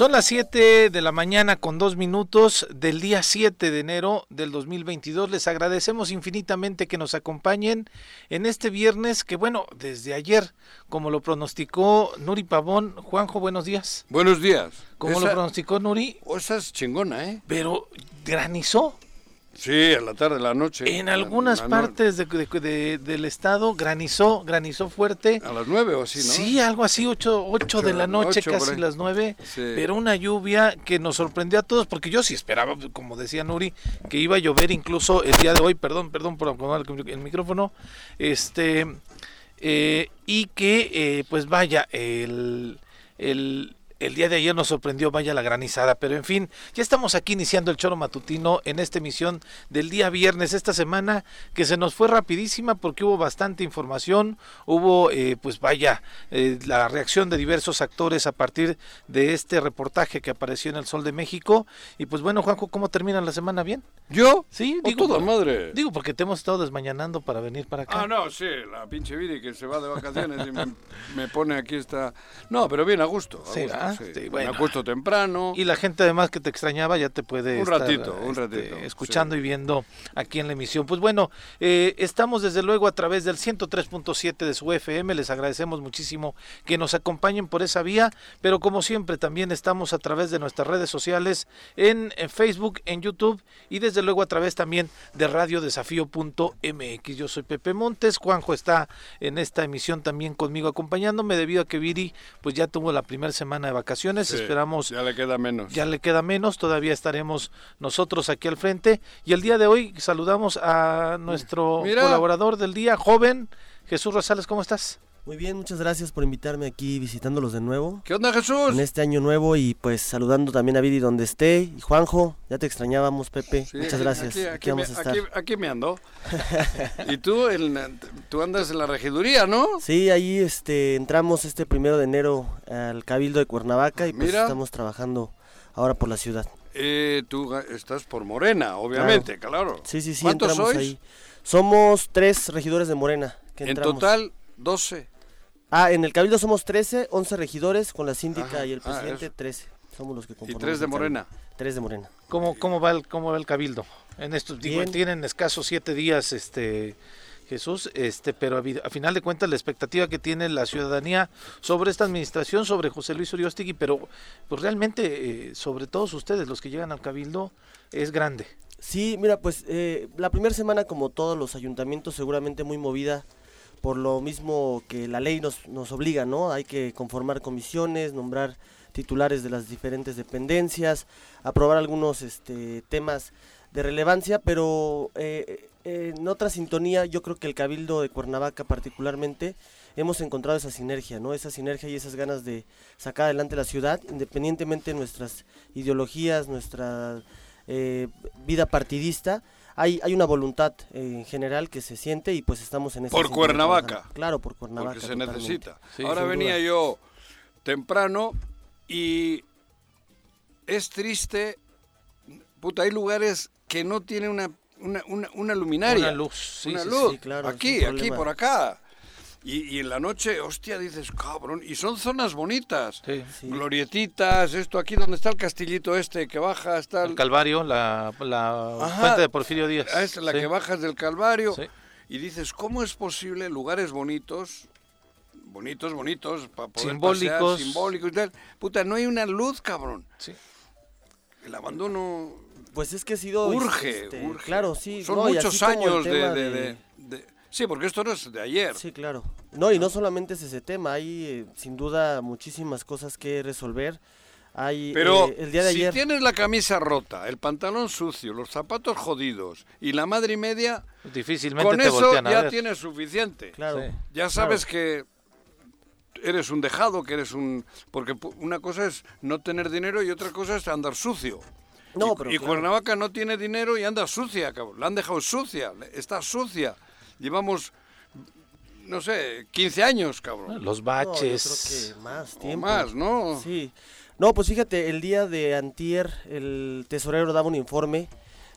Son las 7 de la mañana con dos minutos del día 7 de enero del 2022. Les agradecemos infinitamente que nos acompañen en este viernes que, bueno, desde ayer, como lo pronosticó Nuri Pavón. Juanjo, buenos días. Buenos días. Como lo pronosticó Nuri. O esa es chingona, ¿eh? Pero granizó. Sí, a la tarde, a la noche. En algunas partes de, del estado granizó, granizó fuerte. A las nueve o así, ¿no? Sí, algo así, ocho, ocho, de la noche, casi las nueve. Pero una lluvia que nos sorprendió a todos, porque yo sí esperaba, como decía Nuri, que iba a llover incluso el día de hoy, perdón, perdón por acomodar el micrófono, este, eh, y que, eh, pues vaya, el, el el día de ayer nos sorprendió, vaya la granizada, pero en fin, ya estamos aquí iniciando el choro matutino en esta emisión del día viernes, esta semana que se nos fue rapidísima porque hubo bastante información, hubo eh, pues vaya eh, la reacción de diversos actores a partir de este reportaje que apareció en el Sol de México y pues bueno Juanjo, ¿cómo termina la semana bien? ¿Yo? Sí, digo, toda madre. Digo porque te hemos estado desmañanando para venir para acá. Ah, no, sí, la pinche Viri que se va de vacaciones y me, pone aquí esta... No, pero bien a gusto. sí, me acuesto temprano. Y la gente además que te extrañaba ya te puede un ratito, un este, ratito, escuchando y viendo aquí en la emisión. Pues bueno, eh, estamos desde luego a través del 103.7 de su FM. Les agradecemos muchísimo que nos acompañen por esa vía, pero como siempre también estamos a través de nuestras redes sociales en, Facebook, en YouTube y desde luego a través también de Radio Desafío.mx. Yo soy Pepe Montes, Juanjo está en esta emisión también conmigo acompañándome debido a que Viri pues ya tuvo la primera semana de vacaciones, esperamos... Ya le queda menos. Ya le queda menos, todavía estaremos nosotros aquí al frente. Y el día de hoy saludamos a nuestro colaborador del día, joven Jesús Rosales, ¿cómo estás? Muy bien, muchas gracias por invitarme aquí visitándolos de nuevo. ¿Qué onda Jesús? En este año nuevo y pues saludando también a Vidi donde esté. Y Juanjo, ya te extrañábamos Pepe, muchas gracias. Aquí, vamos a estar. Aquí, me ando. y tú, tú andas en la regiduría, ¿no? Sí, ahí este, entramos este primero de enero al Cabildo de Cuernavaca y pues estamos trabajando ahora por la ciudad. Eh, tú estás por Morena, obviamente, claro. Sí, sí, sí. ¿Cuántos sois? Ahí. Somos tres regidores de Morena. en total, 12. Ah, en el Cabildo somos 13, 11 regidores, con la síndica y el ah, presidente 13. Somos los que. ¿Y tres de Morena? Tres de Morena. ¿Cómo, cómo, va, el, cómo va el Cabildo? En estos tienen escasos siete días, este Jesús, este, pero a, final de cuentas la expectativa que tiene la ciudadanía sobre esta administración, sobre José Luis Uriostegui, pero pues realmente eh, sobre todos ustedes, los que llegan al Cabildo, es grande. Sí, mira, pues eh, la primera semana, como todos los ayuntamientos, seguramente muy movida por lo mismo que la ley nos, nos obliga, ¿no? Hay que conformar comisiones, nombrar titulares de las diferentes dependencias, aprobar algunos este, temas de relevancia, pero eh, en otra sintonía yo creo que el Cabildo de Cuernavaca particularmente hemos encontrado esa sinergia, ¿no? Esa sinergia y esas ganas de sacar adelante la ciudad, independientemente de nuestras ideologías, nuestra eh, vida partidista, hay, hay una voluntad eh, en general que se siente y pues estamos en ese Por Cuernavaca. Claro, por Cuernavaca. Porque se necesita. Ahora venía yo temprano y es triste, puta, hay lugares que no tienen una, una, una, luminaria. Una luz, una luz. claro, aquí, aquí, por acá. Y, en la noche, hostia, dices, cabrón, y son zonas bonitas, glorietitas, esto aquí donde está el castillito este que baja, está el, Calvario, la, la fuente de Porfirio Díaz. Ah, es la que bajas del Calvario, y dices, ¿cómo es posible lugares bonitos, bonitos, bonitos, para poder simbólicos, simbólicos y tal? Puta, no hay una luz, cabrón. Sí. El abandono... Pues es que ha sido... Urge, este, urge. Claro, sí. Son muchos años de Sí, porque esto no es de ayer. Sí, claro. No, y no solamente es ese tema, hay eh, sin duda muchísimas cosas que resolver. Hay, Pero eh, el día de si ayer... tienes la camisa rota, el pantalón sucio, los zapatos jodidos y la madre y media, difícilmente con te eso ya tienes suficiente. Claro. Ya sabes que eres un dejado, que eres un... Porque una cosa es no tener dinero y otra cosa es andar sucio. No, y, pero y Cuernavaca no tiene dinero y anda sucia, cabrón. La han dejado sucia, está sucia. Llevamos, no sé, 15 años, cabrón. Los baches. creo que más tiempo. más, ¿no? Sí. No, pues fíjate, el día de antier el tesorero daba un informe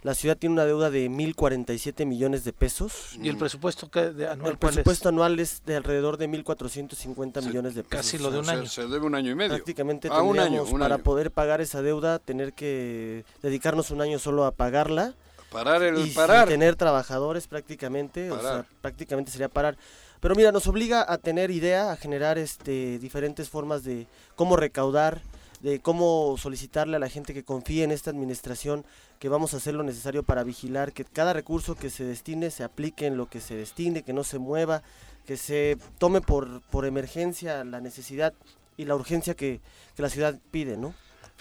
La ciudad tiene una deuda de 1.047 millones de pesos. ¿Y el presupuesto de anual El presupuesto anual es de alrededor de 1.450 millones de pesos. Casi lo de un año. Se, debe un año y medio. Prácticamente ah, tendríamos, para poder pagar esa deuda, tener que dedicarnos un año solo a pagarla. Parar el y parar. tener trabajadores prácticamente, o sea, prácticamente sería parar. Pero mira, nos obliga a tener idea, a generar este diferentes formas de cómo recaudar, de cómo solicitarle a la gente que confíe en esta administración que vamos a hacer lo necesario para vigilar que cada recurso que se destine se aplique en lo que se destine, que no se mueva, que se tome por, por emergencia la necesidad y la urgencia que, la ciudad pide, ¿no?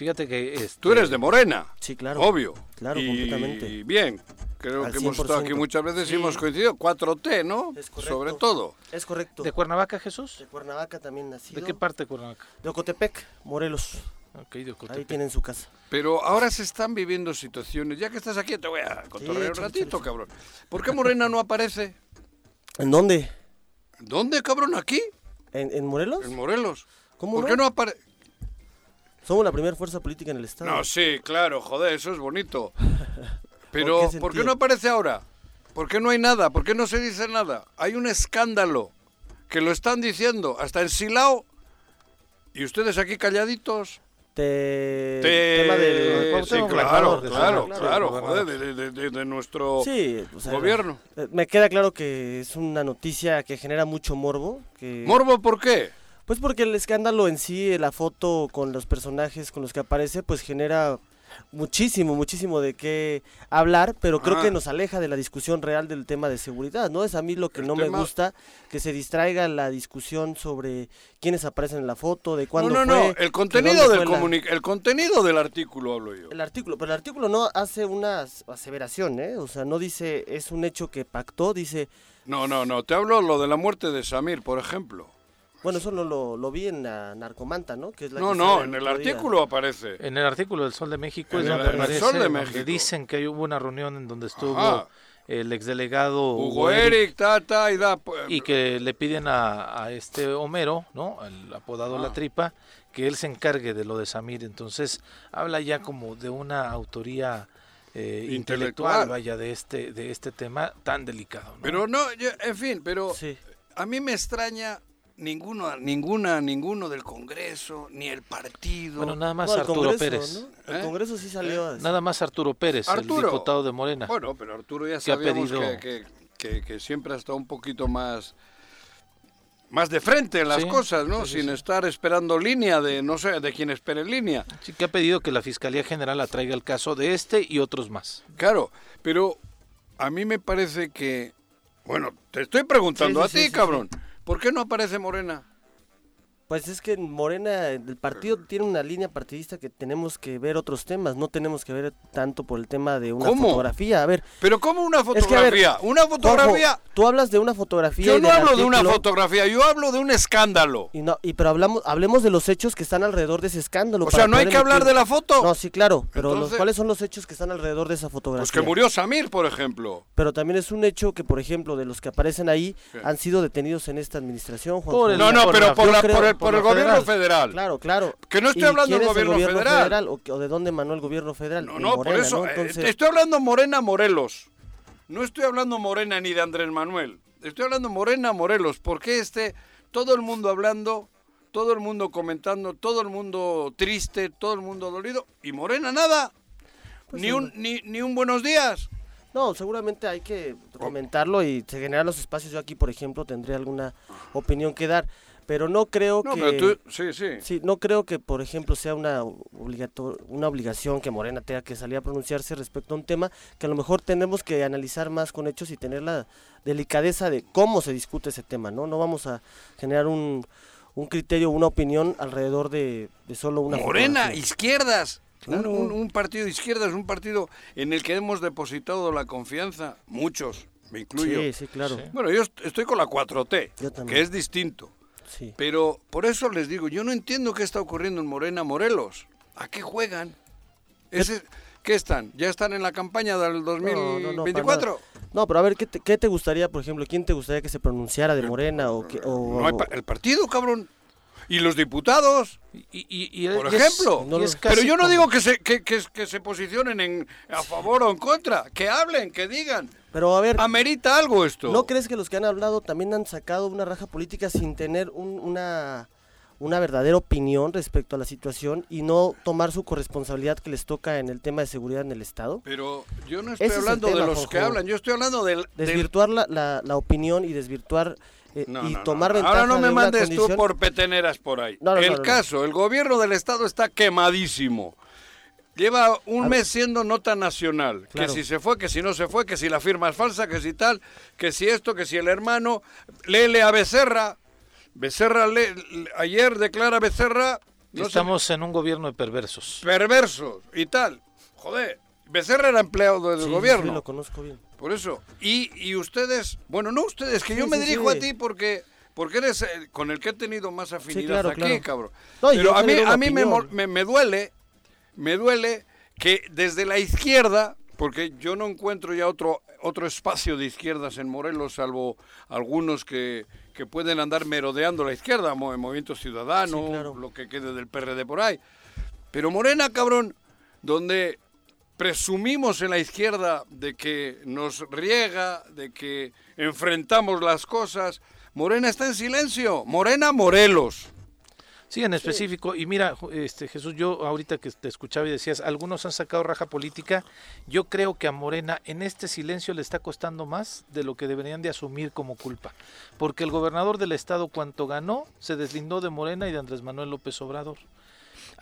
Fíjate que... Este... Tú eres de Morena. Sí, claro. Obvio. Claro, completamente. Y bien, creo que hemos estado aquí muchas veces y hemos coincidido. 4T, ¿no? Es Sobre todo. Es correcto. ¿De Cuernavaca, Jesús? De Cuernavaca también nacido. ¿De qué parte de Cuernavaca? De Ocotepec, Morelos. Ahí tienen su casa. Pero ahora se están viviendo situaciones. Ya que estás aquí, te voy a contorrear un ratito, cabrón. ¿Por qué Morena no aparece? ¿En dónde? ¿Dónde, cabrón? ¿Aquí? ¿En, Morelos? En Morelos. ¿Cómo ¿Por qué no aparece? Somos la primera fuerza política en el Estado. No, sí, claro, joder, eso es bonito. Pero, ¿por qué no aparece ahora? ¿Por qué no hay nada? ¿Por qué no se dice nada? Hay un escándalo que lo están diciendo. Hasta en Silao. ¿Y ustedes aquí calladitos? Te... tema del sí, claro, claro, claro, joder, de, nuestro gobierno. Eh, me queda claro que es una noticia que genera mucho morbo. Que... ¿Morbo por qué? Pues porque el escándalo en sí, la foto con los personajes con los que aparece, pues genera muchísimo, muchísimo de qué hablar, pero creo que nos aleja de la discusión real del tema de seguridad, ¿no? Es a mí lo que no me gusta, que se distraiga la discusión sobre quiénes aparecen en la foto, de cuándo No, no, no, el contenido del el contenido del artículo hablo yo. El artículo, pero el artículo no hace una aseveración, ¿eh? O sea, no dice es un hecho que pactó, dice No, no, no, te hablo lo de la muerte de Samir, por ejemplo. Bueno, eso lo, lo, vi en la Narcomanta, ¿no? Que es la no, no, en el artículo aparece. En el artículo del Sol de México es donde aparece, Sol de México. dicen que hubo una reunión en donde estuvo el exdelegado Hugo, Eric, Tata y da... Pues, y que le piden a, a este Homero, ¿no? El apodado La Tripa, que él se encargue de lo de Samir. Entonces, habla ya como de una autoría... Eh, intelectual, vaya de este de este tema tan delicado pero no en fin pero a mí me extraña ninguno, ninguna, ninguno del Congreso, ni el partido. Bueno, nada más Arturo Pérez. El ¿Eh? Congreso sí salió. Nada más Arturo Pérez, el diputado de Morena. Bueno, pero Arturo ya sabemos que, que, siempre ha estado un poquito más más de frente en las cosas, ¿no? Sin estar esperando línea de, no sé, de quien espere línea. Sí, que ha pedido que la Fiscalía General atraiga el caso de este y otros más. Claro, pero a mí me parece que, bueno, te estoy preguntando a ti, cabrón. ¿Por qué no aparece Morena? Pues es que Morena, el partido tiene una línea partidista que tenemos que ver otros temas, no tenemos que ver tanto por el tema de una fotografía. A ver, pero ¿cómo una fotografía? una fotografía. tú hablas de una fotografía. Yo no hablo de una fotografía, yo hablo de un escándalo. Y no, y pero hablamos, hablemos de los hechos que están alrededor de ese escándalo. O sea, no hay que hablar de la foto. No, sí, claro, pero los, ¿cuáles son los hechos que están alrededor de esa fotografía? Pues que murió Samir, por ejemplo. Pero también es un hecho que, por ejemplo, de los que aparecen ahí han sido detenidos en esta administración. Juan no, no, pero por, el, por el gobierno federal. Claro, claro. Que no estoy hablando del gobierno, federal. o, de dónde emanó el gobierno federal? No, no, por eso. Eh, estoy hablando Morena Morelos. No estoy hablando Morena ni de Andrés Manuel. Estoy hablando Morena Morelos. porque este, todo el mundo hablando, todo el mundo comentando, todo el mundo triste, todo el mundo dolido? Y Morena nada. Pues ni, un, ni, ni un buenos días. No, seguramente hay que comentarlo y se generan los espacios. Yo aquí, por ejemplo, tendría alguna opinión que dar pero no creo que sí, sí. sí no creo que por ejemplo sea una una obligación que Morena tenga que salir a pronunciarse respecto a un tema que a lo mejor tenemos que analizar más con hechos y tener la delicadeza de cómo se discute ese tema no no vamos a generar un, un criterio una opinión alrededor de, solo una Morena izquierdas. Un, partido de izquierdas un partido en el que hemos depositado la confianza muchos me incluyo. Sí sí claro. Bueno yo estoy con la 4T que es distinto pero por eso les digo, yo no entiendo qué está ocurriendo en Morena Morelos. ¿A qué juegan? Ese, ¿Qué están? ¿Ya están en la campaña del 2024? No, pero a ver, ¿qué te, ¿qué te, gustaría, por ejemplo? ¿Quién te gustaría que se pronunciara de Morena? o, que, o, no, el partido, cabrón. ¿Y los diputados? Y, por ejemplo. pero yo no digo que se, que, que, se posicionen en, a favor o en contra. Que hablen, que digan. Pero a ver. Amerita algo esto. ¿No crees que los que han hablado también han sacado una raja política sin tener una una verdadera opinión respecto a la situación y no tomar su corresponsabilidad que les toca en el tema de seguridad en el Estado. Pero yo no estoy hablando de los que hablan, yo estoy hablando del... Desvirtuar La, la, opinión y desvirtuar eh, y tomar ventaja Ahora no me mandes tú por peteneras por ahí. el caso, el gobierno del Estado está quemadísimo. Lleva un mes siendo nota nacional. Que si se fue, que si no se fue, que si la firma es falsa, que si tal, que si esto, que si el hermano. Léele a Becerra, Becerra, le, ayer declara Becerra... Estamos en un gobierno de perversos. Perversos y tal. Joder, Becerra era empleado del gobierno. Sí, lo conozco bien. Por eso. Y, y ustedes, bueno, no ustedes, que yo me dirijo a ti porque porque eres con el que he tenido más afinidad aquí, cabrón. Pero a mí, a mí me, me, me, duele, me duele que desde la izquierda, porque yo no encuentro ya otro, otro espacio de izquierdas en Morelos, salvo algunos que, que pueden andar merodeando la izquierda, Movimiento Ciudadano, lo que quede del PRD por ahí. Pero Morena, cabrón, donde presumimos en la izquierda de que nos riega, de que enfrentamos las cosas, Morena está en silencio. Morena Morelos. Sí, en específico. Y mira, este Jesús, yo ahorita que te escuchaba y decías, algunos han sacado raja política. Yo creo que a Morena en este silencio le está costando más de lo que deberían de asumir como culpa. Porque el gobernador del estado, cuanto ganó, se deslindó de Morena y de Andrés Manuel López Obrador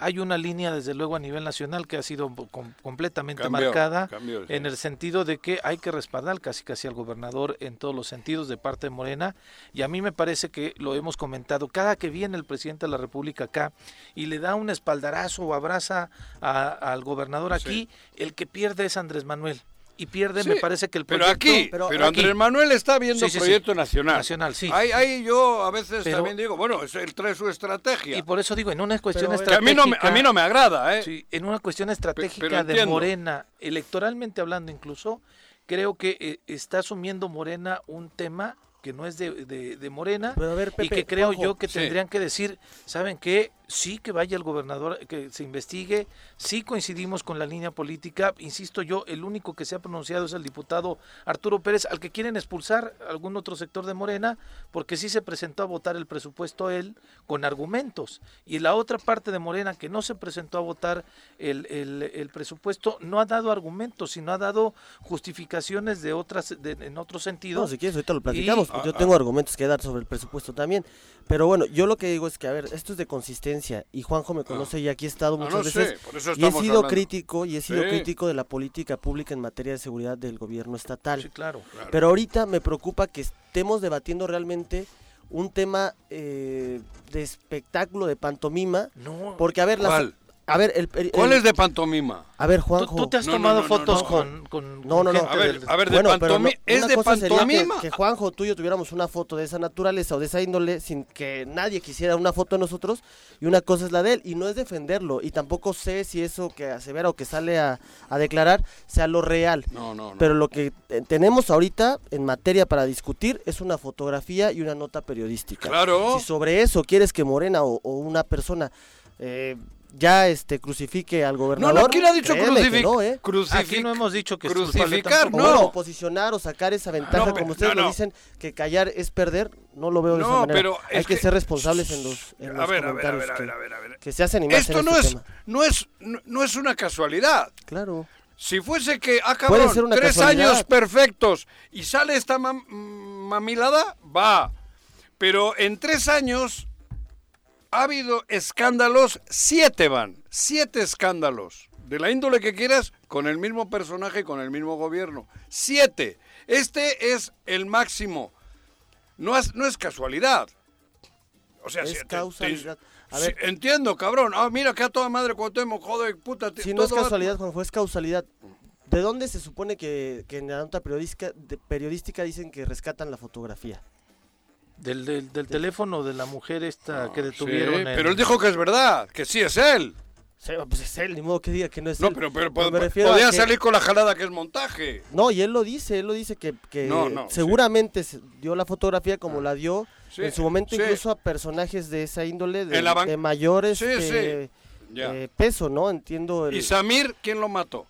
hay una línea desde luego a nivel nacional que ha sido completamente marcada en el sentido de que hay que respaldar casi casi al gobernador en todos los sentidos de parte de Morena. Y a mí me parece que lo hemos comentado cada que viene el presidente de la República acá y le da un espaldarazo o abraza al gobernador aquí el que pierde es Andrés Manuel y pierde, me parece que el proyecto... Pero aquí, pero, Andrés Manuel está viendo el proyecto nacional. Nacional, sí. Ahí, yo a veces también digo, bueno, él trae su estrategia. Y por eso digo, en una cuestión estratégica... A mí, no me, a mí no me agrada, ¿eh? Sí, en una cuestión estratégica de Morena, electoralmente hablando incluso, creo que eh, está asumiendo Morena un tema que no es de, de, Morena y que creo yo que tendrían que decir, ¿saben qué? Sí que vaya el gobernador, que se investigue, sí coincidimos con la línea política, insisto yo, el único que se ha pronunciado es el diputado Arturo Pérez, al que quieren expulsar algún otro sector de Morena, porque sí se presentó a votar el presupuesto él con argumentos, y la otra parte de Morena que no se presentó a votar el, el, presupuesto no ha dado argumentos, sino ha dado justificaciones de otras, en otro sentido. No, si quieres ahorita lo platicamos, yo tengo argumentos que dar sobre el presupuesto también, pero bueno, yo lo que digo es que, a ver, esto es de consistencia y Juanjo me conoce ah. y aquí he estado ah, muchas veces y he sido crítico y he sido crítico de la política pública en materia de seguridad del gobierno estatal. Sí, claro, Pero ahorita me preocupa que estemos debatiendo realmente un tema eh, de espectáculo, de pantomima. No. Porque, a ver, la, a ver, el, ¿Cuál es de pantomima? A ver, Juanjo. ¿Tú, te has tomado fotos con, con, No, no, no. A ver, a ver de pantomima. ¿Es de pantomima? Que, que, Juanjo, tú y yo tuviéramos una foto de esa naturaleza o de esa índole sin que nadie quisiera una foto de nosotros. Y una cosa es la de él. Y no es defenderlo. Y tampoco sé si eso que asevera o que sale a, a declarar sea lo real. No, no, no. Pero lo que tenemos ahorita en materia para discutir es una fotografía y una nota periodística. Claro. Si sobre eso quieres que Morena o, o una persona. Eh, ya este crucifique al gobernador. No, no, ¿quién ha dicho crucificar? No, ¿eh? Aquí no hemos dicho que crucificar, no. O oposicionar o sacar esa ventaja, como ustedes lo dicen, que callar es perder, no lo veo de esa manera. Pero Hay que, ser responsables en los, en los comentarios que, se hacen y más Esto no es, no es no, es una casualidad. Claro. Si fuese que, ah cabrón, tres años perfectos y sale esta mamilada, va. Pero en tres años ha habido escándalos, siete van, siete escándalos, de la índole que quieras, con el mismo personaje, con el mismo gobierno. Siete. Este es el máximo. No es, no es casualidad. O sea, es causalidad. entiendo, cabrón. Ah, mira que a toda madre cuando hemos joder, puta. Si no es casualidad, Juanjo, fue causalidad. ¿De dónde se supone que, que en la nota periodística, periodística dicen que rescatan la fotografía? Del, del, teléfono de la mujer esta que detuvieron. pero él dijo que es verdad, que sí es él. Sí, pues es él, ni modo que diga que no es no, él. pero, pero, podía salir con la jalada que es montaje. No, y él lo dice, él lo dice que, que seguramente dio la fotografía como la dio en su momento incluso a personajes de esa índole, de, mayores este, eh, peso, ¿no? Entiendo. ¿Y Samir quién lo mató?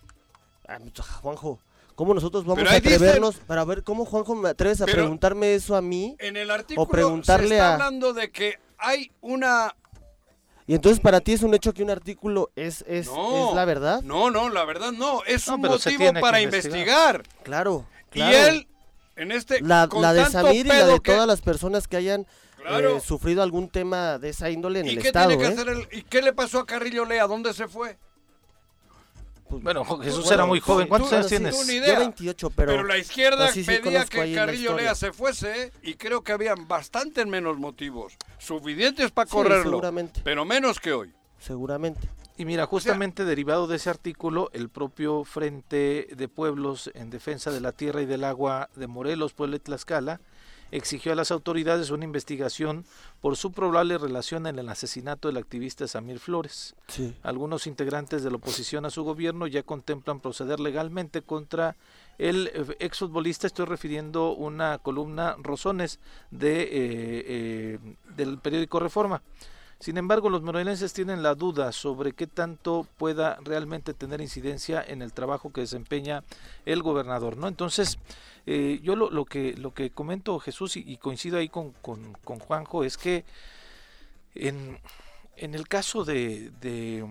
Ah, Juanjo. ¿Cómo nosotros vamos a atrevernos para ver cómo Juanjo me atreves a preguntarme eso a mí? En el artículo o preguntarle se está hablando de que hay una y entonces para ti es un hecho que un artículo es, es, la verdad. No, no, la verdad no. Es un motivo para investigar. Claro, Y él, en este. La, la de Samir y la de todas las personas que hayan eh, sufrido algún tema de esa índole en el Estado. ¿eh? ¿Y qué le pasó a Carrillo Lea? ¿Dónde se fue? Pues, bueno, Jesús era muy joven. ¿Cuántos años tienes? Yo 28, pero... Pero la izquierda pedía que Carrillo Lea se fuese y creo que habían bastante menos motivos. Suficientes para correrlo. Seguramente. Pero menos que hoy. Seguramente. Y mira, justamente derivado de ese artículo, el propio Frente de Pueblos en Defensa de la Tierra y del Agua de Morelos, Puebla y Tlaxcala, exigió a las autoridades una investigación por su probable relación en el asesinato del activista Samir Flores. Algunos integrantes de la oposición a su gobierno ya contemplan proceder legalmente contra el eh, exfutbolista. Estoy refiriendo una columna Rosones de, eh, eh, del periódico Reforma. Sin embargo, los morelenses tienen la duda sobre qué tanto pueda realmente tener incidencia en el trabajo que desempeña el gobernador, ¿no? Entonces, eh, yo lo, lo, que lo que comento Jesús y, coincido ahí con, con, Juanjo es que en, en el caso de, de,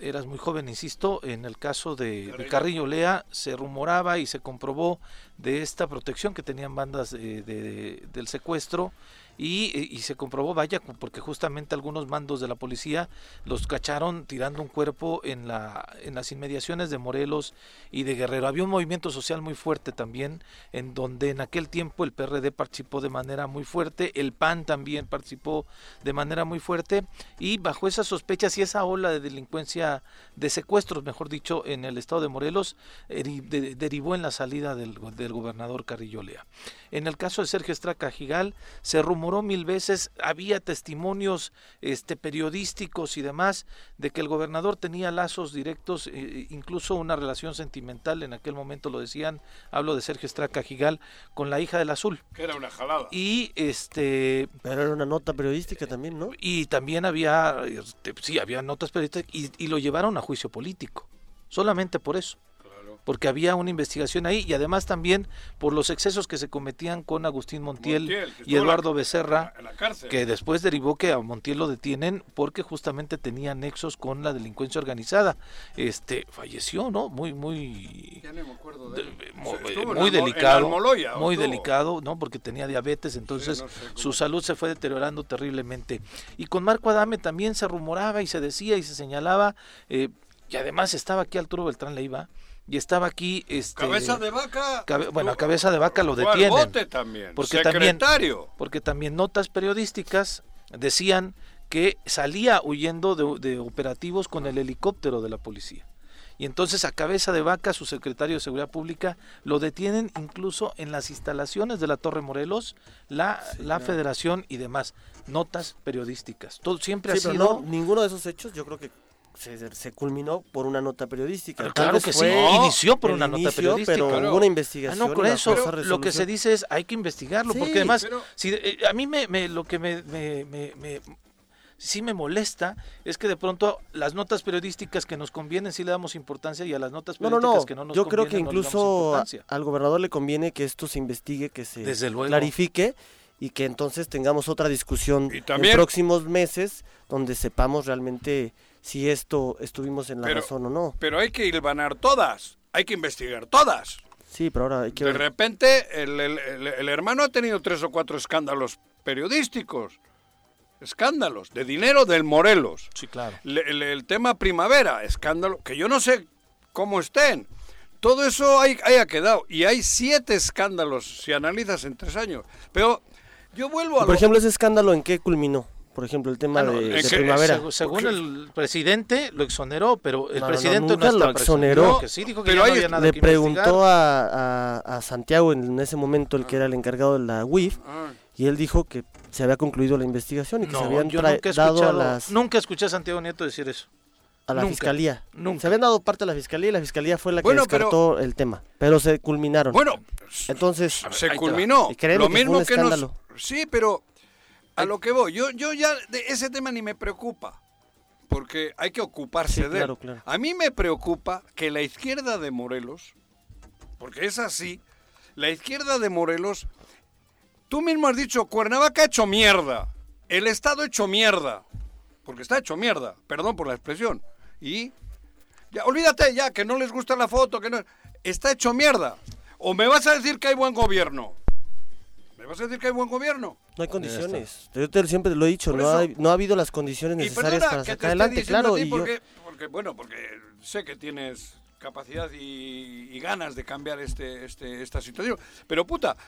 eras muy joven, insisto, en el caso de, Carrillo Lea se rumoraba y se comprobó de esta protección que tenían bandas de, del secuestro y, se comprobó, vaya, porque justamente algunos mandos de la policía los cacharon tirando un cuerpo en, la, en las inmediaciones de Morelos y de Guerrero. Había un movimiento social muy fuerte también, en donde en aquel tiempo el PRD participó de manera muy fuerte, el PAN también participó de manera muy fuerte, y bajo esas sospechas y esa ola de delincuencia, de secuestros, mejor dicho, en el estado de Morelos, derivó en la salida del, del gobernador Carrillo Lea. En el caso de Sergio Estraca Gigal, se rumoró mil veces, había testimonios este, periodísticos y demás de que el gobernador tenía lazos directos, eh, incluso una relación sentimental, en aquel momento lo decían, hablo de Sergio Estraca Gigal, con la hija del Azul. Que era una jalada. Y este... Pero era una nota periodística también, ¿no? Y también había, este, sí, había notas periodísticas y lo llevaron a juicio político, solamente por eso porque había una investigación ahí y además también por los excesos que se cometían con Agustín Montiel, y Eduardo Becerra, que después derivó que a Montiel lo detienen porque justamente tenía nexos con la delincuencia organizada. Este falleció, ¿no? Muy muy muy, delicado, muy delicado, ¿no? Porque tenía diabetes, entonces su salud se fue deteriorando terriblemente. Y con Marco Adame también se rumoraba y se decía y se señalaba eh, y además estaba aquí Arturo Beltrán Leiva y estaba aquí este cabeza de vaca. bueno a cabeza de vaca lo detienen. también porque también porque también notas periodísticas decían que salía huyendo de, operativos con el helicóptero de la policía. Y entonces a cabeza de vaca su secretario de seguridad pública lo detienen incluso en las instalaciones de la Torre Morelos la la Federación y demás. Notas periodísticas. Todo siempre ha sido ninguno de esos hechos yo creo que se, culminó por una nota periodística. claro que sí, inició por una nota periodística. Pero una investigación. Ah, no, con eso lo que se dice es hay que investigarlo, porque además, si, eh, a mí me, lo que me, me, sí me molesta es que de pronto las notas periodísticas que nos convienen sí le damos importancia y a las notas periodísticas que no nos Yo creo que incluso al gobernador le conviene que esto se investigue, que se clarifique y que entonces tengamos otra discusión en próximos meses donde sepamos realmente si esto estuvimos en la razón o no. Pero hay que hilvanar todas, hay que investigar todas. Sí, pero ahora hay que... De repente el, el, hermano ha tenido tres o cuatro escándalos periodísticos. Escándalos de dinero del Morelos. Sí, claro. El, tema primavera, escándalo, que yo no sé cómo estén. Todo eso hay, haya quedado. Y hay siete escándalos si analizas en tres años. Pero yo vuelvo a... Por ejemplo, ese escándalo en qué culminó por ejemplo, el tema de, primavera. según el presidente lo exoneró, pero el presidente no, lo exoneró. pero le preguntó a, a, Santiago en ese momento, el que era el encargado de la UIF, ah. y él dijo que se había concluido la investigación y que se habían dado a las... Nunca escuché a Santiago Nieto decir eso. A la fiscalía. Nunca. Se habían dado parte a la fiscalía y la fiscalía fue la que descartó el tema. Pero se culminaron. Bueno, entonces. Se culminó. Lo mismo que nos. Sí, pero a lo que voy. Yo, yo ya de ese tema ni me preocupa. Porque hay que ocuparse de él. A mí me preocupa que la izquierda de Morelos, porque es así, la izquierda de Morelos, tú mismo has dicho, Cuernavaca ha hecho mierda, el Estado ha hecho mierda, porque está hecho mierda, perdón por la expresión. Y ya, olvídate ya, que no les gusta la foto, que no... Está hecho mierda. O me vas a decir que hay buen gobierno. ¿Me vas a decir que hay buen gobierno? No hay condiciones. Yo siempre lo he dicho, no, no, ha habido las condiciones necesarias para sacar adelante, claro. Y porque, porque, bueno, porque sé que tienes capacidad y, ganas de cambiar este, este, esta situación. Pero puta,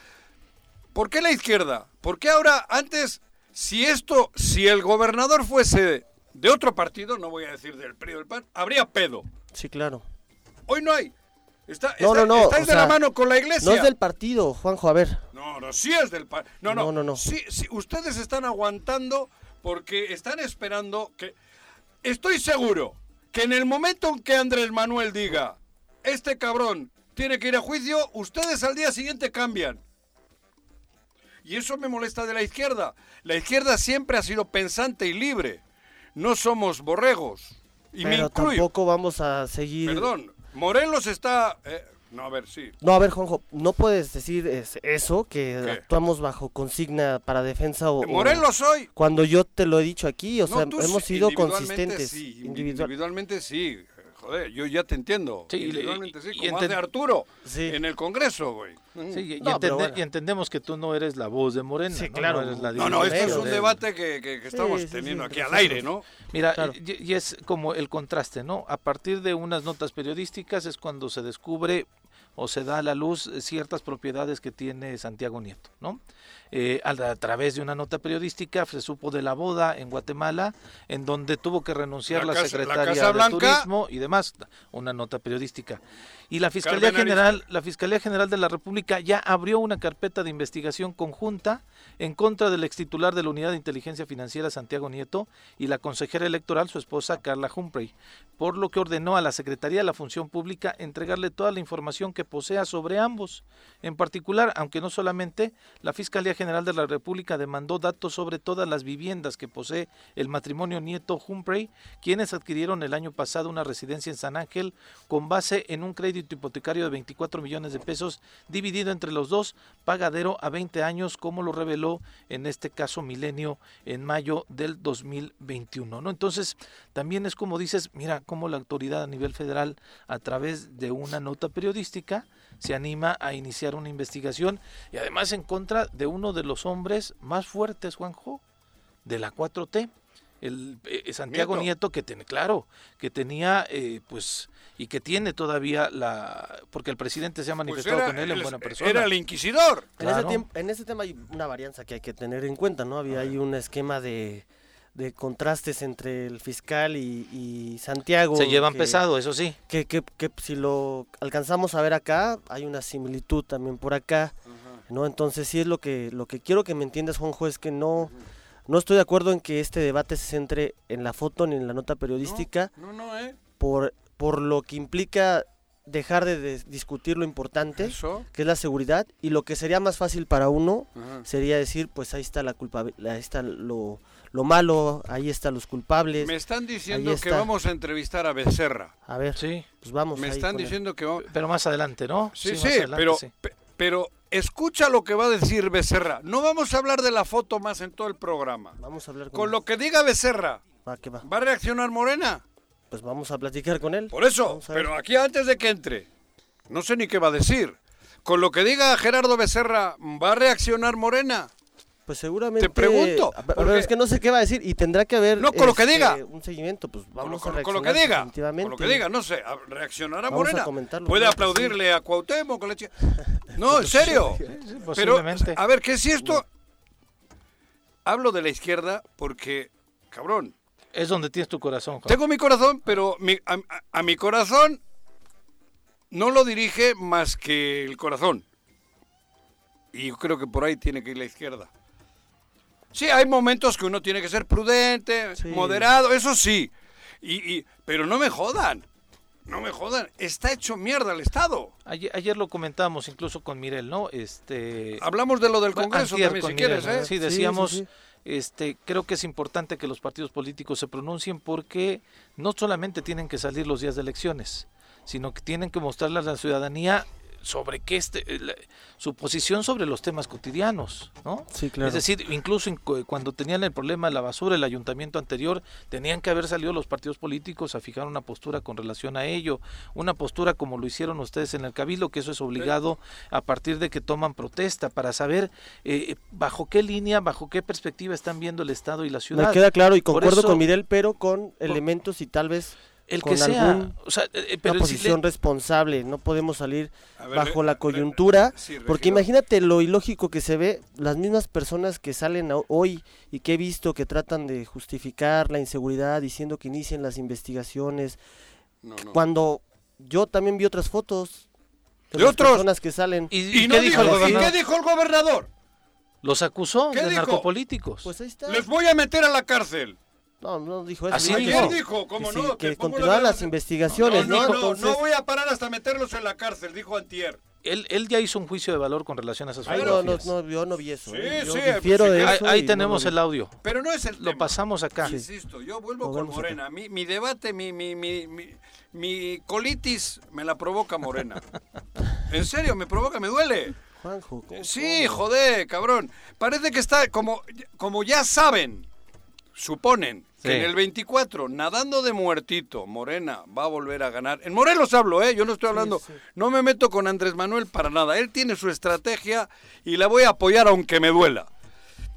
¿por qué la izquierda? ¿Por qué ahora, antes, si esto, si el gobernador fuese de otro partido, no voy a decir del PRI o del PAN, habría pedo. Sí, claro. Hoy no hay. Está, no, no, no, estáis de la mano con la iglesia. No es del partido, Juanjo, a ver. No, no, sí es del partido. No, no, no, no. Sí, sí, ustedes están aguantando porque están esperando que... Estoy seguro que en el momento en que Andrés Manuel diga, este cabrón tiene que ir a juicio, ustedes al día siguiente cambian. Y eso me molesta de la izquierda. La izquierda siempre ha sido pensante y libre. No somos borregos. Y Pero tampoco vamos a seguir... Perdón, Morelos está... Eh, no, a ver, sí. No, a ver, Juanjo, no puedes decir eso, que actuamos bajo consigna para defensa o... Morelos soy. Cuando yo te lo he dicho aquí, o sea, hemos sido consistentes. Sí, individualmente sí. Joder, yo ya te entiendo. Sí, individualmente sí, como hace Arturo en el Congreso, güey. Sí, y, entendemos que tú no eres la voz de Morena. Sí, claro. No, no, esto es un debate que, estamos teniendo aquí al aire, ¿no? Mira, y, es como el contraste, ¿no? A partir de unas notas periodísticas es cuando se descubre o se da a la luz ciertas propiedades que tiene Santiago Nieto, ¿no? Eh, a, través de una nota periodística se supo de la boda en Guatemala, en donde tuvo que renunciar la, secretaria de Turismo y demás, una nota periodística. Y la Fiscalía General, la Fiscalía General de la República ya abrió una carpeta de investigación conjunta en contra del ex titular de la Unidad de Inteligencia Financiera Santiago Nieto y la consejera electoral, su esposa Carla Humphrey, por lo que ordenó a la Secretaría de la Función Pública entregarle toda la información que posea sobre ambos. En particular, aunque no solamente, la Fiscalía General de la República demandó datos sobre todas las viviendas que posee el matrimonio Nieto Humphrey, quienes adquirieron el año pasado una residencia en San Ángel con base en un crédito hipotecario de 24 millones de pesos dividido entre los dos, pagadero a 20 años, como lo reveló en este caso Milenio en mayo del 2021. ¿no? Entonces, también es como dices, mira cómo la autoridad a nivel federal, a través de una nota periodística, se anima a iniciar una investigación y además en contra de uno de los hombres más fuertes, Juanjo, de la 4T el eh, Santiago Nieto. que tiene claro que tenía eh, pues y que tiene todavía la porque el presidente se ha pues manifestado con él en buena persona. era el inquisidor. En, ese tema hay una varianza que hay que tener en cuenta no había ahí un esquema de, de contrastes entre el fiscal y, Santiago se llevan pesado eso sí que, que, que, si lo alcanzamos a ver acá hay una similitud también por acá no entonces sí es lo que lo que quiero que me entiendas Juanjo es que no no estoy de acuerdo en que este debate se centre en la foto ni en la nota periodística. No, no, ¿eh? Por, por lo que implica dejar de, discutir lo importante, que es la seguridad, y lo que sería más fácil para uno sería decir, pues ahí está la culpa, ahí está lo, lo malo, ahí están los culpables. Me están diciendo que vamos a entrevistar a Becerra. A ver, sí. pues vamos. Me están diciendo que vamos... Pero más adelante, ¿no? Sí, sí, pero, pero escucha lo que va a decir Becerra. No vamos a hablar de la foto más en todo el programa. Vamos a hablar con, lo que diga Becerra. Va, ¿qué va? ¿Va a reaccionar Morena? Pues vamos a platicar con él. Por eso, pero aquí antes de que entre, no sé ni qué va a decir. Con lo que diga Gerardo Becerra, ¿va a reaccionar Morena? Pues seguramente. Te pregunto. Pero es que no sé qué va a decir y tendrá que haber. No, con lo que este, diga. Un seguimiento, pues vamos con, a con lo que diga. Con lo que diga, no sé. ¿Reaccionará Morena? Puede aplaudirle a Cuauhtémoc. Con leche. No, en serio. Pero, a ver, ¿qué si esto. Hablo de la izquierda porque, cabrón. Es donde tienes tu corazón. Tengo mi corazón, pero a, a mi corazón no lo dirige más que el corazón. Y yo creo que por ahí tiene que ir la izquierda. Sí, hay momentos que uno tiene que ser prudente, moderado, eso sí. Y, pero no me jodan. No me jodan, está hecho mierda el Estado. Ayer, lo comentamos incluso con Mirel, ¿no? Este Hablamos de lo del Congreso también, si quieres, ¿eh? Sí, decíamos este, creo que es importante que los partidos políticos se pronuncien porque no solamente tienen que salir los días de elecciones, sino que tienen que mostrarle a la ciudadanía sobre qué este, eh, su posición sobre los temas cotidianos, ¿no? Sí, claro. Es decir, incluso cuando tenían el problema de la basura, el ayuntamiento anterior, tenían que haber salido los partidos políticos a fijar una postura con relación a ello, una postura como lo hicieron ustedes en el Cabildo, que eso es obligado a partir de que toman protesta para saber eh, bajo qué línea, bajo qué perspectiva están viendo el Estado y la ciudad. Me queda claro y concuerdo con Miguel, pero con elementos y tal vez el que sea, o sea, eh, eh, pero una posición responsable, no podemos salir bajo la coyuntura, porque imagínate lo ilógico que se ve, las mismas personas que salen hoy y que he visto que tratan de justificar la inseguridad diciendo que inicien las investigaciones, cuando yo también vi otras fotos de, otras personas que salen. ¿Y, qué, dijo, el gobernador? Los acusó de narcopolíticos. Pues ahí está. Les voy a meter a la cárcel. No, no dijo eso. Así dijo. dijo, ¿cómo que, no? que, continuaran las investigaciones. No, no, no, no, voy a parar hasta meterlos en la cárcel, dijo Antier. Él, él ya hizo un juicio de valor con relación a esas fotografías. No, no, yo no vi eso. Sí, ¿eh? sí, de eso ahí, tenemos el audio. Pero no es el Lo pasamos acá. Insisto, yo vuelvo con Morena. Mi, mi, debate, mi, mi, mi, mi, colitis me la provoca Morena. en serio, me provoca, me duele. Juanjo, Sí, joder, cabrón. Parece que está como, como ya saben, suponen en el 24, nadando de muertito, Morena va a volver a ganar. En Morelos hablo, ¿eh? Yo no estoy hablando, no me meto con Andrés Manuel para nada. Él tiene su estrategia y la voy a apoyar aunque me duela.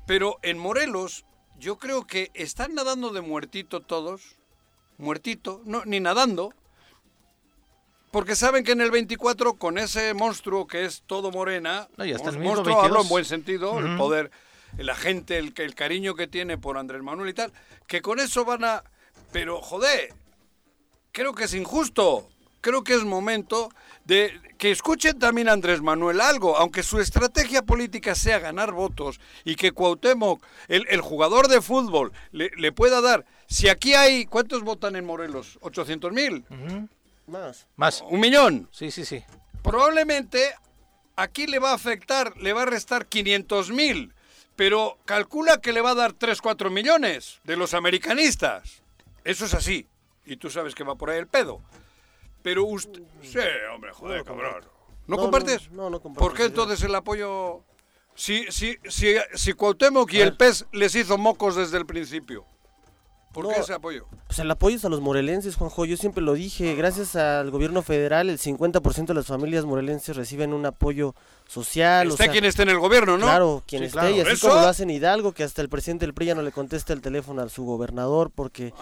Pero en Morelos, yo creo que están nadando de muertito todos, muertito, no, ni nadando, porque saben que en el 24, con ese monstruo que es todo Morena, no, ya está monstruo, hablo en buen sentido, el poder la gente, el, el cariño que tiene por Andrés Manuel y tal, que con eso van a... Pero, joder, creo que es injusto. Creo que es momento de que escuchen también a Andrés Manuel algo, aunque su estrategia política sea ganar votos y que Cuauhtémoc, el, el jugador de fútbol, le, le, pueda dar. Si aquí hay, ¿cuántos votan en Morelos? ¿800 mil? Más. Más. ¿Un millón? Sí, sí, sí. Probablemente aquí le va a afectar, le va a restar 500 mil pero calcula que le va a dar 3, 4 millones de los americanistas. Eso es así. Y tú sabes que va por ahí el pedo. Pero usted... Sí, hombre, joder, cabrón. ¿No, compartes? No, no, comparto. ¿Por qué entonces el apoyo... Si, si, si, si Cuauhtémoc y el PES les hizo mocos desde el principio. ¿Por qué ese apoyo? Pues el apoyo es a los morelenses, Juanjo. Yo siempre lo dije. Gracias al gobierno federal, el 50% de las familias morelenses reciben un apoyo social. Esté quien esté en el gobierno, ¿no? Claro, quien esté. Y así como lo hacen Hidalgo, que hasta el presidente del PRI ya no le contesta el teléfono a su gobernador, porque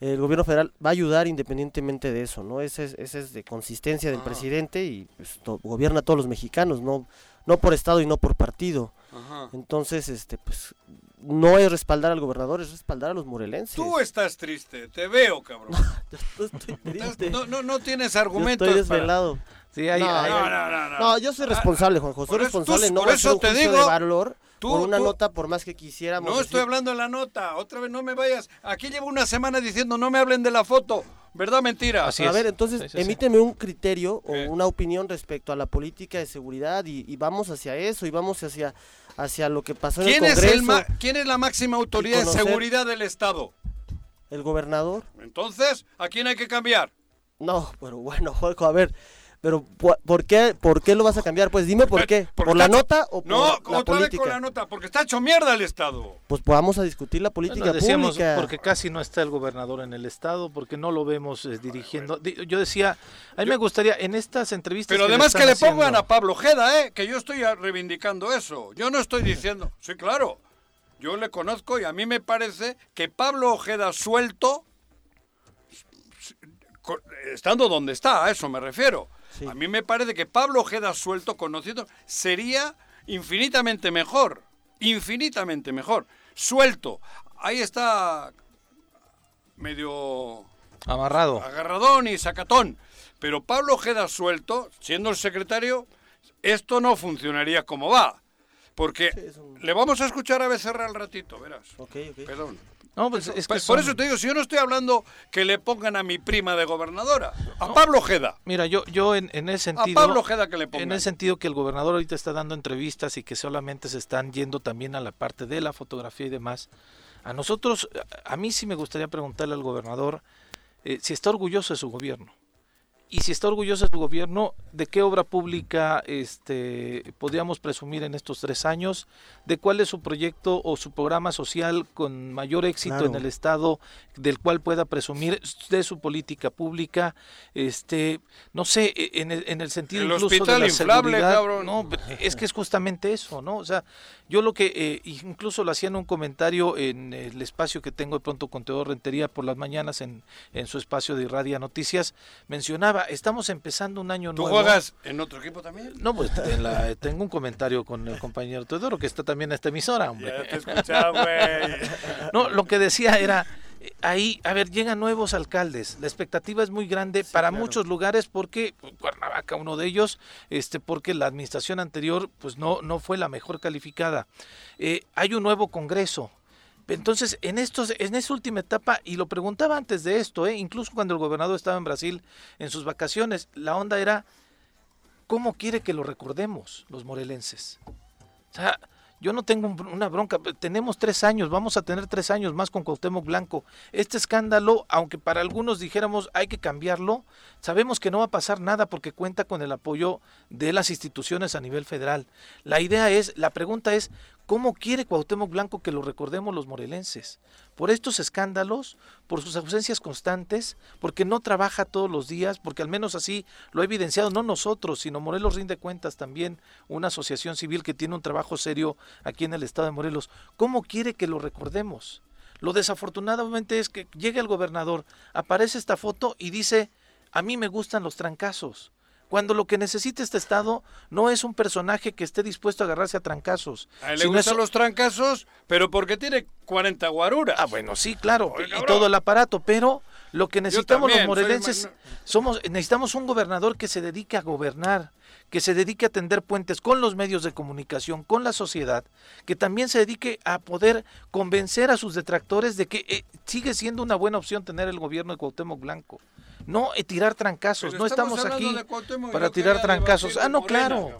el gobierno federal va a ayudar independientemente de eso, ¿no? Ese es, ese es de consistencia del presidente y pues, gobierna a todos los mexicanos, no, no por estado y no por partido. Entonces, este, pues no es respaldar al gobernador, es respaldar a los morelenses. Tú estás triste, te veo, cabrón. no, estoy triste. No, no, no tienes argumentos. Yo estoy desvelado. Sí, hay, no, no, no, no, yo soy responsable, Juanjo. Soy responsable, no por eso te digo, de valor por una nota, por más que quisiéramos. No estoy hablando de la nota. Otra vez no me vayas. Aquí llevo una semana diciendo no me hablen de la foto. ¿Verdad mentira? Así a ver, entonces emíteme un criterio o una opinión respecto a la política de seguridad y, y, vamos hacia eso y vamos hacia hacia lo que pasó en el Congreso. Es el ¿Quién es la máxima autoridad de seguridad del Estado? El gobernador. Entonces, ¿a quién hay que cambiar? No, pero bueno, Jorge, a ver, pero ¿por qué, ¿por qué lo vas a cambiar? Pues dime por qué. ¿Por la nota o por no, la otra Vez con la nota, porque está hecho mierda el Estado. Pues vamos a discutir la política decíamos, pública. Porque casi no está el gobernador en el Estado, porque no lo vemos eh, dirigiendo. Yo decía, a mí me gustaría en estas entrevistas. Pero además que le pongan a Pablo Ojeda, ¿eh? que yo estoy reivindicando eso. Yo no estoy diciendo. Sí, claro. Yo le conozco y a mí me parece que Pablo Ojeda suelto, estando donde está, a eso me refiero a mí me parece que Pablo Ojeda suelto, conociendo, sería infinitamente mejor. Infinitamente mejor. Suelto. Ahí está medio... Amarrado. Agarradón y sacatón. Pero Pablo Ojeda suelto, siendo el secretario, esto no funcionaría como va. Porque le vamos a escuchar a Becerra al ratito, verás. Ok, ok. Perdón. No, pues es que Por eso te digo, si yo no estoy hablando que le pongan a mi prima de gobernadora, a Pablo Ojeda. Mira, yo, yo en, en ese sentido. A Pablo Ojeda que le pongan. En ese sentido que el gobernador ahorita está dando entrevistas y que solamente se están yendo también a la parte de la fotografía y demás. A nosotros, a mí sí me gustaría preguntarle al gobernador eh, si está orgulloso de su gobierno y si está orgulloso de su gobierno, ¿de qué obra pública este, podríamos presumir en estos tres años? ¿De cuál es su proyecto o su programa social con mayor éxito en el Estado, del cual pueda presumir de su política pública? Este, no sé, e, en el, en el sentido incluso de la inflable, Cabrón. No, es que es justamente eso, ¿no? O sea, yo lo que eh, incluso lo hacía en un comentario en el espacio que tengo de pronto con Teodoro Rentería por las mañanas en, en su espacio de Irradia Noticias, mencionaba estamos empezando un año nuevo. ¿Tú juegas en otro equipo también? No, pues tengo un comentario con el compañero Teodoro, que está también en esta emisora, hombre. Ya te güey. no, lo que decía era, ahí, a ver, llegan nuevos alcaldes. La expectativa es muy grande para muchos lugares porque pues, Cuernavaca, uno de ellos, este, porque la administración anterior, pues no, no fue la mejor calificada. Eh, hay un nuevo Congreso. Entonces, en estos, en esta última etapa, y lo preguntaba antes de esto, ¿eh? incluso cuando el gobernador estaba en Brasil en sus vacaciones, la onda era, ¿cómo quiere que lo recordemos los morelenses? O sea, yo no tengo una bronca, tenemos tres años, vamos a tener tres años más con Cuauhtémoc Blanco. Este escándalo, aunque para algunos dijéramos hay que cambiarlo, sabemos que no va a pasar nada porque cuenta con el apoyo de las instituciones a nivel federal. La idea es, la pregunta es, ¿Cómo quiere Cuauhtémoc Blanco que lo recordemos los morelenses? Por estos escándalos, por sus ausencias constantes, porque no trabaja todos los días, porque al menos así lo ha evidenciado no nosotros, sino Morelos rinde cuentas también, una asociación civil que tiene un trabajo serio aquí en el estado de Morelos. ¿Cómo quiere que lo recordemos? Lo desafortunadamente es que llega el gobernador, aparece esta foto y dice, a mí me gustan los trancazos cuando lo que necesita este Estado no es un personaje que esté dispuesto a agarrarse a trancazos. A él le gustan los trancazos, pero porque tiene 40 guaruras. Ah, bueno, sí, claro, y todo el aparato, pero lo que necesitamos los morelenses, somos, necesitamos un gobernador que se dedique a gobernar, que se dedique a tender puentes con los medios de comunicación, con la sociedad, que también se dedique a poder convencer a sus detractores de que eh, sigue siendo una buena opción tener el gobierno de Cuauhtémoc Blanco no eh, tirar trancazos, no estamos, aquí para tirar trancazos. Ah, no, claro.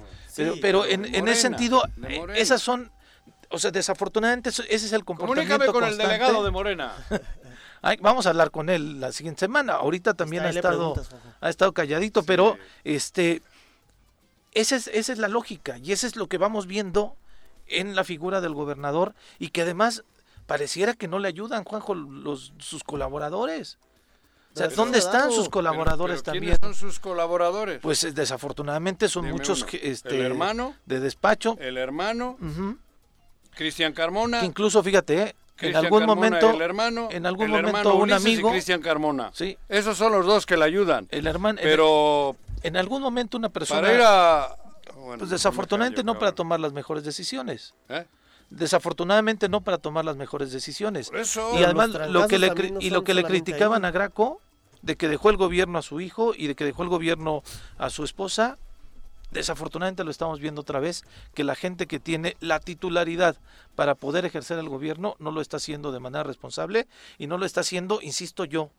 pero, en, ese sentido, eh, esas son, o sea, desafortunadamente ese es el comportamiento Comunícame con el delegado de Morena. vamos a hablar con él la siguiente semana. Ahorita también ha estado, ha estado calladito, pero este, esa es, esa es la lógica y eso es lo que vamos viendo en la figura del gobernador y que además pareciera que no le ayudan, Juanjo, los, sus colaboradores. ¿Dónde están sus colaboradores también? ¿Quiénes son sus colaboradores? Pues eh, desafortunadamente son muchos este, el hermano de despacho. El hermano. Cristian Carmona. incluso fíjate, eh, en algún momento el hermano, en algún momento un amigo Cristian Carmona. Sí. Esos son los dos que le ayudan. El hermano Pero en, algún momento una persona Para ir a pues desafortunadamente no para tomar las mejores decisiones. ¿Eh? Desafortunadamente no para tomar las mejores decisiones. y además lo que le y lo que le criticaban a Graco de que dejó el gobierno a su hijo y de que dejó el gobierno a su esposa, desafortunadamente lo estamos viendo otra vez, que la gente que tiene la titularidad para poder ejercer el gobierno no lo está haciendo de manera responsable y no lo está haciendo, insisto yo,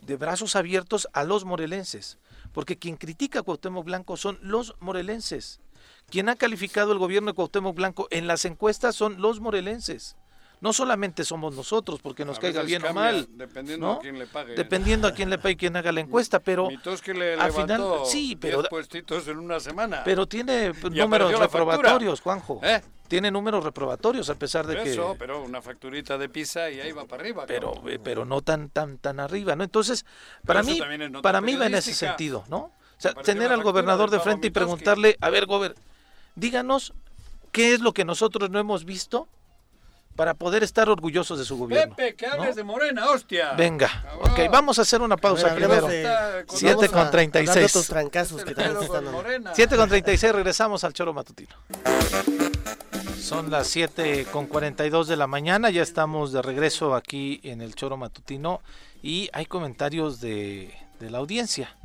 de brazos abiertos a los morelenses, porque quien critica a Cuauhtémoc Blanco son los morelenses. Quien ha calificado el gobierno de Cuauhtémoc Blanco en las encuestas son los morelenses no solamente somos nosotros, porque nos caiga bien o mal. Dependiendo a quién le pague. Dependiendo a quién le pague y quién haga la encuesta, pero que le al final sí, pero en una semana. Pero tiene números reprobatorios, Juanjo. ¿Eh? Tiene números reprobatorios a pesar de que eso, pero una facturita de pizza y ahí va para arriba. Pero eh, pero no tan tan tan arriba, ¿no? Entonces, para mí para mí va en ese sentido, ¿no? O sea, tener al gobernador de frente y preguntarle, a ver, gober, díganos qué es lo que nosotros no hemos visto para poder estar orgullosos de su gobierno. Pepe, que hables de Morena, hostia. Venga, ok, vamos a hacer una pausa primero. 7 con 36. 7 con 36, regresamos al Choro Matutino. Son las 7 con 42 de la mañana, ya estamos de regreso aquí en el Choro Matutino y hay comentarios de, de la audiencia.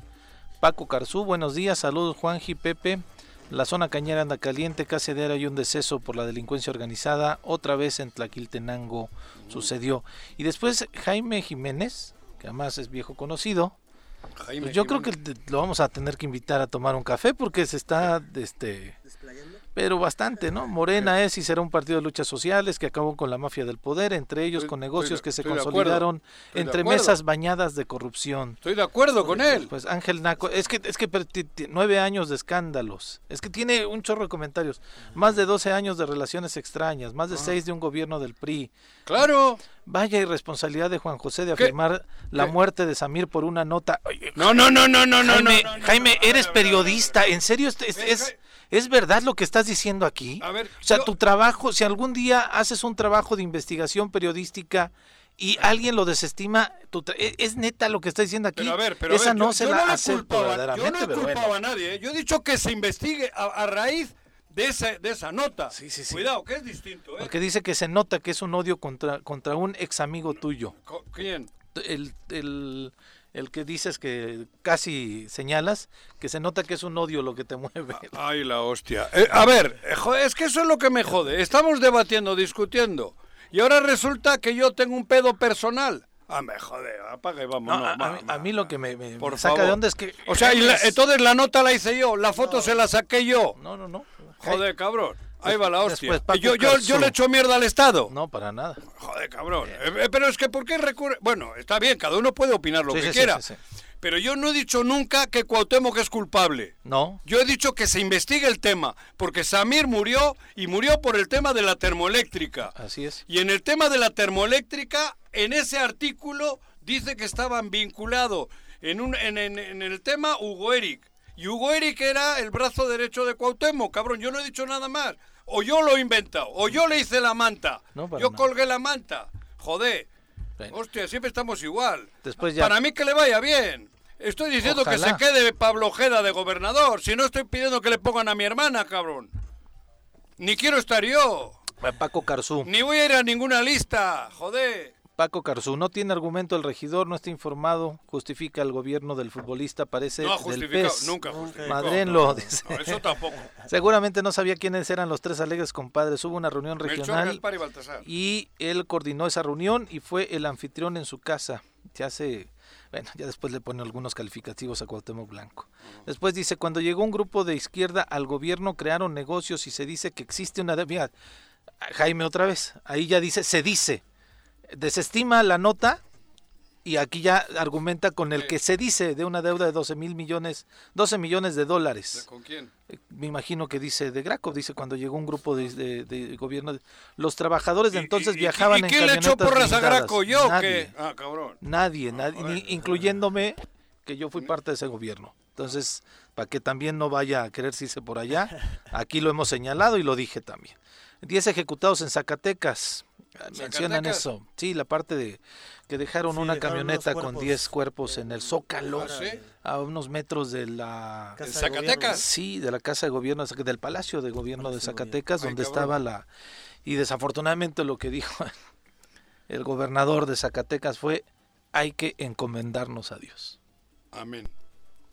Paco Carzú, buenos días, saludos Juanji, Pepe. La zona cañera anda caliente, casi diario hay un deceso por la delincuencia organizada. Otra vez en Tlaquiltenango sucedió. Y después Jaime Jiménez, que además es viejo conocido, pues yo creo que lo vamos a tener que invitar a tomar un café porque se está este pero bastante, ¿no? Morena es y será un partido de luchas sociales que acabó con la mafia del poder, entre ellos con negocios que se consolidaron entre mesas bañadas de corrupción. Estoy de acuerdo con él. Pues Ángel Naco, es que es que nueve años de escándalos, es que tiene un chorro de comentarios, más de doce años de relaciones extrañas, más de ah. seis de un gobierno del PRI. Claro. Vaya irresponsabilidad de Juan José de afirmar la muerte de Samir por una nota. no, no, no, no, no, Jaime, no, Jaime, eres periodista, ¿en serio es, es ¿Es verdad lo que estás diciendo aquí? A ver, o sea, tu trabajo, si algún día haces un trabajo de investigación periodística y alguien lo desestima, e, es neta lo que estás diciendo aquí. Pero a ver, pero Esa no se la acepto verdaderamente. Yo no he culpado a nadie, ¿eh? yo he dicho que se investigue a, raíz de esa, de esa nota. Sí, sí, sí. Cuidado, que es distinto. ¿eh? Porque dice que se nota que es un odio contra, contra un ex amigo tuyo. ¿Quién? El, el, el que dices que casi señalas, que se nota que es un odio lo que te mueve. Ay, la hostia. Eh, a ver, eh, es que eso es lo que me jode. Estamos debatiendo, discutiendo. Y ahora resulta que yo tengo un pedo personal. Ah, me jode, apaga y vamos. a, mí, lo que me, saca de onda es que... O sea, entonces la nota la hice yo, la foto se la saqué yo. No, no, no. Joder, cabrón. Ahí va la hostia. yo, yo, yo, le echo mierda al Estado. No, para nada. Joder, cabrón. Eh, eh, pero es que ¿por qué recurre? Bueno, está bien, cada uno puede opinar lo que quiera. Pero yo no he dicho nunca que Cuauhtémoc es culpable. No. Yo he dicho que se investigue el tema, porque Samir murió y murió por el tema de la termoeléctrica. Así es. Y en el tema de la termoeléctrica, en ese artículo dice que estaban vinculados en, un, en, en, en el tema Hugo Eric. Y Hugo Eric era el brazo derecho de Cuauhtémoc, cabrón. Yo no he dicho nada más o yo lo he inventado, o yo le hice la manta. yo colgué la manta. Joder. Hostia, siempre estamos igual. Después Para mí que le vaya bien. Estoy diciendo que se quede Pablo Ojeda de gobernador. Si no estoy pidiendo que le pongan a mi hermana, cabrón. Ni quiero estar yo. Paco Carzú. Ni voy a ir a ninguna lista. Joder. Paco Carzú, no tiene argumento el regidor, no está informado, justifica el gobierno del futbolista, parece no del PES. nunca Madren lo dice. eso tampoco. Seguramente no sabía quiénes eran los tres alegres compadres. Hubo una reunión regional y, él coordinó esa reunión y fue el anfitrión en su casa. Se hace bueno, ya después le pone algunos calificativos a Cuauhtémoc Blanco. Después dice, cuando llegó un grupo de izquierda al gobierno crearon negocios y se dice que existe una... Mira, Jaime otra vez, ahí ya dice, se dice, desestima la nota y aquí ya argumenta con el que se dice de una deuda de 12 mil millones, 12 millones de dólares. ¿Con quién? Eh, me imagino que dice de Graco, dice cuando llegó un grupo de, gobierno. Los trabajadores de entonces viajaban ¿y, en quién le echó porras a Graco? ¿Yo nadie, Ah, cabrón. Nadie, nadie incluyéndome que yo fui parte de ese gobierno. Entonces, para que también no vaya a quererse irse por allá, aquí lo hemos señalado y lo dije también. 10 ejecutados en Zacatecas. Mencionan eso. Sí, la parte de que dejaron una camioneta con 10 cuerpos en el Zócalo, ah, a unos metros de la... Zacatecas? Sí, de la Casa de Gobierno, del Palacio de Gobierno de Zacatecas, donde estaba la... Y desafortunadamente lo que dijo el gobernador de Zacatecas fue, hay que encomendarnos a Dios. Amén.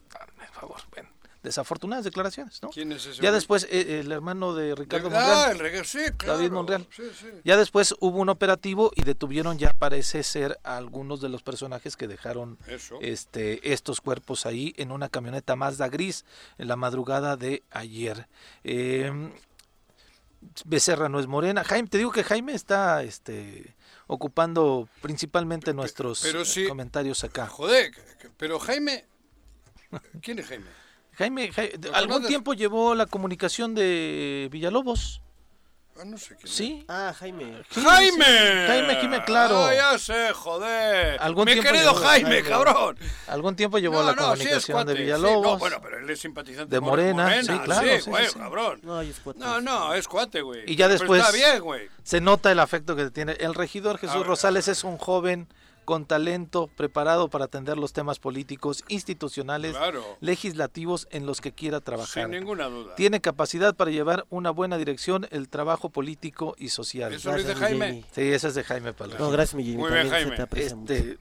Por favor, ven desafortunadas declaraciones, ¿no? ¿Quién es ese? Ya después eh, el hermano de Ricardo ah, Monreal. El sí, claro. David Monreal. Ya después hubo un operativo y detuvieron ya parece ser a algunos de los personajes que dejaron este estos cuerpos ahí en una camioneta Mazda gris en la madrugada de ayer. Eh, Becerra no es morena. Jaime, te digo que Jaime está este ocupando principalmente nuestros comentarios acá. Joder, pero Jaime ¿Quién es Jaime? Jaime, algún tiempo llevó la comunicación de Villalobos. Ah, no sé quién. Sí. Ah, Jaime. ¡Jaime! Jaime, Jaime, claro. Ah, ya sé, joder. ¿Algún Mi querido Jaime, cabrón. Algún tiempo llevó la comunicación de Villalobos. bueno, pero él es simpatizante de Morena. Sí, claro. Sí, güey, cabrón. No, es cuate. No, no, es cuate, güey. Y ya después está bien, güey. se nota el afecto que tiene. El regidor Jesús Rosales es un joven con talento, preparado para atender los temas políticos, institucionales, legislativos en los que quiera trabajar. Sin ninguna duda. Tiene capacidad para llevar una buena dirección el trabajo político y social. ¿Eso es de Jaime? Sí, ese es de Jaime Palma. No, gracias, mi Muy bien, Jaime. Este,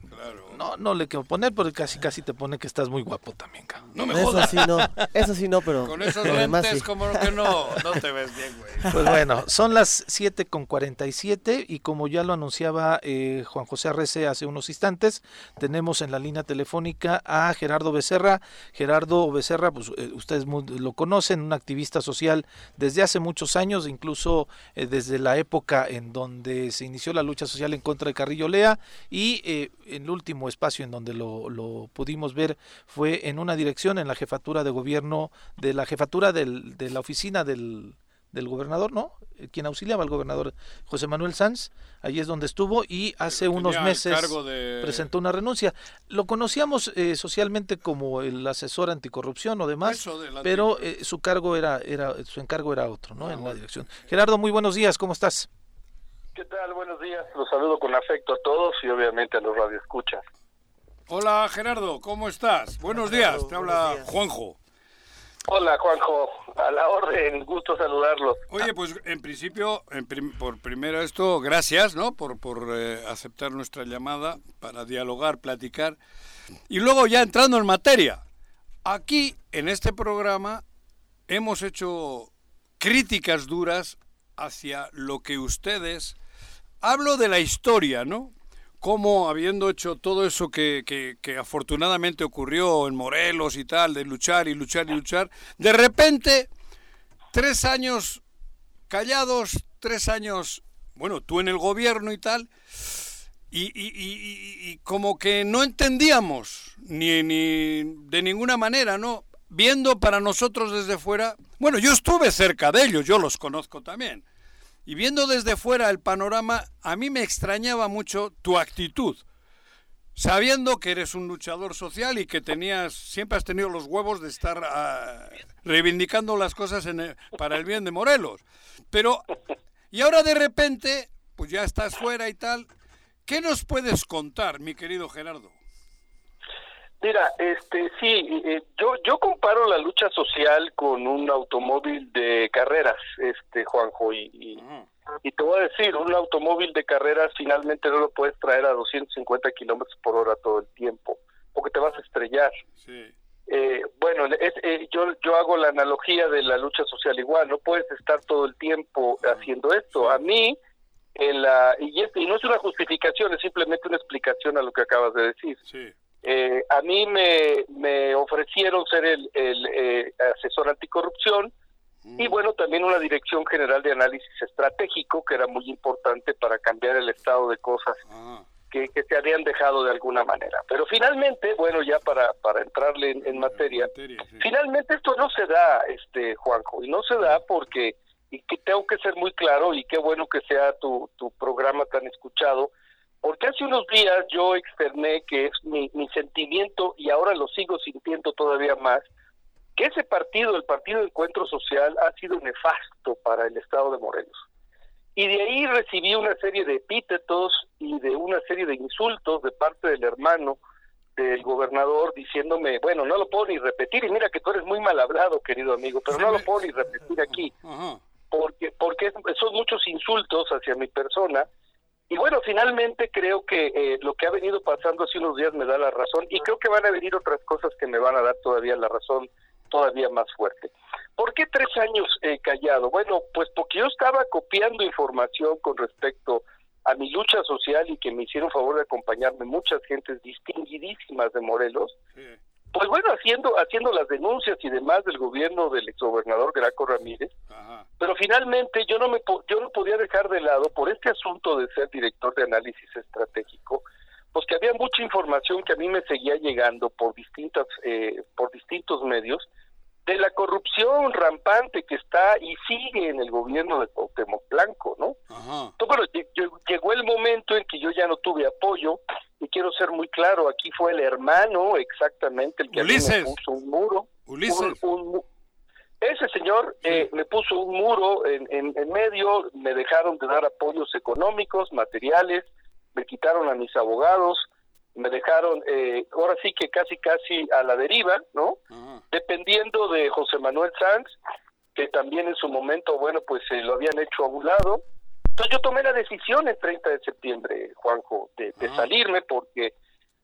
no, no le quiero poner porque casi casi te pone que estás muy guapo también, cabrón. No me eso sí no, eso sí no, pero con esos lentes como que no, no te ves bien, güey. Pues bueno, son las 7 con 47 y como ya lo anunciaba eh, Juan José Arrece hace unos instantes, tenemos en la línea telefónica a Gerardo Becerra. Gerardo Becerra, pues eh, ustedes lo conocen, un activista social desde hace muchos años, incluso eh, desde la época en donde se inició la lucha social en contra de Carrillo Lea y en el último espacio en donde lo, lo, pudimos ver fue en una dirección en la jefatura de gobierno de la jefatura del, de la oficina del, del gobernador, ¿no? Eh, quien auxiliaba al gobernador José Manuel Sanz, allí es donde estuvo y hace unos meses presentó una renuncia. Lo conocíamos eh, socialmente como el asesor anticorrupción o demás, pero eh, su cargo era, era, su encargo era otro, ¿no? Ah, en la dirección. Gerardo, muy buenos días, ¿cómo estás? ¿Qué tal? Buenos días. Los saludo con afecto a todos y obviamente a los radioescuchas. Hola Gerardo, ¿cómo estás? Buenos días, te habla Juanjo. Hola Juanjo, a la orden, gusto saludarlos. Oye, pues en principio, por primero esto, gracias, ¿no? Por, por eh, aceptar nuestra llamada para dialogar, platicar. Y luego ya entrando en materia, aquí en este programa hemos hecho críticas duras hacia lo que ustedes, hablo de la historia, ¿no? Cómo habiendo hecho todo eso que, que, afortunadamente ocurrió en Morelos y tal, de luchar y luchar y luchar, de repente, tres años callados, tres años, bueno, tú en el gobierno y tal, y, y, y, y como que no entendíamos, ni, ni de ninguna manera, ¿no? Viendo para nosotros desde fuera, bueno, yo estuve cerca de ellos, yo los conozco también y viendo desde fuera el panorama, a mí me extrañaba mucho tu actitud. Sabiendo que eres un luchador social y que tenías, siempre has tenido los huevos de estar ah, reivindicando las cosas para el bien de Morelos. Pero, y ahora de repente, pues ya estás fuera y tal. ¿Qué nos puedes contar, mi querido Gerardo? Mira, este, sí, eh, yo yo comparo la lucha social con un automóvil de carreras, este Juanjo, y, y, te voy a decir, un automóvil de carreras finalmente no lo puedes traer a 250 kilómetros por hora todo el tiempo, porque te vas a estrellar. Eh, bueno, eh, yo yo hago la analogía de la lucha social igual, no puedes estar todo el tiempo haciendo esto. A mí, en la, y, este, y no es una justificación, es simplemente una explicación a lo que acabas de decir. Sí eh, a mí me, me, ofrecieron ser el, el eh, asesor anticorrupción y mm. bueno, también una dirección general de análisis estratégico que era muy importante para cambiar el estado de cosas ah. que, que, se habían dejado de alguna manera. Pero finalmente, bueno, ya para, para entrarle en, materia, finalmente esto no se da, este Juanjo, y no se da porque, y que tengo que ser muy claro, y qué bueno que sea tu, tu programa tan escuchado, porque hace unos días yo externé que es mi, mi sentimiento y ahora lo sigo sintiendo todavía más, que ese partido, el Partido de Encuentro Social, ha sido nefasto para el Estado de Morelos. Y de ahí recibí una serie de epítetos y de una serie de insultos de parte del hermano del gobernador diciéndome, bueno, no lo puedo ni repetir, y mira que tú eres muy mal hablado, querido amigo, pero no lo puedo ni repetir aquí, porque, porque son muchos insultos hacia mi persona, y bueno, finalmente creo que eh, lo que ha venido pasando hace unos días me da la razón y creo que van a venir otras cosas que me van a dar todavía la razón todavía más fuerte. ¿Por qué tres años eh, callado? Bueno, pues porque yo estaba copiando información con respecto a mi lucha social y que me hicieron favor de acompañarme muchas gentes distinguidísimas de Morelos. Pues bueno, haciendo haciendo las denuncias y demás del gobierno del exgobernador Graco Ramírez, pero finalmente yo no me yo no podía dejar de lado por este asunto de ser director de análisis estratégico, pues que había mucha información que a mí me seguía llegando por distintas eh, por distintos medios de la corrupción rampante que está y sigue en el gobierno de Cuauhtémoc Blanco, ¿no? Entonces, bueno, llegó el momento en que yo ya no tuve apoyo y quiero ser muy claro, aquí fue el hermano exactamente el que me puso un muro. Ulises. ese señor eh, me puso un muro en, en, medio, me dejaron de dar apoyos económicos, materiales, me quitaron a mis abogados, me dejaron eh, ahora sí que casi casi a la deriva, ¿no? Dependiendo de José Manuel Sanz, que también en su momento, bueno, pues se lo habían hecho a un lado. Entonces yo tomé la decisión el 30 de septiembre, Juanjo, de, salirme porque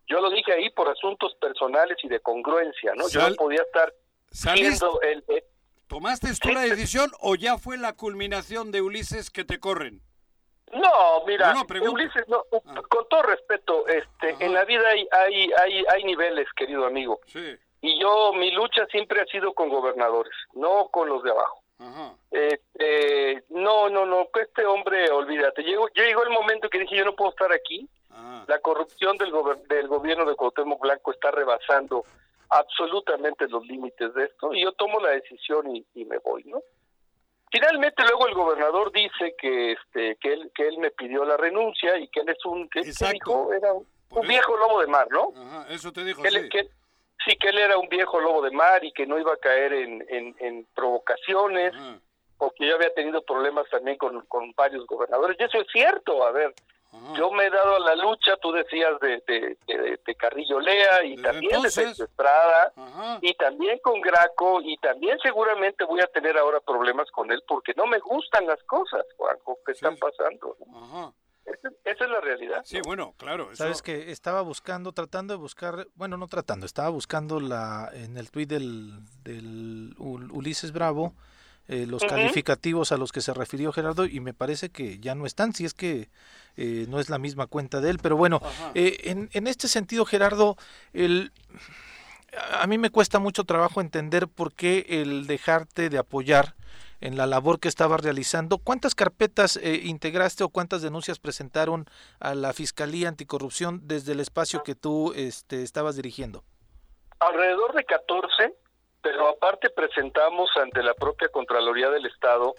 yo lo dije ahí por asuntos personales y de congruencia, ¿no? yo no podía estar siendo el... ¿Tomaste tú la decisión o ya fue la culminación de Ulises que te corren? No, mira, Ulises, no, ah. con todo respeto, este, en la vida hay, hay, hay, hay niveles, querido amigo. Sí. Y yo, mi lucha siempre ha sido con gobernadores, no con los de abajo. Este, no, no, no, este hombre, olvídate. Llegó, llegó el momento que dije, yo no puedo estar aquí. Ah. La corrupción del, del gobierno de Cuauhtémoc Blanco está rebasando absolutamente los límites de esto y yo tomo la decisión y, y me voy, ¿no? Finalmente luego el gobernador dice que este que él que él me pidió la renuncia y que él es un que, dijo era un, viejo lobo de mar, ¿no? eso te dijo, sí. sí, que él era un viejo lobo de mar y que no iba a caer en, en, provocaciones, porque yo había tenido problemas también con, con varios gobernadores. Y eso es cierto, a ver, yo me he dado a la lucha, tú decías de, de, Carrillo Lea y también de Estrada y también con Graco y también seguramente voy a tener ahora problemas con él porque no me gustan las cosas, Juanjo, que están pasando. Esa, es la realidad. Sí, bueno, claro. Sabes que estaba buscando, tratando de buscar, bueno, no tratando, estaba buscando la en el tuit del, del Ulises Bravo eh, los calificativos a los que se refirió Gerardo y me parece que ya no están, si es que eh, no es la misma cuenta de él. Pero bueno, eh, en, en, este sentido, Gerardo, el, a mí me cuesta mucho trabajo entender por qué el dejarte de apoyar en la labor que estabas realizando. ¿Cuántas carpetas integraste o cuántas denuncias presentaron a la Fiscalía Anticorrupción desde el espacio que tú este, estabas dirigiendo? Alrededor de 14 pero aparte presentamos ante la propia Contraloría del Estado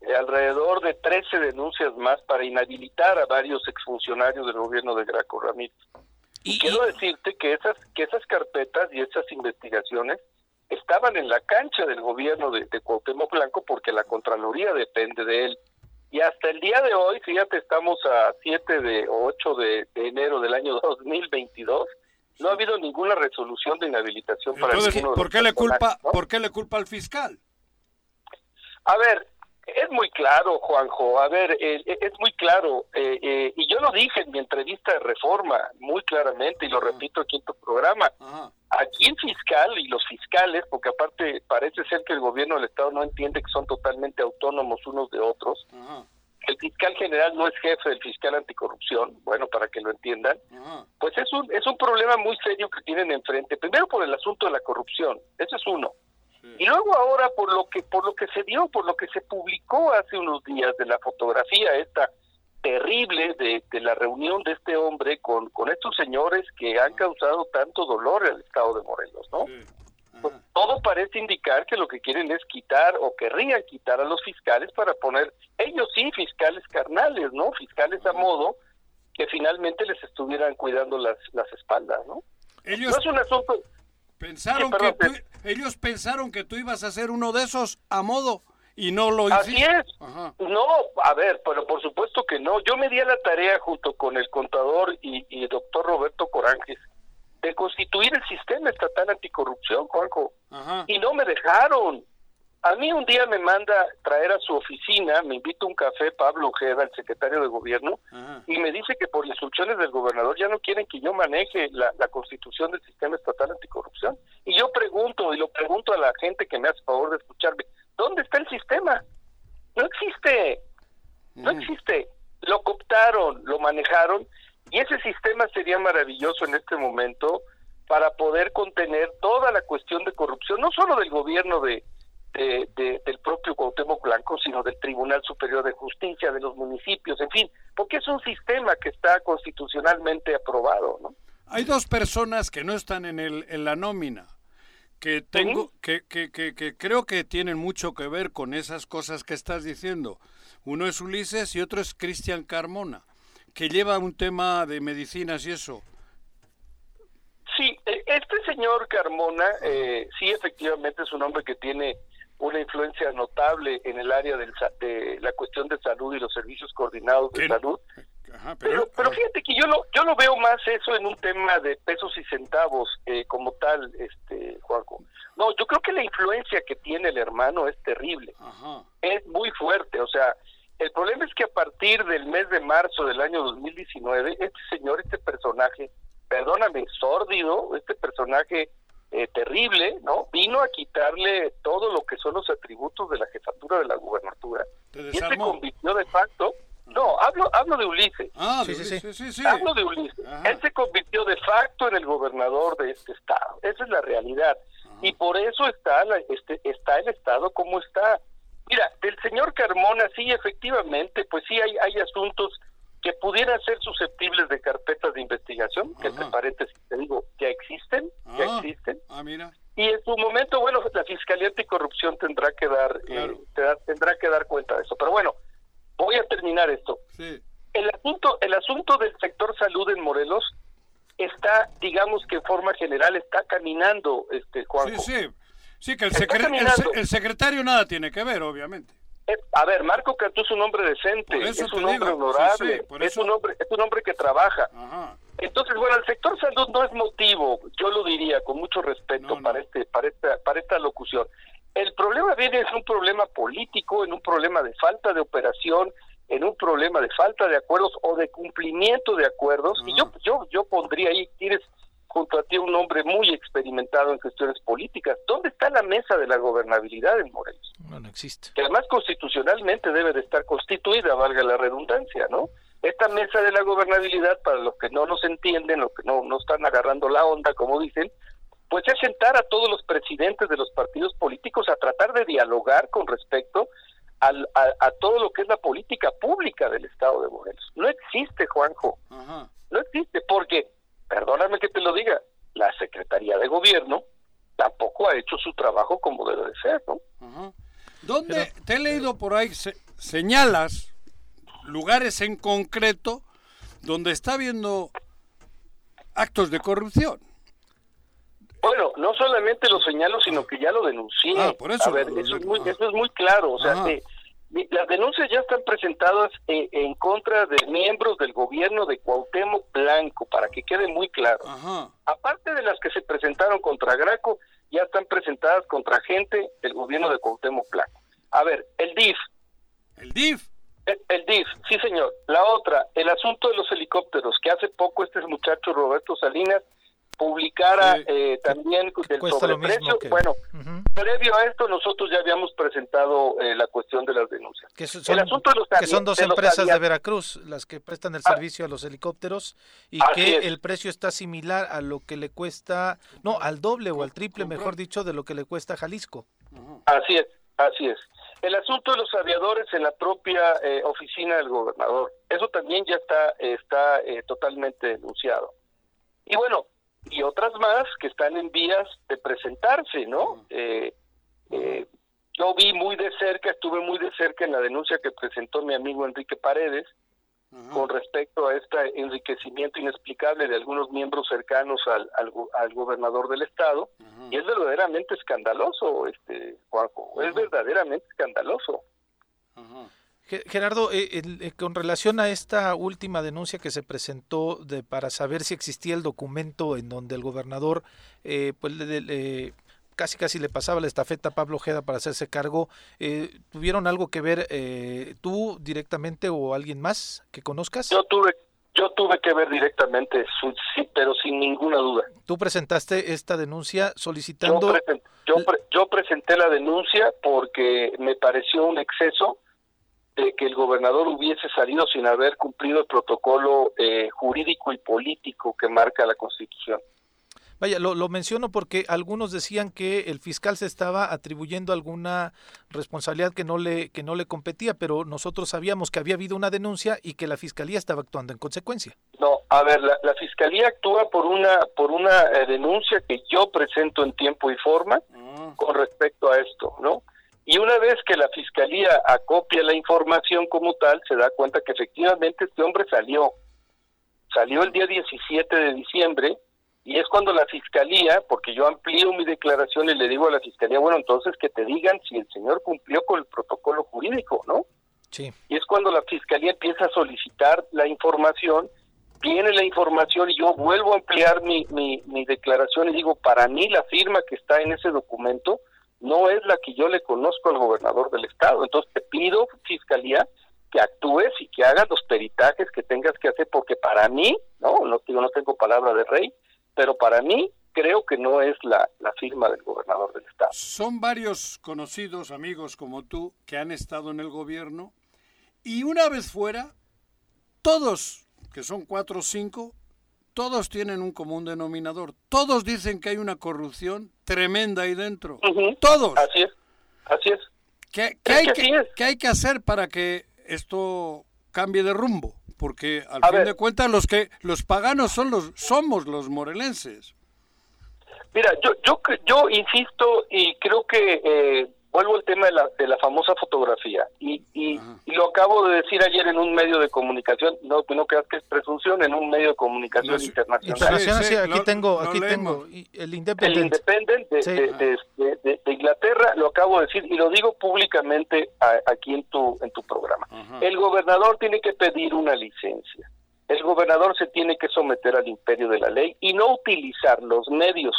eh, alrededor de 13 denuncias más para inhabilitar a varios exfuncionarios del gobierno de Graco Ramírez. Y, quiero decirte que esas, que esas carpetas y esas investigaciones estaban en la cancha del gobierno de, de Cuauhtémoc Blanco porque la Contraloría depende de él. Y hasta el día de hoy, fíjate, estamos a 7 de 8 de, de enero del año 2022 no ha habido ninguna resolución de inhabilitación para Entonces, ¿por qué le culpa, ¿por qué le culpa al fiscal? A ver, es muy claro, Juanjo, a ver, eh, eh, es muy claro, eh, y yo lo dije en mi entrevista de reforma, muy claramente, y lo repito aquí en tu programa, aquí el fiscal y los fiscales, porque aparte parece ser que el gobierno del Estado no entiende que son totalmente autónomos unos de otros, el fiscal general no es jefe del fiscal anticorrupción, bueno, para que lo entiendan, pues es un, es un problema muy serio que tienen enfrente. Primero por el asunto de la corrupción, eso es uno. Y luego ahora por lo que por lo que se dio, por lo que se publicó hace unos días de la fotografía esta terrible de, de la reunión de este hombre con, con estos señores que han causado tanto dolor al Estado de Morelos, ¿no? Pues, todo parece indicar que lo que quieren es quitar o querrían quitar a los fiscales para poner, ellos sí, fiscales carnales, ¿no? Fiscales a modo que finalmente les estuvieran cuidando las, las espaldas, ¿no? Ellos no es un asunto... Pensaron que tú, ellos pensaron que tú ibas a ser uno de esos a modo y no lo hiciste. Así es. No, a ver, pero por supuesto que no. Yo me di a la tarea junto con el contador y, y el doctor Roberto Coranges de constituir el sistema estatal anticorrupción, Juanjo. Y no me dejaron. A mí un día me manda traer a su oficina, me invita un café Pablo Ojeda, el secretario de gobierno, y me dice que por instrucciones del gobernador ya no quieren que yo maneje la, constitución del sistema estatal anticorrupción. Y yo pregunto, y lo pregunto a la gente que me hace favor de escucharme, ¿dónde está el sistema? No existe, no existe. Lo cooptaron, lo manejaron y ese sistema sería maravilloso en este momento para poder contener toda la cuestión de corrupción, no solo del gobierno de, del propio Cuauhtémoc Blanco, sino del Tribunal Superior de Justicia, de los municipios, en fin, porque es un sistema que está constitucionalmente aprobado, ¿no? Hay dos personas que no están en, el, en la nómina, que tengo, que, que, que, creo que tienen mucho que ver con esas cosas que estás diciendo. Uno es Ulises y otro es Cristian Carmona que lleva un tema de medicinas y eso. Sí, e, este señor Carmona, eh, sí, efectivamente es un hombre que tiene una influencia notable en el área del, de la cuestión de salud y los servicios coordinados de salud. pero, pero, fíjate que yo lo, yo lo veo más eso en un tema de pesos y centavos eh, como tal, este Juanjo. No, yo creo que la influencia que tiene el hermano es terrible, es muy fuerte, o sea, el problema es que a partir del mes de marzo del año 2019, este señor, este personaje, perdóname, sórdido, este personaje eh, terrible, ¿no? Vino a quitarle todo lo que son los atributos de la jefatura de la gubernatura. Y se convirtió de facto no, hablo, hablo de Ulises. Ah, sí, sí, sí, sí, Hablo de Ulises. Él se convirtió de facto en el gobernador de este estado. Esa es la realidad. Y por eso está, la, este, está el estado como está. Mira, del señor Carmona, sí, efectivamente, pues sí hay, hay asuntos que pudieran ser susceptibles de carpetas de investigación, que te parece, te digo, ya existen, ya ah. existen. Ah, mira. Y en su momento, bueno, la Fiscalía Anticorrupción tendrá que dar, eh, tendrá que dar cuenta de eso. Pero bueno, voy a terminar esto. El asunto, el asunto del sector salud en Morelos está, digamos que en forma general, está caminando, este Juanjo. Sí, sí. Sí, que el, el, secretario nada tiene que ver, obviamente. A ver, Marco Cantú es un hombre decente, es un hombre honorable, es, un hombre, es un hombre que trabaja. Entonces, bueno, el sector salud no es motivo, yo lo diría con mucho respeto para este, para esta, para esta locución. El problema viene es un problema político, en un problema de falta de operación, en un problema de falta de acuerdos o de cumplimiento de acuerdos. Y yo, yo, yo pondría ahí, tienes junto a ti un hombre muy experimentado en cuestiones políticas. ¿Dónde está la mesa de la gobernabilidad en Morelos? No, no existe. Que además constitucionalmente debe de estar constituida, valga la redundancia, ¿no? Esta mesa de la gobernabilidad, para los que no nos entienden, los que no, no están agarrando la onda, como dicen, pues es sentar a todos los presidentes de los partidos políticos a tratar de dialogar con respecto al, a, todo lo que es la política pública del Estado de Morelos. No existe, Juanjo. No existe porque, lo diga, la Secretaría de Gobierno tampoco ha hecho su trabajo como debe de ser, ¿no? ¿Dónde te he leído por ahí señalas lugares en concreto donde está habiendo actos de corrupción? Bueno, no solamente lo señalo, sino que ya lo denuncié. Ah, por eso. A ver, eso, es muy, eso es muy claro. O sea, las denuncias ya están presentadas eh, en, contra de miembros del gobierno de Cuauhtémoc Blanco, para que quede muy claro. Aparte de las que se presentaron contra Graco, ya están presentadas contra gente del gobierno de Cuauhtémoc Blanco. A ver, el DIF. ¿El DIF? El, el, DIF, sí señor. La otra, el asunto de los helicópteros, que hace poco este muchacho Roberto Salinas publicara eh, también del sobreprecio. Bueno, previo a esto nosotros ya habíamos presentado eh, la cuestión de las denuncias. Que son, el asunto de los que son dos empresas de Veracruz las que prestan el ah. servicio a los helicópteros y que el precio está similar a lo que le cuesta, no, al doble o al triple, mejor dicho, de lo que le cuesta a Jalisco. Así es, así es. El asunto de los aviadores en la propia eh, oficina del gobernador, eso también ya está, está totalmente denunciado. Y bueno, y otras más que están en vías de presentarse, ¿no? Eh, eh, yo vi muy de cerca, estuve muy de cerca en la denuncia que presentó mi amigo Enrique Paredes con respecto a este enriquecimiento inexplicable de algunos miembros cercanos al, al, gobernador del estado y es verdaderamente escandaloso, este Juanjo, es verdaderamente escandaloso. Gerardo, eh, eh, con relación a esta última denuncia que se presentó de, para saber si existía el documento en donde el gobernador eh, pues, casi casi le pasaba la estafeta a Pablo Ojeda para hacerse cargo, ¿tuvieron algo que ver tú directamente o alguien más que conozcas? Yo tuve yo tuve que ver directamente, sí, pero sin ninguna duda. ¿Tú presentaste esta denuncia solicitando...? yo, yo presenté la denuncia porque me pareció un exceso de que el gobernador hubiese salido sin haber cumplido el protocolo eh, jurídico y político que marca la Constitución. Vaya, lo, lo, menciono porque algunos decían que el fiscal se estaba atribuyendo alguna responsabilidad que no le que no le competía, pero nosotros sabíamos que había habido una denuncia y que la fiscalía estaba actuando en consecuencia. No, a ver, la, fiscalía actúa por una por una eh, denuncia que yo presento en tiempo y forma mm. con respecto a esto, ¿no? Y una vez que la fiscalía acopia la información como tal, se da cuenta que efectivamente este hombre salió. Salió el día 17 de diciembre y es cuando la fiscalía, porque yo amplío mi declaración y le digo a la fiscalía, bueno, entonces que te digan si el señor cumplió con el protocolo jurídico, ¿no? Y es cuando la fiscalía empieza a solicitar la información, viene la información y yo vuelvo a ampliar mi, mi, mi declaración y digo, para mí la firma que está en ese documento no es la que yo le conozco al gobernador del estado. Entonces te pido, fiscalía, que actúes y que hagas los peritajes que tengas que hacer, porque para mí, no, no digo, no tengo palabra de rey, pero para mí creo que no es la, la firma del gobernador del estado. Son varios conocidos, amigos como tú, que han estado en el gobierno y una vez fuera, todos, que son cuatro o cinco, todos tienen un común denominador. Todos dicen que hay una corrupción tremenda ahí dentro. Todos. Así es. Así es. ¿Qué, hay que, ¿Qué hay que hacer para que esto cambie de rumbo, porque al fin de cuentas los que los paganos son los somos los morelenses. Mira, yo yo yo insisto y creo que eh, vuelvo al tema de la, de la famosa fotografía. Y, y, lo acabo de decir ayer en un medio de comunicación, no, no creas que es presunción, en un medio de comunicación internacional. aquí tengo, aquí tengo. el Independent, de, Inglaterra, lo acabo de decir y lo digo públicamente aquí en tu, en tu programa. El gobernador tiene que pedir una licencia. El gobernador se tiene que someter al imperio de la ley y no utilizar los medios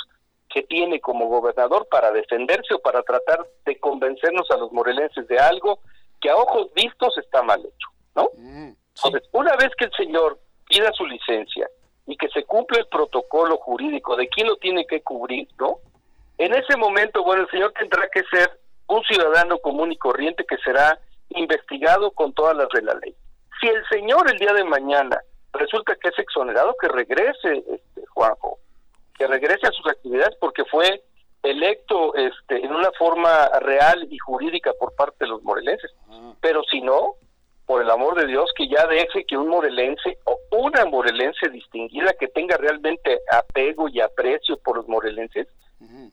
que tiene como gobernador para defenderse o para tratar de convencernos a los morelenses de algo que a ojos vistos está mal hecho, ¿no? Mm, Entonces, una vez que el señor pida su licencia y que se cumple el protocolo jurídico de quién lo tiene que cubrir, ¿no? En ese momento, bueno, el señor tendrá que ser un ciudadano común y corriente que será investigado con todas las de la ley. Si el señor el día de mañana resulta que es exonerado, que regrese, este, Juanjo, que regrese a sus actividades porque fue electo este, en una forma real y jurídica por parte de los morelenses. Pero si no, por el amor de Dios, que ya deje que un morelense o una morelense distinguida que tenga realmente apego y aprecio por los morelenses,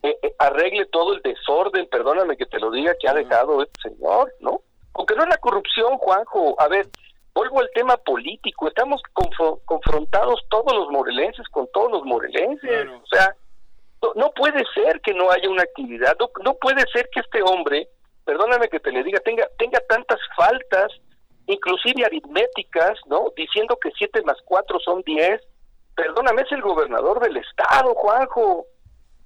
eh, eh, arregle todo el desorden, perdóname que te lo diga, que ha dejado este señor, ¿no? Aunque no es la corrupción, Juanjo. A ver, vuelvo al tema político, estamos confrontados todos los morelenses con todos los morelenses, o sea, no, puede ser que no haya una actividad, no, puede ser que este hombre, perdóname que te le diga, tenga, tenga tantas faltas, inclusive aritméticas, ¿no? Diciendo que 7 más 4 son 10, perdóname, es el gobernador del estado, Juanjo,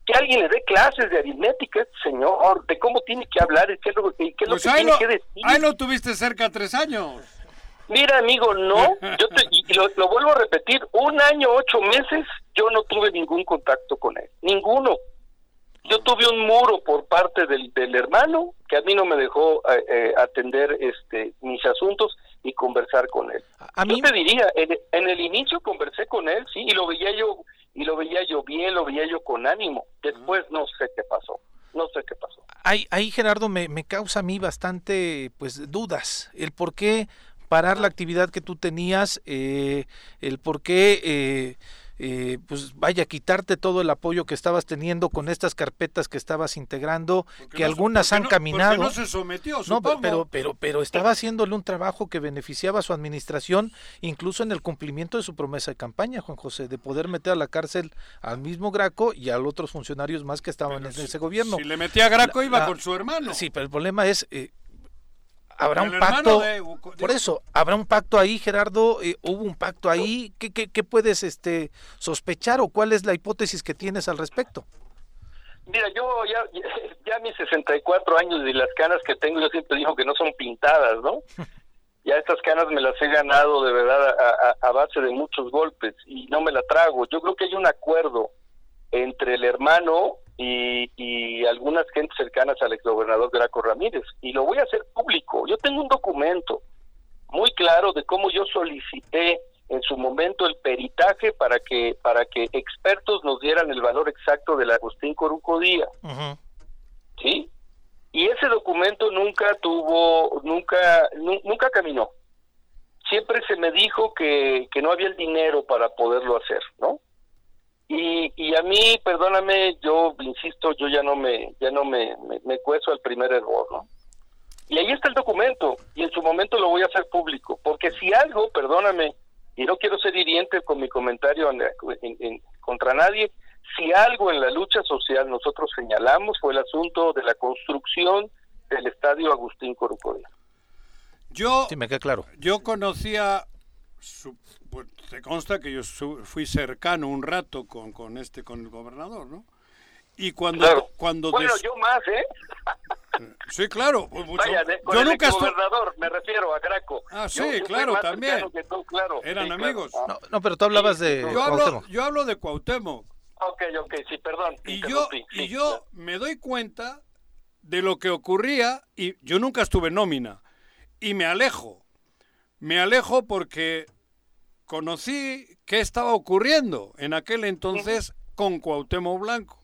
que alguien le dé clases de aritmética, señor, de cómo tiene que hablar, qué es lo, qué es lo pues que tiene que decir. Ahí lo tuviste cerca de tres años. Mira, amigo, no, yo y lo, vuelvo a repetir, un año, ocho meses, yo no tuve ningún contacto con él, ninguno. Yo tuve un muro por parte del, del hermano que a mí no me dejó eh, eh, atender este mis asuntos y conversar con él. A mí... Yo te diría, en, en, el inicio conversé con él, sí, y lo veía yo y lo veía yo bien, lo veía yo con ánimo. Después no sé qué pasó. No sé qué pasó. Ahí, ahí Gerardo, me, me causa a mí bastante pues dudas. El por qué parar la actividad que tú tenías, eh, el por qué, eh, eh, pues vaya, quitarte todo el apoyo que estabas teniendo con estas carpetas que estabas integrando, que algunas han caminado. no se sometió, no, pero, pero, pero estaba haciéndole un trabajo que beneficiaba a su administración, incluso en el cumplimiento de su promesa de campaña, Juan José, de poder meter a la cárcel al mismo Graco y a los otros funcionarios más que estaban en ese gobierno. Si le metía a Graco, iba con su hermano. Sí, pero el problema es, habrá un pacto. por eso, habrá un pacto ahí, Gerardo. Eh, ¿Hubo un pacto ahí? ¿Qué, qué, puedes este, sospechar o cuál es la hipótesis que tienes al respecto? Mira, yo ya, ya mis 64 años y las canas que tengo, yo siempre digo que no son pintadas, ¿no? ya estas canas me las he ganado de verdad a, a, base de muchos golpes y no me la trago. Yo creo que hay un acuerdo entre el hermano y, algunas gentes cercanas al exgobernador Graco Ramírez. Y lo voy a hacer público. Yo tengo un documento muy claro de cómo yo solicité en su momento el peritaje para que para que expertos nos dieran el valor exacto del Agustín Coruco Díaz. ¿Sí? Y ese documento nunca tuvo, nunca, nunca caminó. Siempre se me dijo que, que no había el dinero para poderlo hacer, ¿no? Y, y a mí, perdóname, yo insisto, yo ya no me ya no me, me, cueso al primer error, ¿no? Y ahí está el documento, y en su momento lo voy a hacer público, porque si algo, perdóname, y no quiero ser hiriente con mi comentario en, contra nadie, si algo en la lucha social nosotros señalamos fue el asunto de la construcción del estadio Agustín Corucodía. Yo, sí, me queda claro. Yo conocía, pues, te consta que yo fui cercano un rato con, con este, con el gobernador, ¿no? Y cuando, cuando bueno, yo más, ¿eh? Sí, claro. Pues, yo nunca el gobernador, me refiero a Graco. Ah, sí, claro, también. claro. Eran amigos. No, pero tú hablabas de yo hablo, yo hablo de Cuauhtémoc. Ok, ok, sí, perdón. Y yo, y yo me doy cuenta de lo que ocurría y yo nunca estuve en nómina. Y me alejo. Me alejo porque conocí qué estaba ocurriendo en aquel entonces con Cuauhtémoc Blanco.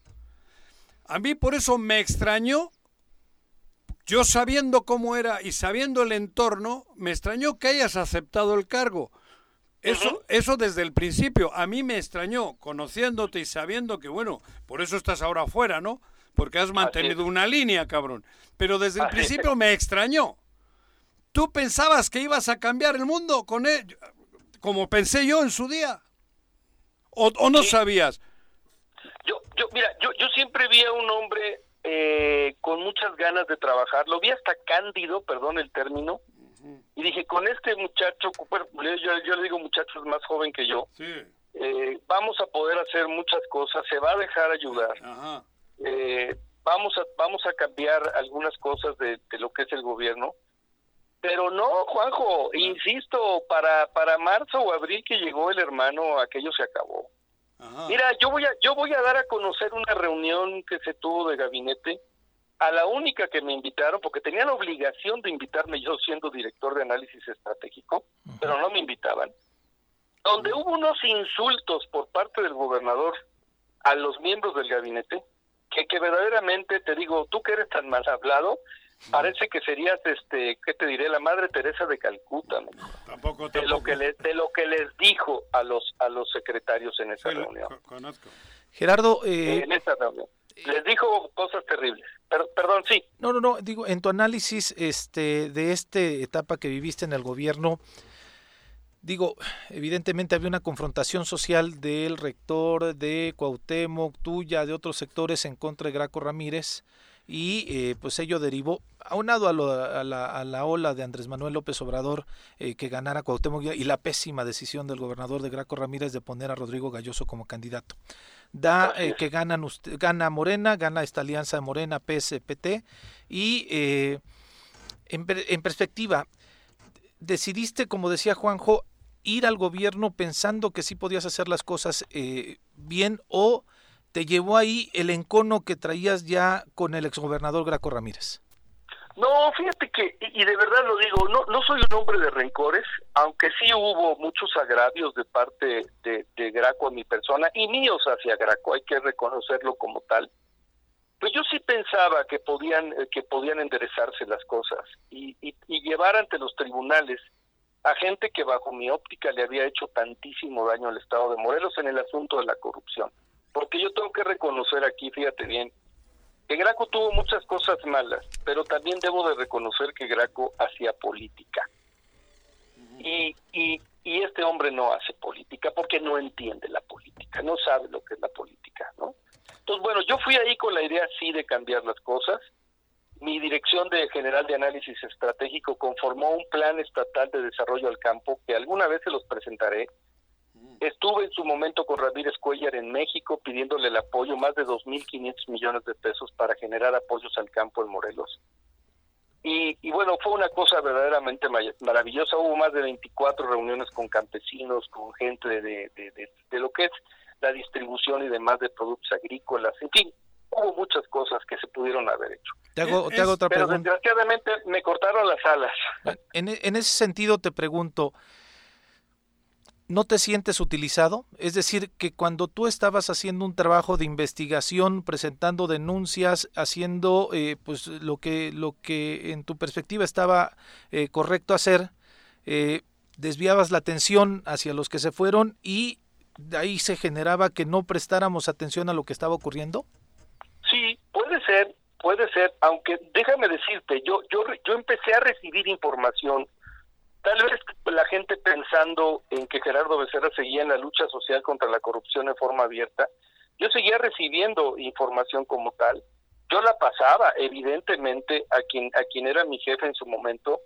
A mí por eso me extrañó yo sabiendo cómo era y sabiendo el entorno, me extrañó que hayas aceptado el cargo. Eso, eso desde el principio, a mí me extrañó, conociéndote y sabiendo que, bueno, por eso estás ahora afuera, ¿no? Porque has mantenido una línea, cabrón. Pero desde el principio me extrañó. ¿Tú pensabas que ibas a cambiar el mundo con él? Como pensé yo en su día. ¿O, no sabías? Yo, yo, mira, yo, yo siempre vi a un hombre eh, con muchas ganas de trabajar. Lo vi hasta cándido, perdón el término, y dije, con este muchacho, yo, yo le digo muchacho es más joven que yo, eh, vamos a poder hacer muchas cosas, se va a dejar ayudar. Eh, vamos a vamos a cambiar algunas cosas de, lo que es el gobierno pero no Juanjo insisto para para marzo o abril que llegó el hermano aquello se acabó. Mira, yo voy a yo voy a dar a conocer una reunión que se tuvo de gabinete a la única que me invitaron porque tenían la obligación de invitarme yo siendo director de análisis estratégico, pero no me invitaban. Donde hubo unos insultos por parte del gobernador a los miembros del gabinete que que verdaderamente te digo, tú que eres tan mal hablado, Parece que serías, este, ¿qué te diré? La Madre Teresa de Calcuta. Tampoco, De lo que de lo que les dijo a los a los secretarios en esa reunión. Gerardo, eh, en esa reunión. Les dijo cosas terribles. perdón, sí. No, no, no. Digo, en tu análisis, este, de esta etapa que viviste en el gobierno, digo, evidentemente había una confrontación social del rector de Cuauhtémoc, tuya, de otros sectores en contra de Graco Ramírez y eh, pues ello derivó, aunado a, a, la, a la ola de Andrés Manuel López Obrador eh, que ganara Cuauhtémoc y la pésima decisión del gobernador de Graco Ramírez de poner a Rodrigo Galloso como candidato. Da eh, que ganan gana Morena, gana esta alianza de Morena, PS, PT y en, en perspectiva, decidiste, como decía Juanjo, ir al gobierno pensando que sí podías hacer las cosas bien o te llevó ahí el encono que traías ya con el exgobernador Graco Ramírez? No, fíjate que, y de verdad lo digo, no, no soy un hombre de rencores, aunque sí hubo muchos agravios de parte de, Graco a mi persona y míos hacia Graco, hay que reconocerlo como tal. Pues yo sí pensaba que podían, eh, que podían enderezarse las cosas y, y llevar ante los tribunales a gente que bajo mi óptica le había hecho tantísimo daño al Estado de Morelos en el asunto de la corrupción. Porque yo tengo que reconocer aquí, fíjate bien, que Graco tuvo muchas cosas malas, pero también debo de reconocer que Graco hacía política. Y, y, y este hombre no hace política porque no entiende la política, no sabe lo que es la política, ¿no? Entonces, bueno, yo fui ahí con la idea sí de cambiar las cosas. Mi dirección de general de análisis estratégico conformó un plan estatal de desarrollo al campo que alguna vez se los presentaré, Estuve en su momento con Ramírez Cuellar en México pidiéndole el apoyo, más de 2.500 millones de pesos para generar apoyos al campo en Morelos. Y, bueno, fue una cosa verdaderamente maravillosa. Hubo más de 24 reuniones con campesinos, con gente de, de, lo que es la distribución y demás de productos agrícolas. En fin, hubo muchas cosas que se pudieron haber hecho. Te hago, te hago otra pero desgraciadamente me cortaron las alas. En, en ese sentido te pregunto, no te sientes utilizado? Es decir, que cuando tú estabas haciendo un trabajo de investigación, presentando denuncias, haciendo eh, pues lo que, lo que en tu perspectiva estaba eh, correcto hacer, eh, desviabas la atención hacia los que se fueron y de ahí se generaba que no prestáramos atención a lo que estaba ocurriendo? Sí, puede ser, puede ser, aunque déjame decirte, yo, yo, yo empecé a recibir información Tal vez la gente pensando en que Gerardo Becerra seguía en la lucha social contra la corrupción en forma abierta, yo seguía recibiendo información como tal. Yo la pasaba, evidentemente, a quien, a quien era mi jefe en su momento,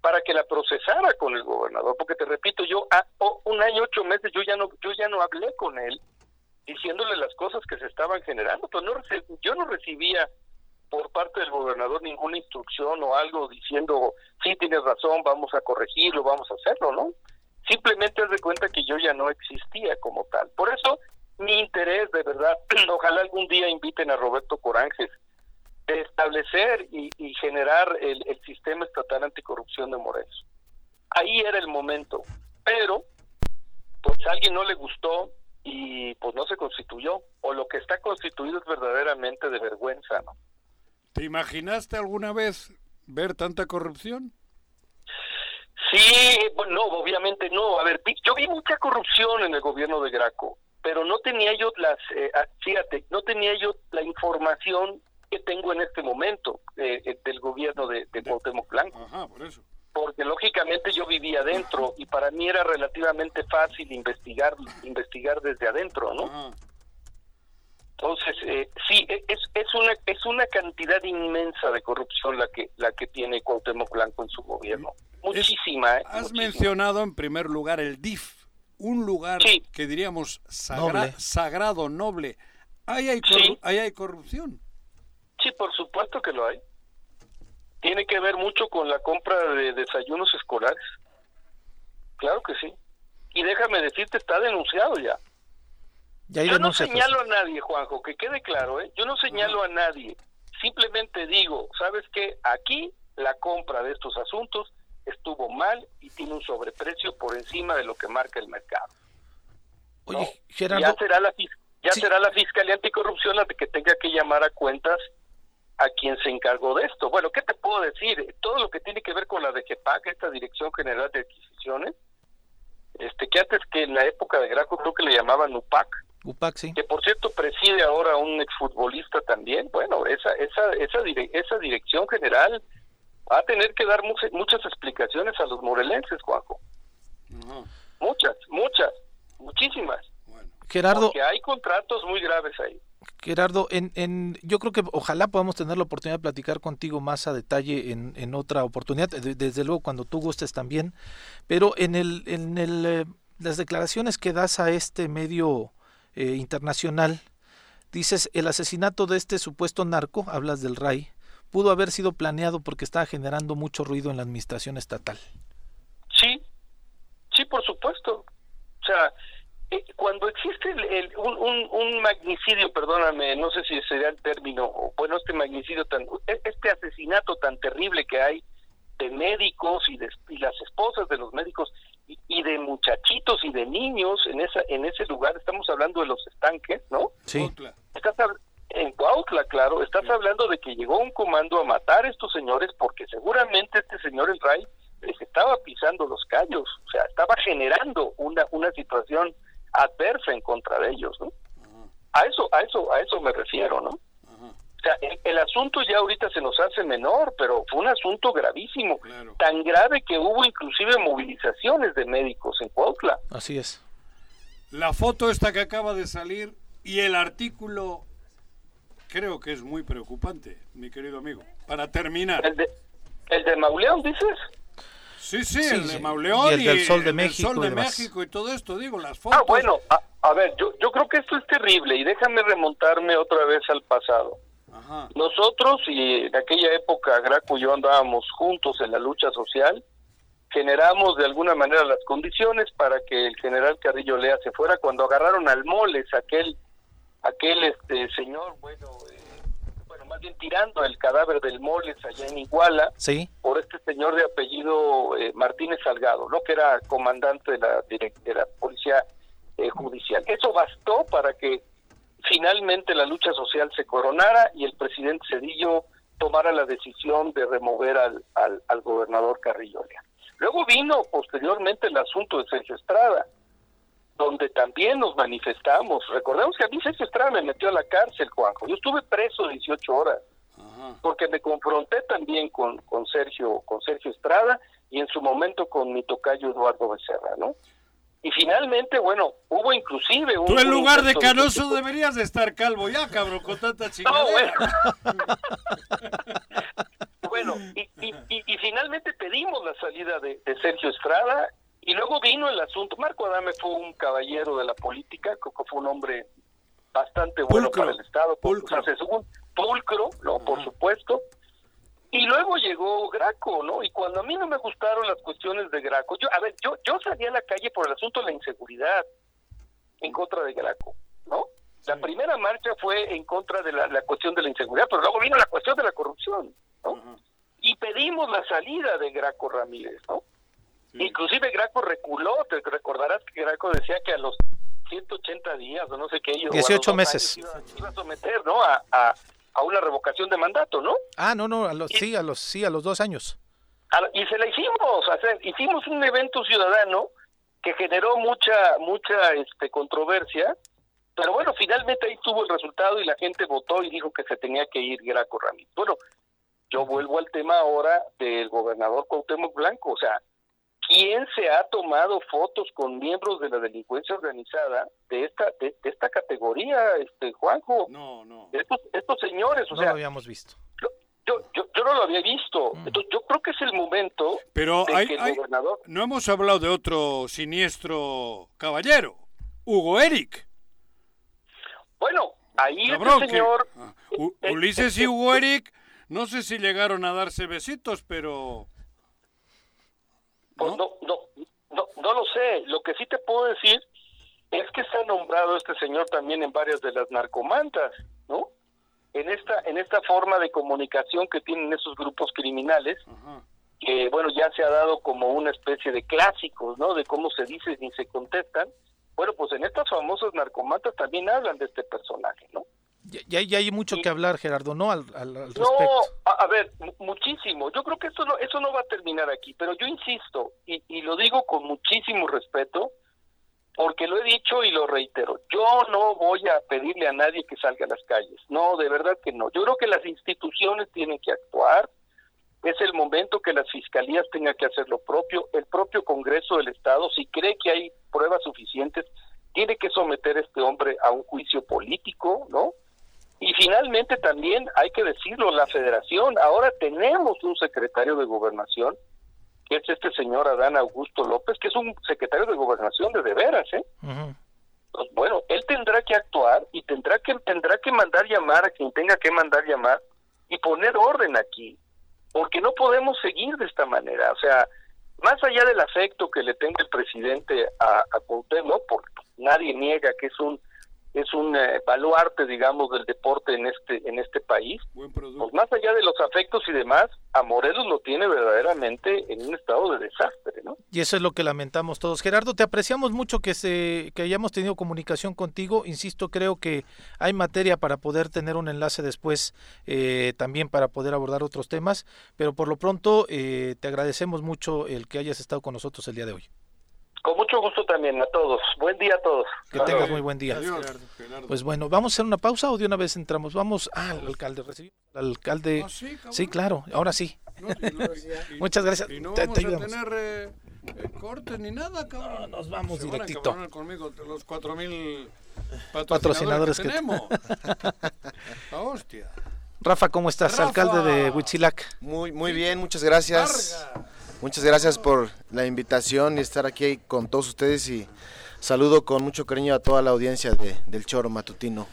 para que la procesara con el gobernador, porque te repito, yo a, un año, ocho meses, yo ya no, yo ya no hablé con él diciéndole las cosas que se estaban generando, pues no, yo no recibía por parte del gobernador ninguna instrucción o algo diciendo, sí, tienes razón, vamos a corregirlo, vamos a hacerlo, ¿no? Simplemente haz de cuenta que yo ya no existía como tal. Por eso, mi interés, de verdad, ojalá algún día inviten a Roberto Coranges, de establecer y, generar el, sistema estatal anticorrupción de Morelos. Ahí era el momento, pero pues a alguien no le gustó y pues no se constituyó, o lo que está constituido es verdaderamente de vergüenza, ¿no? ¿Te imaginaste alguna vez ver tanta corrupción? Sí, no, obviamente no. A ver, yo vi mucha corrupción en el gobierno de Graco, pero no tenía yo las, eh, ah, fíjate, no tenía yo la información que tengo en este momento eh, eh, del gobierno de, de Cuauhtémoc Blanco. Ajá, por eso. Porque lógicamente yo vivía adentro y para mí era relativamente fácil investigar investigar desde adentro, ¿no? Entonces, eh, sí, e, es, es, una, es una cantidad inmensa de corrupción la que, la que tiene Cuauhtémoc Blanco en su gobierno. Muchísima. ¿eh? has mencionado en primer lugar el DIF, un lugar que diríamos sagrado, noble. Ahí hay, ahí hay corrupción. Sí, por supuesto que lo hay. Tiene que ver mucho con la compra de desayunos escolares. Claro que sí. Y déjame decirte, está denunciado ya. Yo no señalo a nadie, Juanjo, que quede claro, ¿eh? Yo no señalo a nadie. Simplemente digo, ¿sabes qué? Aquí la compra de estos asuntos estuvo mal y tiene un sobreprecio por encima de lo que marca el mercado. Oye, Gerardo... Ya será la, ya será la Fiscalía Anticorrupción la que tenga que llamar a cuentas a quien se encargó de esto. Bueno, ¿qué te puedo decir? Todo lo que tiene que ver con la DGPAC, esta Dirección General de Adquisiciones, este que antes que en la época de Graco creo que le llamaban UPAC, que por cierto preside ahora un exfutbolista también. Bueno, esa, esa, esa, esa dirección general va a tener que dar muchas, explicaciones a los morelenses, Juanjo. Muchas, muchas, muchísimas. Gerardo. Porque hay contratos muy graves ahí. Gerardo, en, en, yo creo que ojalá podamos tener la oportunidad de platicar contigo más a detalle en, en otra oportunidad, desde luego cuando tú gustes también, pero en, el, en el, eh, las declaraciones que das a este medio eh, internacional, dices, el asesinato de este supuesto narco, hablas del RAI, pudo haber sido planeado porque estaba generando mucho ruido en la administración estatal. Sí, sí, por supuesto. O sea, eh, cuando existe el, un, un, magnicidio, perdóname, no sé si sería el término, bueno, este magnicidio tan, e, este asesinato tan terrible que hay de médicos y, de, y las esposas de los médicos y, de muchachitos y de niños en esa en ese lugar. Estamos hablando de los estanques no sí. Estás en Cuautla claro. Estás hablando de que llegó un comando a matar a estos señores porque seguramente este señor el Ray les estaba pisando los callos. O sea estaba generando una una situación adversa en contra de ellos no a eso a eso a eso me refiero no el, asunto ya ahorita se nos hace menor, pero fue un asunto gravísimo, tan grave que hubo inclusive movilizaciones de médicos en Cuautla. Así es. La foto esta que acaba de salir y el artículo creo que es muy preocupante, mi querido amigo. Para terminar. ¿El de, el de Mauleón, dices? Sí, sí, el de Mauleón y el del Sol de, México, Sol de México y todo esto, digo, las fotos. Ah, bueno, a, a ver, yo, yo creo que esto es terrible y déjame remontarme otra vez al pasado. Nosotros, y en aquella época Graco y yo andábamos juntos en la lucha social, generamos de alguna manera las condiciones para que el general Carrillo Lea se fuera cuando agarraron al Moles, aquel aquel este señor, bueno, eh, bueno, más bien tirando el cadáver del Moles allá en Iguala, ¿Sí? por este señor de apellido eh, Martínez Salgado, ¿no? que era comandante de la, de la policía eh, judicial. Eso bastó para que finalmente la lucha social se coronara y el presidente Cedillo tomara la decisión de remover al, al, gobernador Carrillo Luego vino posteriormente el asunto de Sergio Estrada, donde también nos manifestamos. Recordemos que a mí Sergio Estrada me metió a la cárcel, Juanjo. Yo estuve preso 18 horas, porque me confronté también con, con, Sergio, con Sergio Estrada y en su momento con mi tocayo Eduardo Becerra, ¿no? Y finalmente, bueno, hubo inclusive un... Tú en lugar de canoso deberías de estar calvo ya, cabrón, con tanta chingadera. bueno, y, y, y, finalmente pedimos la salida de, Sergio Estrada y luego vino el asunto. Marco Adame fue un caballero de la política, creo que fue un hombre bastante bueno para el Estado, pulcro, pulcro ¿no? por supuesto. Y luego llegó Graco, ¿no? Y cuando a mí no me gustaron las cuestiones de Graco, yo, a ver, yo, yo salí a la calle por el asunto de la inseguridad en contra de Graco, ¿no? La primera marcha fue en contra de la, cuestión de la inseguridad, pero luego vino la cuestión de la corrupción, ¿no? Y pedimos la salida de Graco Ramírez, ¿no? Inclusive Graco reculó, te recordarás que Graco decía que a los 180 días o no sé qué... 18 meses. Iba, a someter, ¿no? A, a, a, una revocación de mandato, ¿no? Ah, no, no, a los, sí, a los, sí, a los dos años. y se la hicimos, o sea, hicimos un evento ciudadano que generó mucha, mucha este, controversia, pero bueno, finalmente ahí tuvo el resultado y la gente votó y dijo que se tenía que ir Graco Ramírez. Bueno, yo vuelvo al tema ahora del gobernador Cuauhtémoc Blanco, o sea, ¿quién se ha tomado fotos con miembros de la delincuencia organizada de esta de, esta categoría, este Juanjo? No, no. Estos, estos señores, o no lo habíamos visto. Yo, yo, yo, no lo había visto. Mm. Entonces, yo creo que es el momento Pero hay, el gobernador... No hemos hablado de otro siniestro caballero, Hugo Eric. Bueno, ahí este señor... Ah, eh, eh, Ulises y Hugo Eric, no sé si llegaron a darse besitos, pero... Pues ¿No? no, no, no, lo sé. Lo que sí te puedo decir es que está nombrado este señor también en varias de las narcomantas, ¿no? En esta, en esta forma de comunicación que tienen esos grupos criminales, que bueno, ya se ha dado como una especie de clásicos, ¿no? De cómo se dice y se contestan. Bueno, pues en estas famosas narcomantas también hablan de este personaje, ¿no? Ya, ya hay mucho que hablar, Gerardo, ¿no? Al, al, respecto. No, a, ver, muchísimo. Yo creo que esto no, eso no va a terminar aquí, pero yo insisto, y, y lo digo con muchísimo respeto, porque lo he dicho y lo reitero, yo no voy a pedirle a nadie que salga a las calles, no, de verdad que no. Yo creo que las instituciones tienen que actuar, es el momento que las fiscalías tengan que hacer lo propio, el propio Congreso del Estado, si cree que hay pruebas suficientes, tiene que someter a este hombre a un juicio político, ¿no? Finalmente también hay que decirlo, la federación, ahora tenemos un secretario de gobernación, que es este señor Adán Augusto López, que es un secretario de gobernación de de veras, ¿eh? Pues, bueno, él tendrá que actuar y tendrá que tendrá que mandar llamar a quien tenga que mandar llamar y poner orden aquí porque no podemos seguir de esta manera. O sea, más allá del afecto que le tenga el presidente a, a Cuauhtémoc, porque nadie niega que es un es un eh, baluarte, digamos, del deporte en este en este país. Pues más allá de los afectos y demás, a Morelos lo tiene verdaderamente en un estado de desastre, ¿no? Y eso es lo que lamentamos todos. Gerardo, te apreciamos mucho que se que hayamos tenido comunicación contigo. Insisto, creo que hay materia para poder tener un enlace después, eh, también para poder abordar otros temas. Pero por lo pronto, eh, te agradecemos mucho el que hayas estado con nosotros el día de hoy. Con mucho gusto también a todos. Buen día a todos. Que tengas muy buen día. Pues bueno, vamos a hacer una pausa o de una vez entramos. Vamos al alcalde. Al alcalde. Ah, sí, claro. Ahora sí. Muchas gracias. Y no vamos a tener eh, eh, cortes ni nada, cabrón. nos vamos directito. conmigo los cuatro mil patrocinadores, que, tenemos. La hostia. Rafa, ¿cómo estás? Alcalde de Huitzilac. Muy, muy bien, muchas gracias. Muchas gracias por la invitación y estar aquí con todos ustedes y saludo con mucho cariño a toda la audiencia de, del Choro Matutino.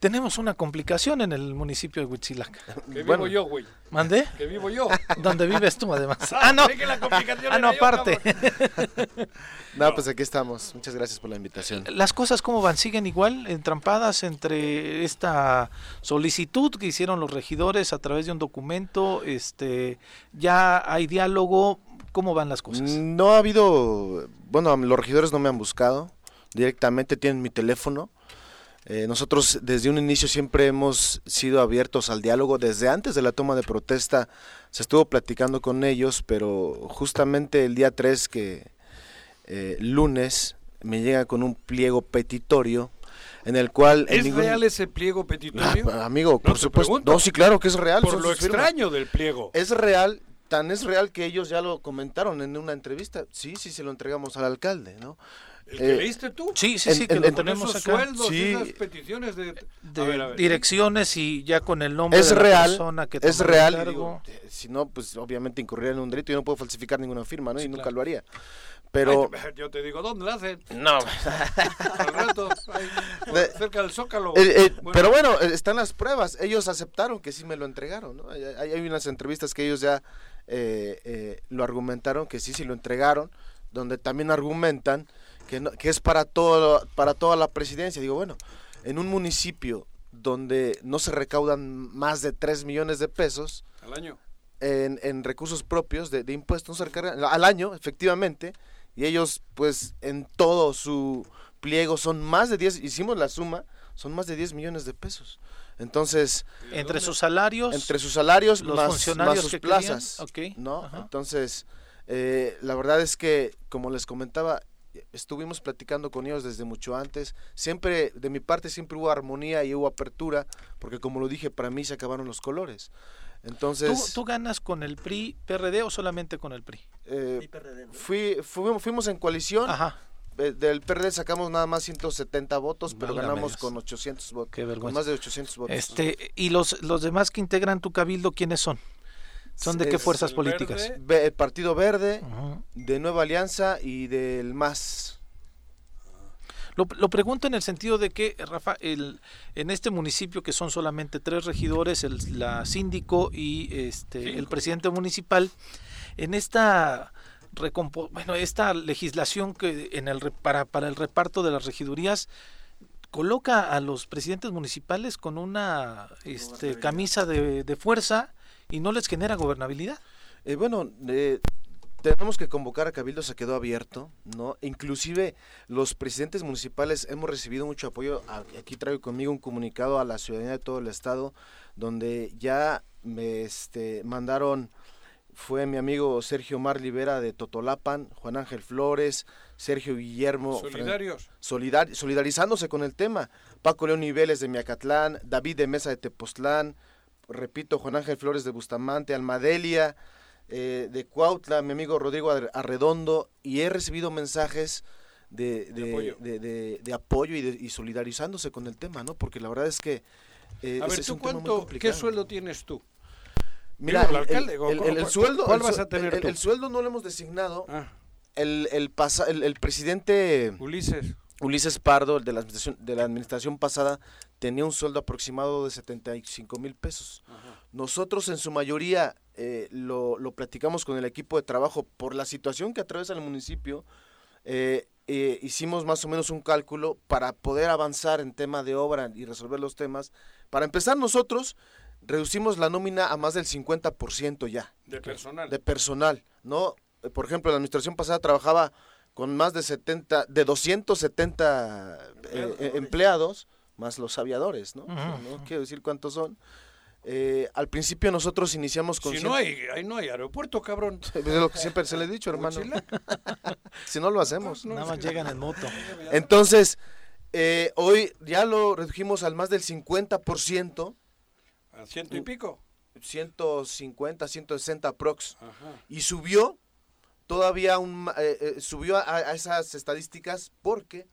Tenemos una complicación en el municipio de Huitzilac. Que vivo yo, güey. ¿Mandé? Que vivo yo. ¿Dónde vives tú, además? ah, no. ah, no, aparte. no, pues aquí estamos. Muchas gracias por la invitación. ¿Las cosas cómo van? ¿Siguen igual, entrampadas entre esta solicitud que hicieron los regidores a través de un documento? este ¿Ya hay diálogo? ¿Cómo van las cosas? No ha habido, bueno, los regidores no me han buscado, directamente tienen mi teléfono. Eh, nosotros desde un inicio siempre hemos sido abiertos al diálogo, desde antes de la toma de protesta se estuvo platicando con ellos, pero justamente el día 3 que eh, lunes me llega con un pliego petitorio en el cual... ¿Es real ese pliego petitorio? Ah, amigo, por supuesto. No, sí, claro que es real. Por lo extraño del pliego. Es real Tan es real que ellos ya lo comentaron en una entrevista. Sí, sí, se lo entregamos al alcalde, ¿no? ¿El que eh, leíste tú? Sí, sí, sí, que lo tenemos acá. Sueldos, sí. esas peticiones de, direcciones y ya con el nombre es de la persona que Es real. Eh, si no, pues obviamente incurriría en un delito y no puedo falsificar ninguna firma, ¿no? y nunca lo haría. Pero yo te digo, ¿dónde la hacen? No. Al rato, cerca del Zócalo. Pero bueno, están las pruebas. Ellos aceptaron que sí me lo entregaron, ¿no? Hay, hay unas entrevistas que ellos ya lo argumentaron que sí, sí lo entregaron, donde también argumentan que, es para, todo, para toda la presidencia. Digo, bueno, en un municipio donde no se recaudan más de 3 millones de pesos al año en, recursos propios de, impuestos, se recargan al año, efectivamente, y ellos pues en todo su pliego son más de 10, hicimos la suma, son más de 10 millones de pesos. Entonces, entre sus salarios, entre sus salarios los más, funcionarios sus plazas, ¿no? Entonces, eh, la verdad es que como les comentaba, estuvimos platicando con ellos desde mucho antes. Siempre, de mi parte, siempre hubo armonía y hubo apertura, porque como lo dije, para mí se acabaron los colores. Entonces, ¿Tú, ganas con el PRI, PRD o solamente con el PRI? Eh, fui, fuimos, en coalición. Ajá. Del PRD sacamos nada más 170 votos, pero ganamos con 800 votos. Con más de 800 votos. Este, ¿Y los, los demás que integran tu cabildo, quiénes son? ¿Son de qué fuerzas políticas? el Partido Verde, de Nueva Alianza y del MAS. Lo, pregunto en el sentido de que, Rafa, el, en este municipio que son solamente tres regidores, el la síndico y este el presidente municipal, en esta bueno, esta legislación que en el para, para el reparto de las regidurías coloca a los presidentes municipales con una este, camisa de, de fuerza y no les genera gobernabilidad. Eh, bueno, eh, tenemos que convocar a Cabildo, se quedó abierto, ¿no? Inclusive los presidentes municipales hemos recibido mucho apoyo. Aquí traigo conmigo un comunicado a la ciudadanía de todo el estado, donde ya me este, mandaron, fue mi amigo Sergio Mar Libera de Totolapan, Juan Ángel Flores, Sergio Guillermo. Solidarios. solidarizándose con el tema. Paco León Niveles de Miacatlán, David de Mesa de Tepoztlán, repito, Juan Ángel Flores de Bustamante, Almadelia, eh, de Cuautla, mi amigo Rodrigo Arredondo, y he recibido mensajes de, de, apoyo, y, solidarizándose con el tema, ¿no? Porque la verdad es que... Eh, A ver, ¿tú cuánto, qué sueldo tienes tú? Mira, el, alcalde, el, sueldo, ¿cuál vas a tener el, sueldo no lo hemos designado. Ah. El, el, el, presidente Ulises. Ulises Pardo, el de la administración, de la administración pasada, tenía un sueldo aproximado de 75 mil pesos. Nosotros en su mayoría eh, lo, lo, platicamos con el equipo de trabajo por la situación que atraviesa el municipio. Eh, eh, hicimos más o menos un cálculo para poder avanzar en tema de obra y resolver los temas. Para empezar nosotros reducimos la nómina a más del 50% ya. De personal. De personal, ¿no? Por ejemplo, la administración pasada trabajaba con más de 70, de 270 eh, empleados, más los aviadores, ¿no? no quiero decir cuántos son. Eh, al principio nosotros iniciamos con... Si no hay, no hay aeropuerto, cabrón. Es lo que siempre se le ha dicho, hermano. si no lo hacemos. Nada más llegan en moto. Entonces, eh, hoy ya lo redujimos al más del 50%. ¿A ciento y pico? 150, 160 prox. Y subió todavía un, eh, eh, subió a, esas estadísticas porque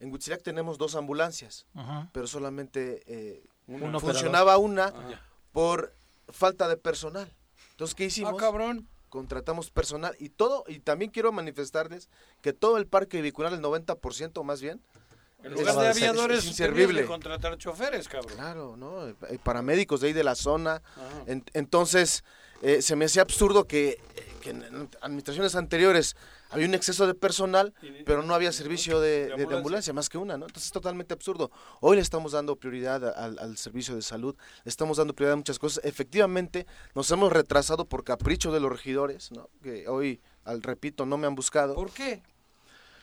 en Huitzilac tenemos dos ambulancias, pero solamente eh, funcionaba una ah, por falta de personal. Entonces, ¿qué hicimos? Ah, cabrón. Contratamos personal y todo, y también quiero manifestarles que todo el parque vehicular, el 90% más bien, en lugar de aviadores, es inservible. contratar choferes, cabrón. Claro, ¿no? Paramédicos de ahí de la zona. entonces, se me hacía absurdo que que en administraciones anteriores había un exceso de personal, pero no había servicio de, ambulancia. más que una, ¿no? Entonces es totalmente absurdo. Hoy le estamos dando prioridad al, servicio de salud, le estamos dando prioridad a muchas cosas. Efectivamente, nos hemos retrasado por capricho de los regidores, ¿no? Que hoy, al repito, no me han buscado. ¿Por qué?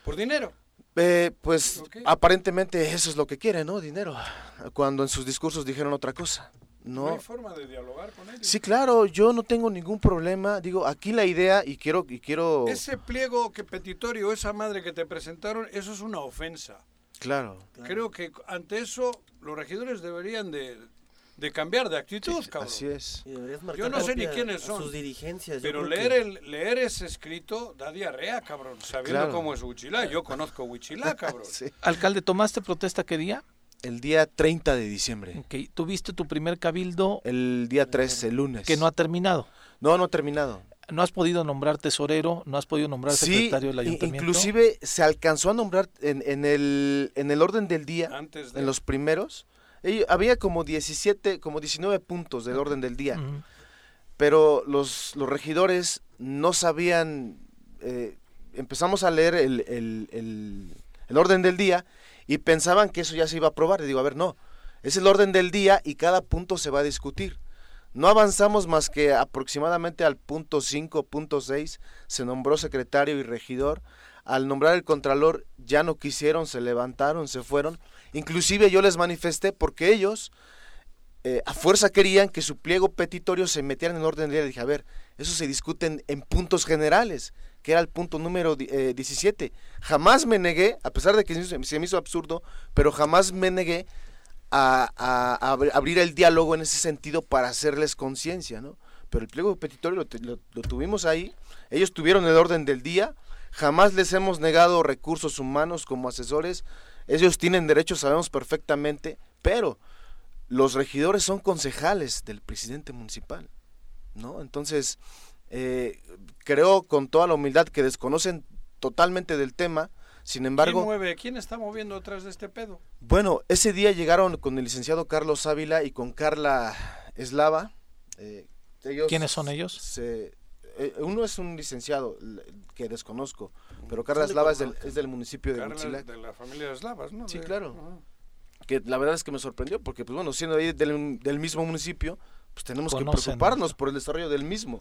¿Por dinero? Eh, pues aparentemente eso es lo que quieren, ¿no? Dinero. Cuando en sus discursos dijeron otra cosa. No. hay forma de dialogar con ellos. Sí, claro, yo no tengo ningún problema. Digo, aquí la idea, y quiero... Y quiero... Ese pliego que petitorio, esa madre que te presentaron, eso es una ofensa. Claro. Creo que ante eso los regidores deberían de, de cambiar de actitud, cabrón. Así es. Yo no sé ni quiénes son. Sus dirigencias. Pero leer, el, leer ese escrito da diarrea, cabrón. Sabiendo cómo es Huichilá. Yo conozco Huichilá, cabrón. Alcalde, ¿tomaste protesta qué día? El día 30 de diciembre. Okay. ¿Tuviste tu primer cabildo? El día 3, el lunes. Que no ha terminado. No, no ha terminado. ¿No has podido nombrar tesorero? ¿No has podido nombrar secretario del ayuntamiento? Inclusive se alcanzó a nombrar en, en, el, en el orden del día, en los primeros, había como 17, como 19 puntos del orden del día, pero los, los regidores no sabían, eh, empezamos a leer el, el, el, orden del día y pensaban que eso ya se iba a aprobar. Y digo, a ver, no, es el orden del día y cada punto se va a discutir. No avanzamos más que aproximadamente al punto 5, punto 6, se nombró secretario y regidor. Al nombrar el contralor ya no quisieron, se levantaron, se fueron Inclusive yo les manifesté porque ellos eh, a fuerza querían que su pliego petitorio se metiera en el orden del día. Dije, a ver, eso se discute en, puntos generales, que era el punto número 17. Eh, jamás me negué, a pesar de que se me hizo absurdo, pero jamás me negué a, abrir el diálogo en ese sentido para hacerles conciencia, ¿no? Pero el pliego petitorio lo, lo tuvimos ahí, ellos tuvieron el orden del día, jamás les hemos negado recursos humanos como asesores, ellos tienen derechos, sabemos perfectamente, pero los regidores son concejales del presidente municipal, ¿no? Entonces, eh, creo con toda la humildad que desconocen totalmente del tema, sin embargo... ¿Quién mueve? ¿Quién está moviendo detrás de este pedo? Bueno, ese día llegaron con el licenciado Carlos Ávila y con Carla Eslava. Eh, ¿Quiénes son ellos? Se, eh, uno es un licenciado que desconozco, pero Carla Eslava es del, es del municipio de Huitzilac. de la familia Eslavas, ¿no? Sí, claro. Que la verdad es que me sorprendió, porque, pues bueno, siendo ahí del, del mismo municipio, pues tenemos que preocuparnos por el desarrollo del mismo.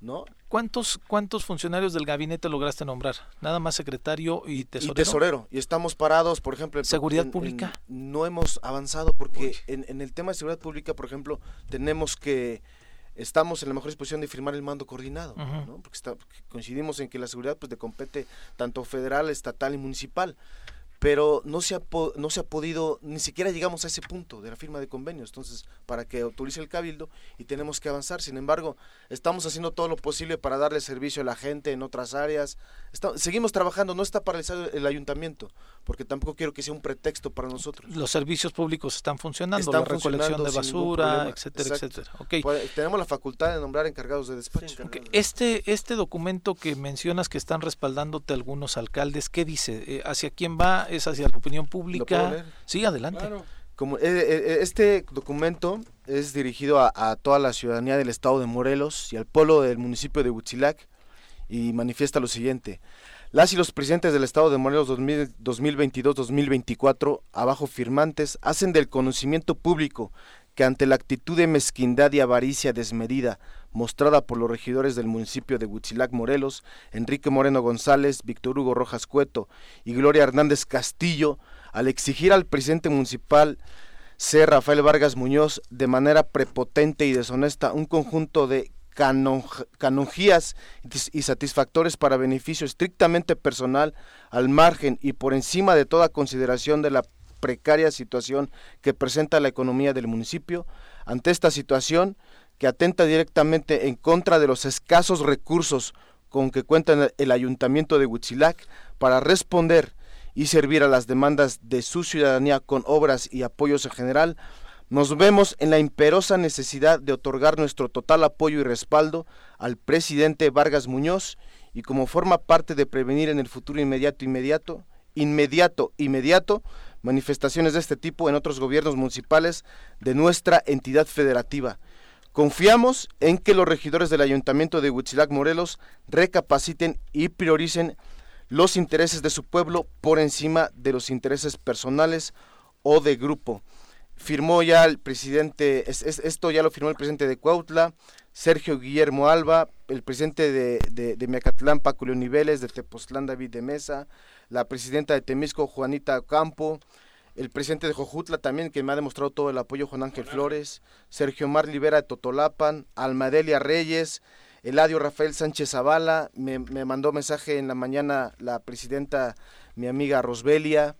¿No? ¿Cuántos, ¿Cuántos funcionarios del gabinete lograste nombrar? Nada más secretario y tesorero. Y tesorero. Y estamos parados, por ejemplo. ¿Seguridad pública? no hemos avanzado porque en, en, el tema de seguridad pública, por ejemplo, tenemos que estamos en la mejor disposición de firmar el mando coordinado, ¿no? porque coincidimos en que la seguridad pues le compete tanto federal, estatal y municipal pero no se, ha no se ha podido, ni siquiera llegamos a ese punto de la firma de convenios, entonces, para que autorice el cabildo y tenemos que avanzar. Sin embargo, estamos haciendo todo lo posible para darle servicio a la gente en otras áreas. seguimos trabajando, no está paralizado el ayuntamiento, porque tampoco quiero que sea un pretexto para nosotros. Los servicios públicos están funcionando, la recolección de basura, etcétera, etcétera. Pues, tenemos la facultad de nombrar encargados de despacho. Este, este documento que mencionas que están respaldándote algunos alcaldes, ¿qué dice? Eh, ¿Hacia quién va? es hacia la opinión pública. Sí, adelante. Como, eh, eh, eh, este documento es dirigido a, toda la ciudadanía del estado de Morelos y al pueblo del municipio de Huitzilac y manifiesta lo siguiente. Las y los presidentes del Estado de Morelos 2022-2024, abajo firmantes, hacen del conocimiento público que ante la actitud de mezquindad y avaricia desmedida mostrada por los regidores del municipio de Huitzilac, Morelos, Enrique Moreno González, Víctor Hugo Rojas Cueto y Gloria Hernández Castillo, al exigir al presidente municipal C. Rafael Vargas Muñoz de manera prepotente y deshonesta un conjunto de canonjías y satisfactores para beneficio estrictamente personal al margen y por encima de toda consideración de la precaria situación que presenta la economía del municipio. Ante esta situación, que atenta directamente en contra de los escasos recursos con que cuenta el ayuntamiento de Huitzilac para responder y servir a las demandas de su ciudadanía con obras y apoyos en general, nos vemos en la imperosa necesidad de otorgar nuestro total apoyo y respaldo al presidente Vargas Muñoz y como forma parte de prevenir en el futuro inmediato inmediato inmediato inmediato manifestaciones de este tipo en otros gobiernos municipales de nuestra entidad federativa Confiamos en que los regidores del Ayuntamiento de Huitzilac Morelos recapaciten y prioricen los intereses de su pueblo por encima de los intereses personales o de grupo. Firmó ya el presidente, esto ya lo firmó el presidente de Cuautla, Sergio Guillermo Alba, el presidente de, de, de Mecatlán, Paco Niveles, de Tepoztlán, David de Mesa, la presidenta de Temisco, Juanita Campo, el presidente de Jojutla también, que me ha demostrado todo el apoyo, Juan Ángel Flores, Sergio Mar Libera de Totolapan, Almadelia Reyes, Eladio Rafael Sánchez Zavala, me, mandó mensaje en la mañana la presidenta, mi amiga Rosbelia,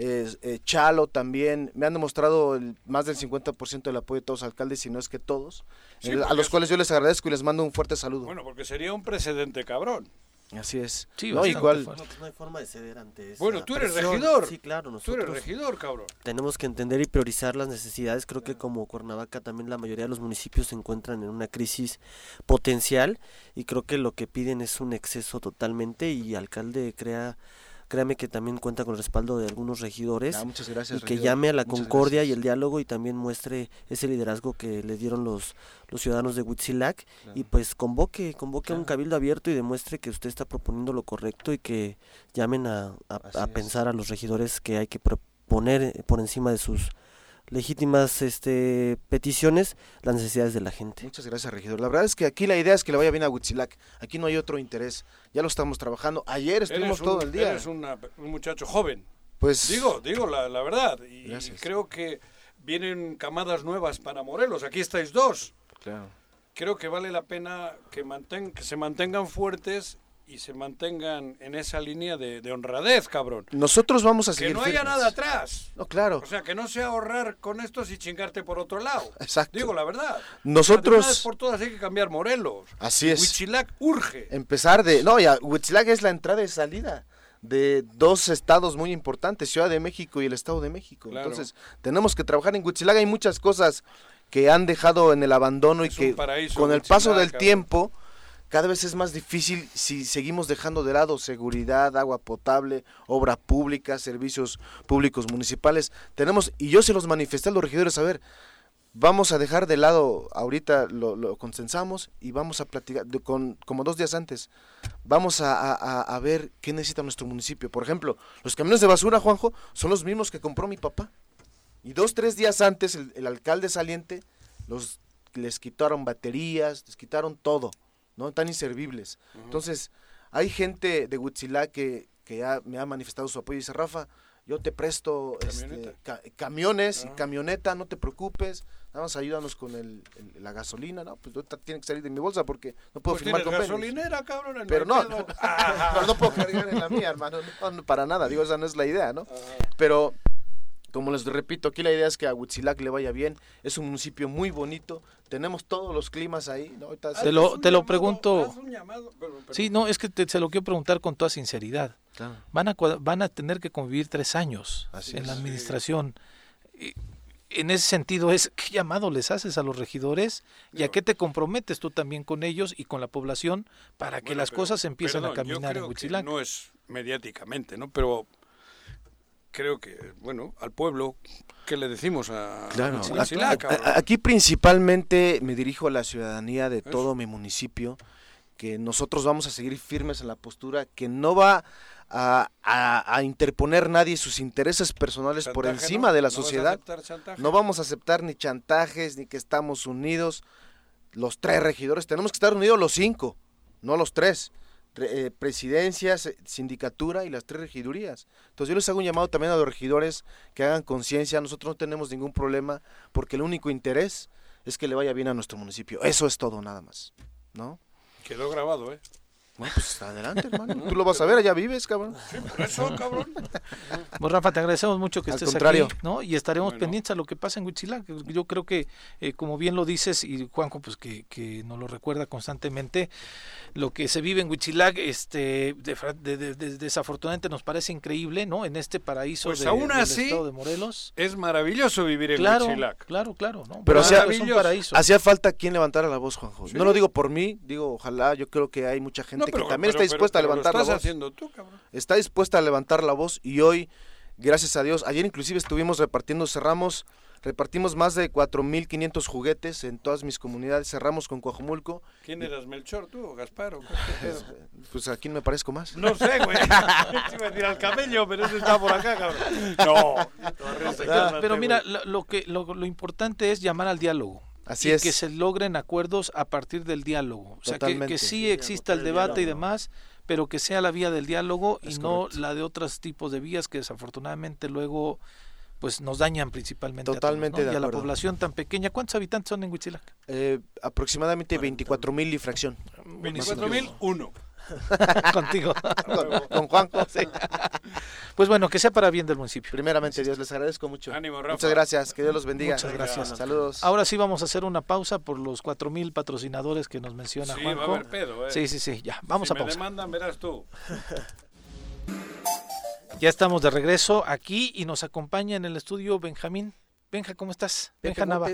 eh, Chalo también, me han demostrado más del 50% del apoyo de todos los alcaldes, si no es que todos, a los cuales yo les agradezco y les mando un fuerte saludo. Bueno, porque sería un precedente cabrón. Así es. no, igual. No, hay forma de ceder ante Bueno, tú eres regidor. Sí, claro. Nosotros tú eres regidor, cabrón. Tenemos que entender y priorizar las necesidades. Creo que como Cuernavaca también la mayoría de los municipios se encuentran en una crisis potencial y creo que lo que piden es un exceso totalmente y alcalde crea créame que también cuenta con el respaldo de algunos regidores ah, muchas gracias, y que llame a la concordia y el diálogo y también muestre ese liderazgo que le dieron los, los ciudadanos de Huitzilac y pues convoque, convoque a un cabildo abierto y demuestre que usted está proponiendo lo correcto y que llamen a, a pensar a los regidores que hay que poner por encima de sus legítimas este, peticiones las necesidades de la gente. Muchas gracias, regidor. La verdad es que aquí la idea es que le vaya bien a Huitzilac. Aquí no hay otro interés. Ya lo estamos trabajando. Ayer estuvimos todo el día. Eres un muchacho joven. Pues digo, digo la, verdad. Y creo que vienen camadas nuevas para Morelos. Aquí estáis dos. Claro. Creo que vale la pena que, que se mantengan fuertes y se mantengan en esa línea de, honradez, cabrón. Nosotros vamos a seguir. Que no haya nada atrás. No, claro. O sea, que no sea ahorrar con estos y chingarte por otro lado. Exacto. Digo la verdad. Nosotros. por todas hay que cambiar Morelos. Así es. Huitzilac urge. Empezar de. No, ya, Huitzilac es la entrada y salida de dos estados muy importantes, Ciudad de México y el Estado de México. Entonces, tenemos que trabajar en Huitzilac. Hay muchas cosas que han dejado en el abandono y que con el paso del tiempo cada vez es más difícil si seguimos dejando de lado seguridad, agua potable, obra pública, servicios públicos municipales. Tenemos, y yo se los manifesté a los regidores, a ver, vamos a dejar de lado, ahorita lo, consensamos y vamos a platicar, con, como dos días antes, vamos a, ver qué necesita nuestro municipio. Por ejemplo, los camiones de basura, Juanjo, son los mismos que compró mi papá. Y dos, tres días antes, el, el alcalde saliente los, les quitaron baterías, les quitaron todo. ¿No? Tan inservibles. Entonces, hay gente de Huitzilá que, que me ha manifestado su apoyo y dice, Rafa, yo te presto este, camiones y camioneta, no te preocupes, nada más ayúdanos con el, la gasolina, ¿no? Pues tiene que salir de mi bolsa porque no puedo pues firmar convenios. gasolinera, cabrón, Pero no, no, no, puedo cargar en la mía, hermano, para nada, digo, esa no es la idea, ¿no? Pero como les repito, aquí la idea es que a Huitzilac le vaya bien. Es un municipio muy bonito. Tenemos todos los climas ahí. ¿no? te lo, te lo pregunto. Sí, no, es que se lo quiero preguntar con toda sinceridad. Van, a, van a tener que convivir tres años en la administración. en ese sentido, es ¿qué llamado les haces a los regidores y a qué te comprometes tú también con ellos y con la población para que las cosas empiecen a caminar en Huitzilac? No es mediáticamente, ¿no? Pero creo que, bueno, al pueblo, ¿qué le decimos a, claro, aquí principalmente me dirijo a la ciudadanía de todo mi municipio, que nosotros vamos a seguir firmes en la postura, que no va a, a, interponer nadie sus intereses personales por encima de la sociedad. No vamos a aceptar ni chantajes, ni que estamos unidos. Los tres regidores, tenemos que estar unidos los cinco, no los tres. Eh, presidencias, eh, sindicatura y las tres regidurías. Entonces yo les hago un llamado también a los regidores que hagan conciencia, nosotros no tenemos ningún problema porque el único interés es que le vaya bien a nuestro municipio. Eso es todo nada más, ¿no? Quedó grabado, ¿eh? Bueno, pues adelante, hermano. Tú lo vas a ver, allá vives, cabrón. Sí, eso, cabrón. Pues Rafa, te agradecemos mucho que estés aquí, ¿no? Y estaremos pendientes a lo que pasa en Huichilac. Yo creo que, eh, como bien lo dices, y Juanjo, pues que, que nos lo recuerda constantemente, lo que se vive en Huichilac, este, desafortunadamente nos parece increíble, ¿no? En este paraíso pues aún así, estado de Morelos. Es maravilloso vivir en claro, Huichilac. Claro, claro, ¿no? Pero hacía, hacía falta quien levantara la voz, Juanjo. No lo digo por mí, digo, ojalá, yo creo que hay mucha gente que también está dispuesta a levantar la voz. Está dispuesta a levantar la voz y hoy, gracias a Dios, ayer inclusive estuvimos repartiendo, cerramos, repartimos más de 4.500 juguetes en todas mis comunidades, cerramos con Coajumulco. ¿Quién eras, Melchor, tú o Gaspar? O pues a quién me parezco más. No sé, güey. iba a decir al camello, pero ese está por acá, cabrón. No. pero mira, lo, que, lo importante es llamar al diálogo y que se logren acuerdos a partir del diálogo. O sea, que, sí exista el debate y demás, pero que sea la vía del diálogo y no la de otros tipos de vías que desafortunadamente luego pues nos dañan principalmente Totalmente a y a la población tan pequeña. ¿Cuántos habitantes son en Huitzilac? Eh, aproximadamente 24 mil y fracción. 24 mil, uno. Contigo. con, Juanjo. Pues bueno, que sea para bien del municipio. Primeramente, Dios, les agradezco mucho. Muchas gracias, que Dios los bendiga. Muchas gracias. Saludos. Ahora sí vamos a hacer una pausa por los cuatro mil patrocinadores que nos menciona sí, Juanjo. Va a haber pedo, ¿eh? Sí, sí, sí, ya. Vamos a me pausa. demandan, verás tú. Ya estamos de regreso aquí y nos acompaña en el estudio Benjamín. Benja, ¿cómo estás? Benja Nava.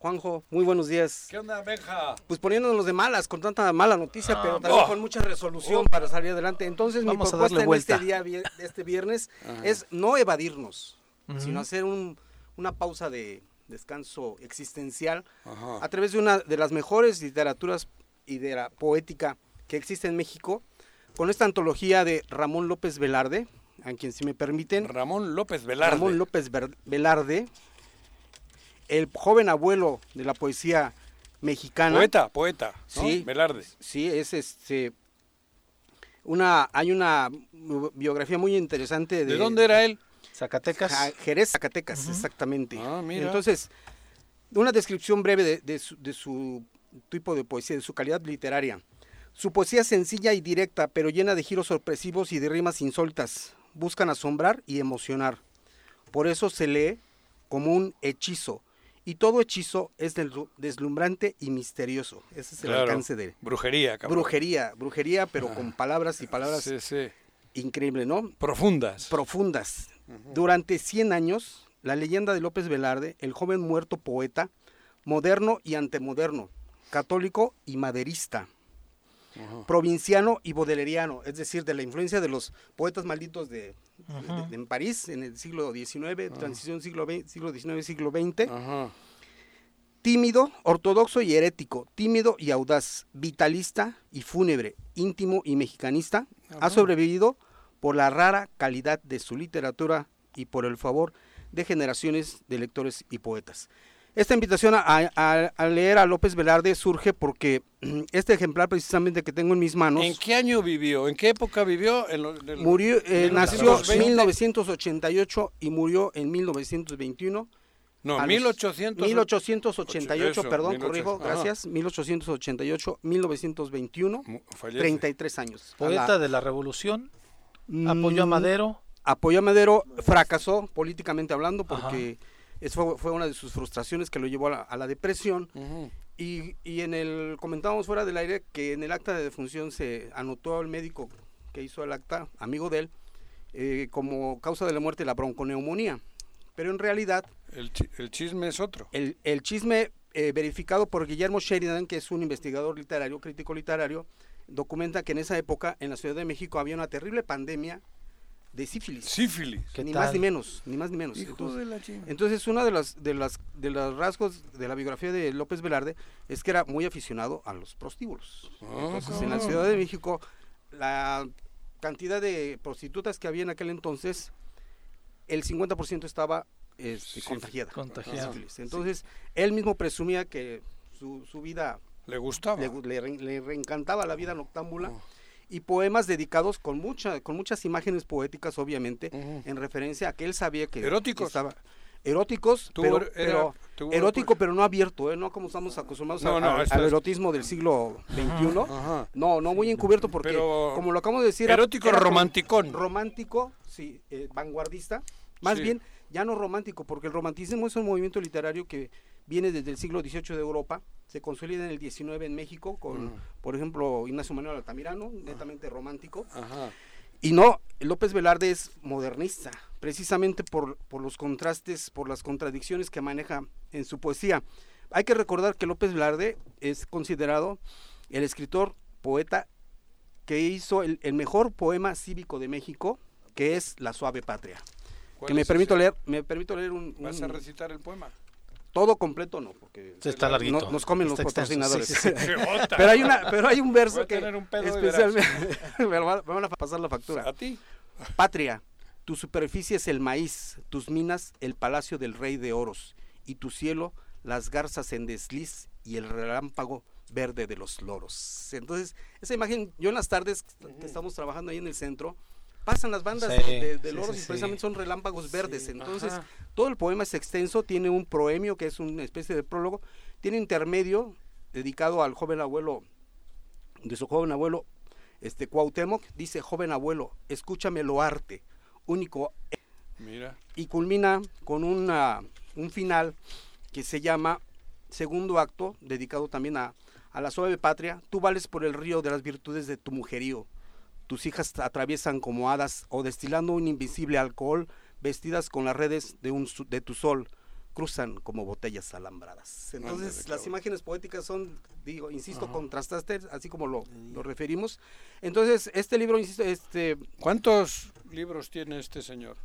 Juanjo, muy buenos días. ¿Qué onda, Benja? Pues poniéndonos de malas, con tanta mala noticia, ah, pero también oh. con mucha resolución oh. para salir adelante. Entonces, Vamos mi propuesta en este día, este viernes, Ajá. es no evadirnos, uh -huh. sino hacer un, una pausa de descanso existencial Ajá. a través de una de las mejores literaturas y de la poética que existe en México, con esta antología de Ramón López Velarde, a quien si me permiten. Ramón López Velarde. Ramón López Velarde, el joven abuelo de la poesía mexicana. Poeta, poeta. ¿no? Sí, Velarde. Sí, es este. Una, hay una biografía muy interesante de. ¿De dónde era él? Zacatecas. Ja, Jerez, Zacatecas, uh -huh. exactamente. Ah, mira. Entonces, una descripción breve de, de, su, de su tipo de poesía, de su calidad literaria. Su poesía es sencilla y directa, pero llena de giros sorpresivos y de rimas insólitas. Buscan asombrar y emocionar. Por eso se lee como un hechizo. Y todo hechizo es deslumbrante y misterioso. Ese es el claro. alcance de... Brujería, cabrón. Brujería, brujería, pero Ah. con palabras y palabras Sí, sí. increíbles, ¿no? Profundas. Profundas. Durante 100 años, la leyenda de López Velarde, el joven muerto poeta, moderno y antemoderno, católico y maderista, Ajá. provinciano y bodeleriano, es decir, de la influencia de los poetas malditos de, Ajá. de- de- en París en el siglo XIX, transición siglo, XX, siglo XIX, siglo XX, Ajá. tímido, ortodoxo y herético, tímido y audaz, vitalista y fúnebre, íntimo y mexicanista, ha sobrevivido por la rara calidad de su literatura y por el favor de generaciones de lectores y poetas. Esta invitación a, a- a leer a López Velarde surge porque este ejemplar precisamente que tengo en mis manos ¿En qué año vivió? ¿En qué época vivió? En lo- del- murió, eh, nació 1920. en 1988 y murió en No, 1800.1921. A los 1888, Eso, perdón, 1800, corrijo, ajá. gracias. 1888, 1921, Mu- fallece. 33 años. A Poeta la- de la revolución. Apoyó a Mm, Madero. Apoyó a Madero, fracasó políticamente hablando porque eso fue, fue una de sus frustraciones que lo llevó a la, a la depresión. Y, y en el, comentábamos fuera del aire que en el acta de defunción se anotó al médico que hizo el acta, amigo de él, eh, como causa de la muerte la bronconeumonía. Pero en realidad El, chi- el chisme es otro. el, el chisme eh, verificado por Guillermo Sheridan, que es un investigador literario, crítico literario, documenta que en esa época en la Ciudad de México había una terrible pandemia de sífilis. Sífilis. ¿Qué ni tal? más ni menos, ni más ni menos. Hijo Entonces, de la entonces, uno de los, de, las, de los rasgos de la biografía de López Velarde es que era muy aficionado a los prostíbulos. Ah, Entonces, en la. Ciudad de México, la cantidad de prostitutas que había en aquel entonces, el 50% estaba este, Sí, contagiada. contagiada. Entonces, él mismo presumía que su, su vida Le gustaba. le, le re- le reencantaba la vida noctámbula Oh. Y poemas dedicados con mucha con muchas imágenes poéticas obviamente en referencia a que él sabía que Eróticos. que estaba eróticos pero, era- pero erótico pero no abierto ¿eh? no como estamos acostumbrados No, a- no, al- erotismo del siglo XXI Ajá. no no muy encubierto porque Pero como lo acabamos de decir erótico era romanticón. romántico sí eh, vanguardista más Sí. bien ya no romántico porque el romanticismo es un movimiento literario que viene desde el siglo XVIII de Europa se consolida en el XIX en México con Mm. por ejemplo Ignacio Manuel Altamirano netamente romántico Ajá. y no, López Velarde es modernista, precisamente por, por los contrastes, por las contradicciones que maneja en su poesía. Hay que recordar que López Velarde es considerado el escritor, poeta, que hizo el, el mejor poema cívico de México, que es La Suave Patria. ¿Cuál Que me permito ese? leer, me permito leer un, ¿Vas a un- recitar el poema? Todo completo no, porque Sí, está larguito. no- nos comen los Está patrocinadores. Sí, sí, sí. Jota. pero hay una, pero hay un verso Voy a que tener un pedo y especialmente me van me van a pasar la factura. A ti. Patria, tu superficie es el maíz, tus minas el palacio del rey de oros, y tu cielo las garzas en desliz y el relámpago verde de los loros. Entonces, esa imagen, yo en las tardes que estamos trabajando ahí en el centro, pasan las bandas Sí, de, de sí, loros sí, y sí. precisamente son relámpagos verdes. Entonces, Ajá. todo el poema es extenso, tiene un proemio que es una especie de prólogo, tiene intermedio dedicado al joven abuelo, de su joven abuelo, este Cuauhtémoc, dice, joven abuelo, escúchame lo arte, único. Mira. Y culmina con una, un final que se llama segundo acto, dedicado también a, a la suave patria, tú vales por el río de las virtudes de tu mujerío. Tus hijas atraviesan como hadas o destilando un invisible alcohol, vestidas con las redes de, un, de tu sol, cruzan como botellas alambradas. Entonces, las imágenes poéticas son, digo, insisto, contrastaste, así como lo, lo, referimos. Entonces, este libro, insisto, este... ¿Cuántos libros tiene este señor?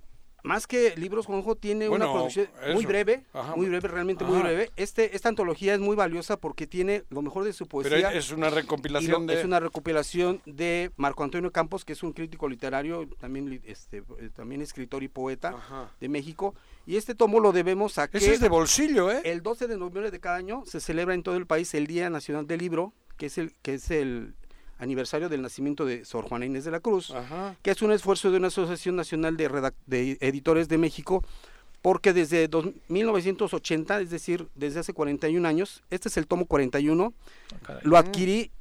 Más que libros, Juanjo, tiene una producción muy breve, muy breve, realmente muy breve. Este, esta antología es muy valiosa porque tiene lo mejor de su poesía. Pero es una recopilación de... Es una recopilación de Marco Antonio Campos, que es un crítico literario, también, este, eh, también escritor y poeta de México. Y este tomo lo debemos a que... Ese es de bolsillo, ¿eh? El 12 de noviembre de cada año se celebra en todo el país el Día Nacional del Libro, que es el, que es el aniversario del nacimiento de Sor Juana Inés de la Cruz, que es un esfuerzo de una Asociación Nacional de, de Editores de México, porque desde 1980, es decir, desde hace 41 años, este es el tomo 41, ah, lo adquirí,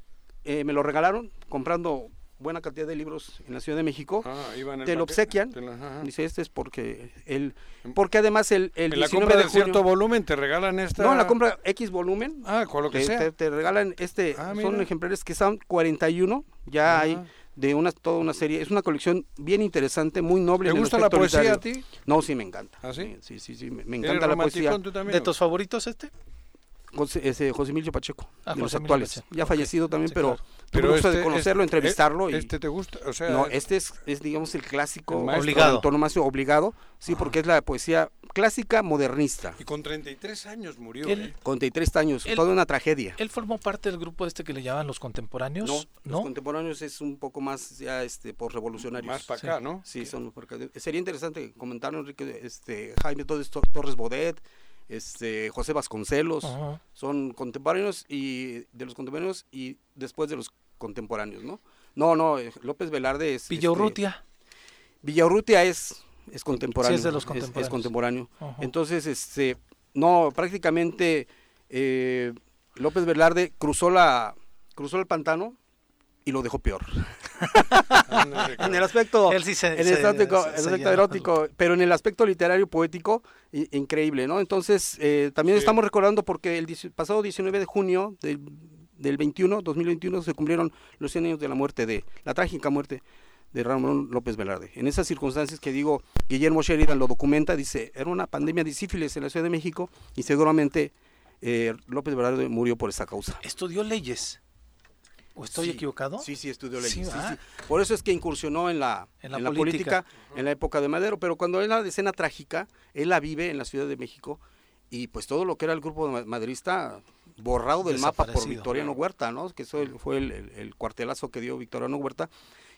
eh, me lo regalaron comprando buena cantidad de libros en la Ciudad de México, ah, te lo obsequian, dice este es porque el porque además el, el en la compra de, cierto volumen te regalan esta no en la compra X volumen ah con lo que te, sea. te, regalan este ah, son ejemplares que son 41 ya hay de una toda una serie. Es una colección bien interesante muy noble ¿te gusta la poesía a ti? no sí me encanta. ¿Ah, sí sí sí, sí me, encanta la poesía. de tus favoritos este José, ese José Emilio Pacheco, de los actuales. Ya fallecido también, pero pero este, de conocerlo, este, entrevistarlo. Y, ¿Este te gusta? O sea, no, este es, es digamos, el clásico obligado. Antonomasia obligado, sí, porque es la poesía clásica modernista. Y con 33 años murió. Él, ¿eh? Con 33 años, toda una tragedia. ¿Él formó parte del grupo este que le llaman los contemporáneos? No, los contemporáneos es un poco más ya este por revolucionarios. Más para acá, ¿no? Sí, son por acá. Sería interesante comentar, Enrique, este, Jaime Torres Bodet, este José Vasconcelos, son contemporáneos y de los contemporáneos y después de los contemporáneos, ¿no? No, no, eh, López Velarde es... Villaurrutia. Este, Villaurrutia es, es contemporáneo. Sí, es de los contemporáneos. Es, contemporáneo. Entonces, este, no, prácticamente eh, López Velarde cruzó la cruzó el pantano y lo dejó peor. en el aspecto, en el aspecto erótico, pero en el aspecto literario poético, increíble, ¿no? Entonces, eh, también estamos recordando porque el pasado 19 de junio del, del 21, 2021, se cumplieron los 100 años de la muerte de, la trágica muerte de Ramón López Velarde. En esas circunstancias que digo, Guillermo Sheridan lo documenta, dice, era una pandemia de sífilis en la Ciudad de México y seguramente eh, López Velarde murió por esa causa. Estudió leyes. ¿O estoy equivocado? Sí, sí, estudió leyes. Por eso es que incursionó en la, en la, política, en la época de Madero. Pero cuando es la escena trágica, él la vive en la Ciudad de México y pues todo lo que era el grupo maderista borrado del mapa por Victoriano Huerta, ¿no? Que eso fue el, cuartelazo que dio Victoriano Huerta.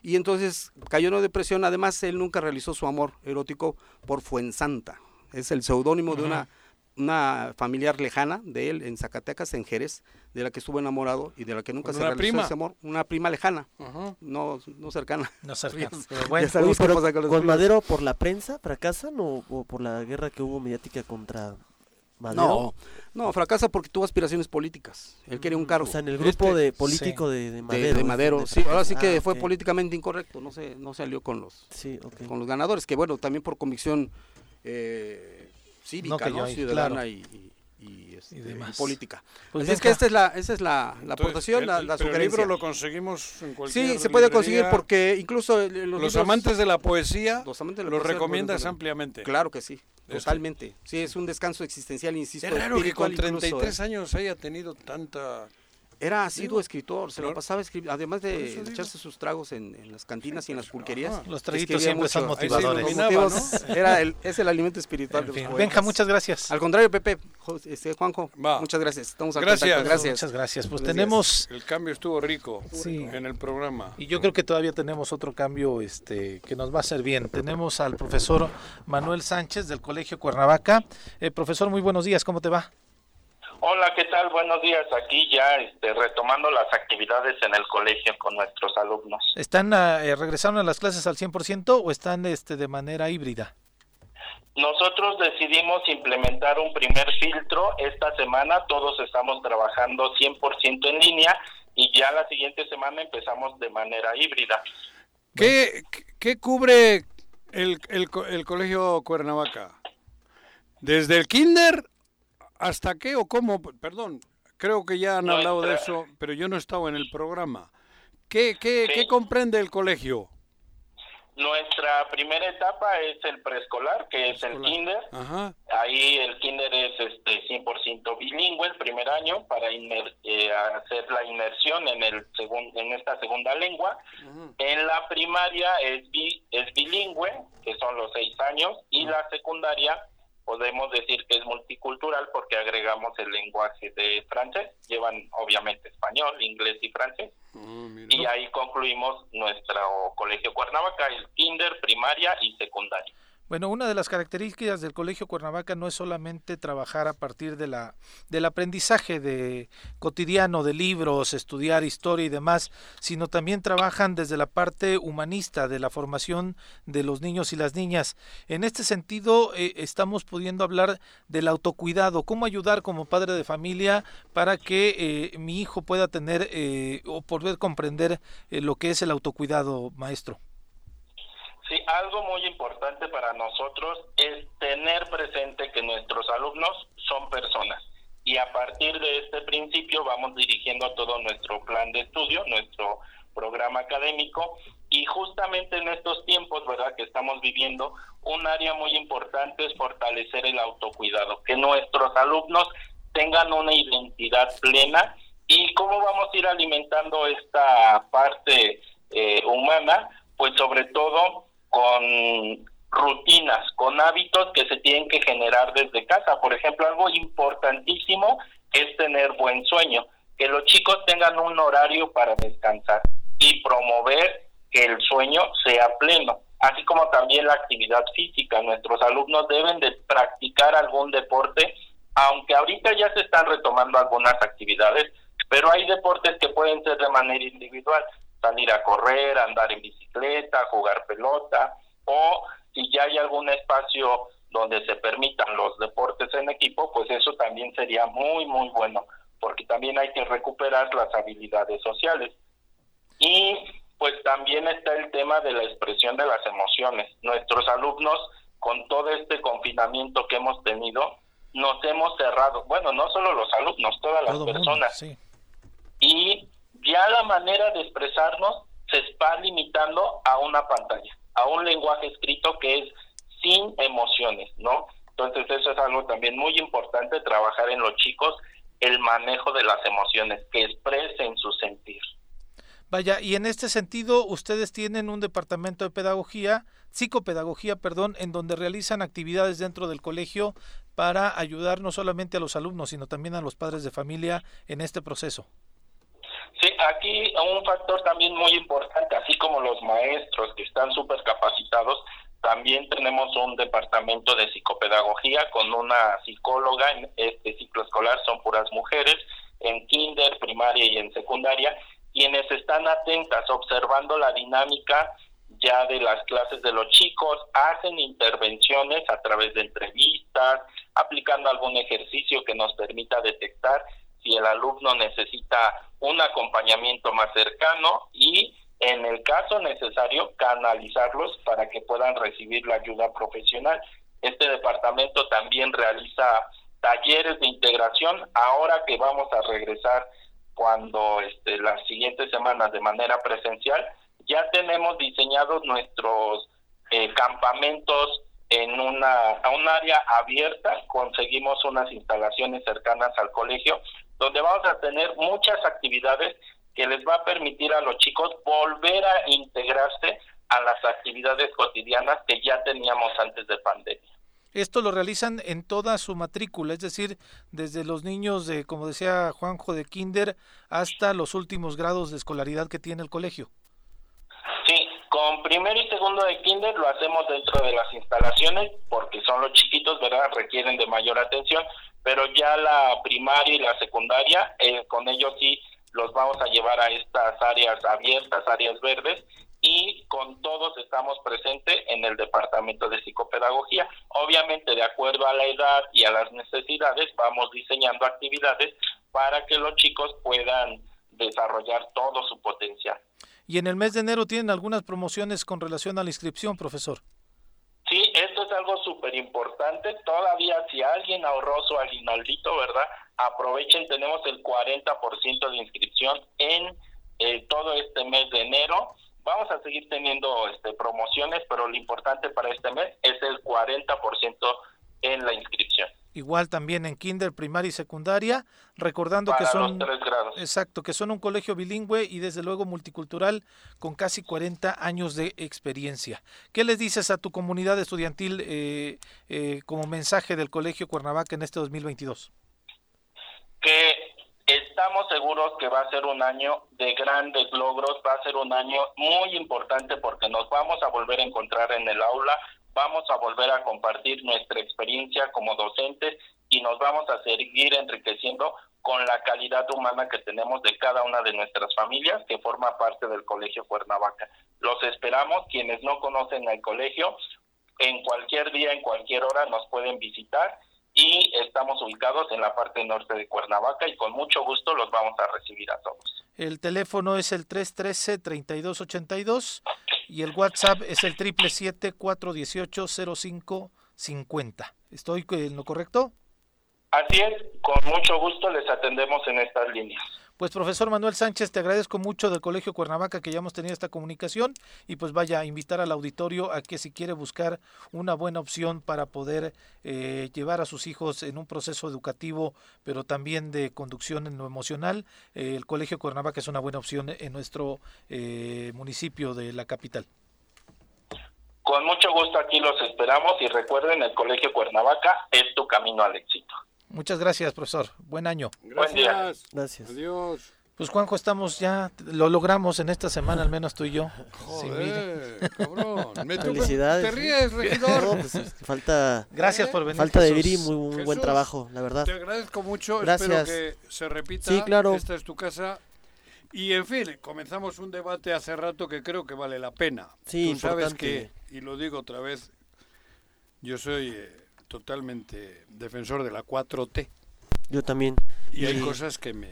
Y entonces cayó en una depresión. Además, él nunca realizó su amor erótico por Fuensanta. Es el seudónimo de una una familiar lejana de él en Zacatecas, en Jerez, de la que estuvo enamorado y de la que nunca se realizó prima? ese amor, una prima lejana, no, no cercana. No cercana. ¿Con Madero por la prensa fracasan o, por la guerra que hubo mediática contra Madero? No, no, fracasa porque tuvo aspiraciones políticas. Él quería un mm, cargo. O sea, en el grupo este, de político de, Madero. De, Madero, sí. Ahora sí que ah, fue políticamente incorrecto. No se, no salió con los, con los ganadores, que bueno, también por convicción eh, cívica, ¿no? ciudadana y, este, política. Pues es que esta es la, esa es la, la aportación, la, la el libro lo conseguimos en cualquier Sí, se puede conseguir porque incluso los, amantes de la poesía los lo recomiendas ampliamente. Claro que sí, totalmente. Sí, es un descanso existencial, insisto. Es raro que con 33 ¿eh? años haya tenido tanta era sido escritor, se lo pasaba escribiendo, además de echarse sus tragos en, las cantinas y en las pulquerías. los traguitos siempre son motivadores. era el, es el alimento espiritual de los Benja, muchas gracias. Al contrario, Pepe, este, Juanjo, muchas gracias. Estamos gracias. gracias. Muchas gracias. Pues tenemos... El cambio estuvo rico en el programa. Y yo creo que todavía tenemos otro cambio este que nos va a hacer bien. Tenemos al profesor Manuel Sánchez del Colegio Cuernavaca. Eh, profesor, muy buenos días, ¿cómo te va? Hola, ¿qué tal? Buenos días. Aquí ya este, retomando las actividades en el colegio con nuestros alumnos. ¿Están ah, eh, regresando a las clases al 100% o están este, de manera híbrida? Nosotros decidimos implementar un primer filtro esta semana, todos estamos trabajando 100% en línea y ya la siguiente semana empezamos de manera híbrida. ¿Qué, qué cubre el, el, el colegio Cuernavaca? ¿Desde el kinder hasta qué o cómo? Perdón, creo que ya han hablado de eso, pero yo no he estado en el programa. ¿Qué, qué, ¿qué comprende el colegio? Nuestra primera etapa es el preescolar, que es el kinder. Ahí el kinder es este 100% bilingüe el primer año para eh, hacer la inmersión en el en esta segunda lengua. En la primaria es bi es bilingüe, que son los seis años, y la secundaria podemos decir que es multicultural porque agregamos el lenguaje de francés. Llevan obviamente español, inglés y francés. Ah, y ahí concluimos nuestro colegio Cuernavaca, el kinder, primaria y secundaria. Bueno, una de las características del Colegio Cuernavaca no es solamente trabajar a partir de la del aprendizaje de cotidiano de libros, estudiar historia y demás, sino también trabajan desde la parte humanista de la formación de los niños y las niñas. En este sentido, eh, estamos pudiendo hablar del autocuidado, cómo ayudar como padre de familia para que eh, mi hijo pueda tener eh, o poder comprender lo que es el autocuidado, maestro. Sí, algo muy importante para nosotros es tener presente que nuestros alumnos son personas. Y a partir de este principio vamos dirigiendo todo nuestro plan de estudio, nuestro programa académico. Y justamente en estos tiempos, ¿verdad?, que estamos viviendo, un área muy importante es fortalecer el autocuidado, que nuestros alumnos tengan una identidad plena. Y cómo vamos a ir alimentando esta parte eh, humana, pues sobre todo con rutinas, con hábitos que se tienen que generar desde casa. Por ejemplo, algo importantísimo es tener buen sueño, que los chicos tengan un horario para descansar y promover que el sueño sea pleno, así como también la actividad física. Nuestros alumnos deben de practicar algún deporte, aunque ahorita ya se están retomando algunas actividades, pero hay deportes que pueden ser de manera individual salir a correr, andar en bicicleta, jugar pelota, o si ya hay algún espacio donde se permitan los deportes en equipo, pues eso también sería muy, muy bueno, porque también hay que recuperar las habilidades sociales. Y pues también está el tema de la expresión de las emociones. Nuestros alumnos, con todo este confinamiento que hemos tenido, nos hemos cerrado, bueno, no solo los alumnos, todas las personas. Y ya la manera de expresarnos se está limitando a una pantalla, a un lenguaje escrito que es sin emociones, ¿no? Entonces eso es algo también muy importante, trabajar en los chicos el manejo de las emociones, que expresen su sentir. Vaya, y en este sentido, ustedes tienen un departamento de pedagogía, psicopedagogía, perdón, en donde realizan actividades dentro del colegio para ayudar no solamente a los alumnos, sino también a los padres de familia en este proceso. Sí, aquí un factor también muy importante, así como los maestros que están súper capacitados, también tenemos un departamento de psicopedagogía con una psicóloga en este ciclo escolar, son puras mujeres, en kinder, primaria y en secundaria, quienes están atentas, observando la dinámica ya de las clases de los chicos, hacen intervenciones a través de entrevistas, aplicando algún ejercicio que nos permita detectar si el alumno necesita un acompañamiento más cercano y en el caso necesario canalizarlos para que puedan recibir la ayuda profesional. Este departamento también realiza talleres de integración ahora que vamos a regresar cuando este, las siguientes semanas de manera presencial ya tenemos diseñados nuestros eh, campamentos en una a un área abierta conseguimos unas instalaciones cercanas al colegio donde vamos a tener muchas actividades que les va a permitir a los chicos volver a integrarse a las actividades cotidianas que ya teníamos antes de pandemia. Esto lo realizan en toda su matrícula, es decir, desde los niños de, como decía Juanjo, de kinder hasta los últimos grados de escolaridad que tiene el colegio. Con primero y segundo de kinder lo hacemos dentro de las instalaciones porque son los chiquitos, ¿verdad? Requieren de mayor atención, pero ya la primaria y la secundaria, eh, con ellos sí los vamos a llevar a estas áreas abiertas, áreas verdes, y con todos estamos presentes en el departamento de psicopedagogía. Obviamente, de acuerdo a la edad y a las necesidades, vamos diseñando actividades para que los chicos puedan desarrollar todo su potencial. ¿Y en el mes de enero tienen algunas promociones con relación a la inscripción, profesor? Sí, esto es algo súper importante. Todavía si alguien ahorró su aguinaldito, ¿verdad? Aprovechen, tenemos el 40% de inscripción en eh, todo este mes de enero. Vamos a seguir teniendo este, promociones, pero lo importante para este mes es el 40% en la inscripción igual también en kinder, primaria y secundaria, recordando que son exacto, que son un colegio bilingüe y desde luego multicultural con casi 40 años de experiencia. ¿Qué les dices a tu comunidad estudiantil eh, eh, como mensaje del Colegio Cuernavaca en este 2022? Que estamos seguros que va a ser un año de grandes logros, va a ser un año muy importante porque nos vamos a volver a encontrar en el aula vamos a volver a compartir nuestra experiencia como docentes y nos vamos a seguir enriqueciendo con la calidad humana que tenemos de cada una de nuestras familias que forma parte del Colegio Cuernavaca. Los esperamos, quienes no conocen el colegio, en cualquier día, en cualquier hora nos pueden visitar y estamos ubicados en la parte norte de Cuernavaca y con mucho gusto los vamos a recibir a todos. El teléfono es el 313-3282 y el WhatsApp es el 777-418-0550. ¿Estoy en lo correcto? Así es, con mucho gusto les atendemos en estas líneas. Pues profesor Manuel Sánchez, te agradezco mucho del Colegio Cuernavaca que ya hemos tenido esta comunicación y pues vaya a invitar al auditorio a que si quiere buscar una buena opción para poder eh, llevar a sus hijos en un proceso educativo, pero también de conducción en lo emocional, eh, el Colegio Cuernavaca es una buena opción en nuestro eh, municipio de la capital. Con mucho gusto aquí los esperamos y recuerden, el Colegio Cuernavaca es tu camino al éxito. Muchas gracias, profesor. Buen año. Gracias. Gracias. Adiós. Pues Juanjo, estamos ya, lo logramos en esta semana, al menos tú y yo. Joder, cabrón. Felicidades. ¿Te ríes, regidor? Pues, falta... Gracias por venir. Falta de Viri, muy, buen trabajo, la verdad. Te agradezco mucho, Gracias. espero que se repita. Sí, claro. Esta es tu casa. Y en fin, comenzamos un debate hace rato que creo que vale la pena. Sí, Tú sabes que, y lo digo otra vez, yo soy... Eh, totalmente defensor de la 4T. Yo también. Y, hay cosas que me...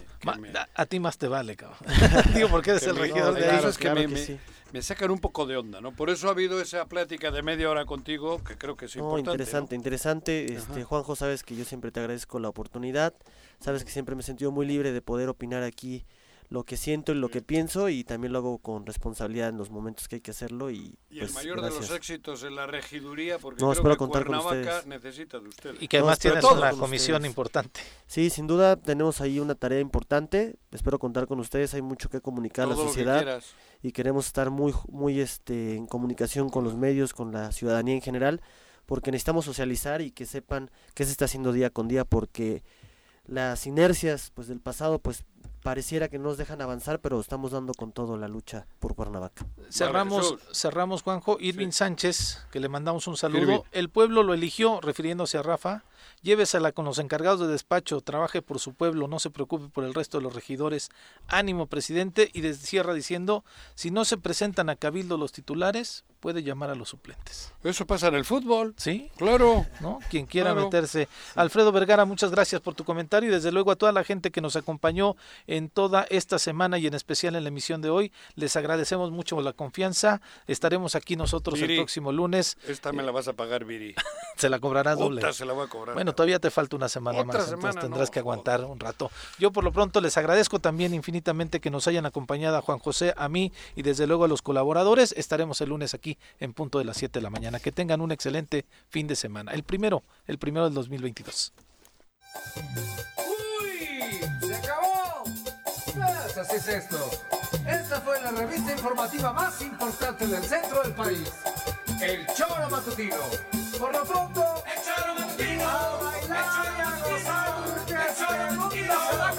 A, ti más te vale, cabrón. Digo, porque eres el regidor de ahí. que, me, sacan un poco de onda, ¿no? Por eso ha habido esa plática de media hora contigo, que creo que es importante. Interesante, interesante. Este, Juanjo, sabes que yo siempre te agradezco la oportunidad. Sabes que siempre me he sentido muy libre de poder opinar aquí lo que siento y lo que pienso y también lo hago con responsabilidad en los momentos que hay que hacerlo y, y el pues, mayor de los éxitos en la regiduría porque no, creo que contar con necesita de ustedes. Y que además tienes una comisión importante. Sí sin duda tenemos ahí una tarea importante. Espero contar con ustedes hay mucho que comunicar a la sociedad y queremos estar muy muy este en comunicación con los medios con la ciudadanía en general porque necesitamos socializar y que sepan qué se está haciendo día con día porque las inercias pues del pasado pues pareciera que nos dejan avanzar, pero estamos dando con todo la lucha por Cuernavaca. Cerramos, cerramos Juanjo, Irving Sánchez, que le mandamos un saludo. El pueblo lo eligió, refiriéndose a Rafa. Llévesela con los encargados de despacho, trabaje por su pueblo, no se preocupe por el resto de los regidores. Ánimo, presidente, y cierra diciendo, si no se presentan a Cabildo los titulares, puede llamar a los suplentes. Eso pasa en el fútbol. Sí. Claro. ¿No? Quien quiera meterse. Alfredo Vergara, muchas gracias por tu comentario y desde luego a toda la gente que nos acompañó en toda esta semana y en especial en la emisión de hoy. Les agradecemos mucho la confianza. Estaremos aquí nosotros el próximo lunes. Esta me la vas a pagar, Viri. se la cobrarás doble. se la voy a cobrar. Bueno, todavía te falta una semana más, entonces tendrás que aguantar un rato. Yo por lo pronto les agradezco también infinitamente que nos hayan acompañado a Juan José, a mí y desde luego a los colaboradores. Estaremos el lunes aquí en punto de las 7 de la mañana. Que tengan un excelente fin de semana. El primero, el primero del 2022. ¡Uy! ¡Se acabó! Pues así es esto. Esta fue la revista informativa más importante del centro del país. El Choro Matutino. Por lo pronto, el Choro Matutino. A bailar y a gozar. El Choro Matutino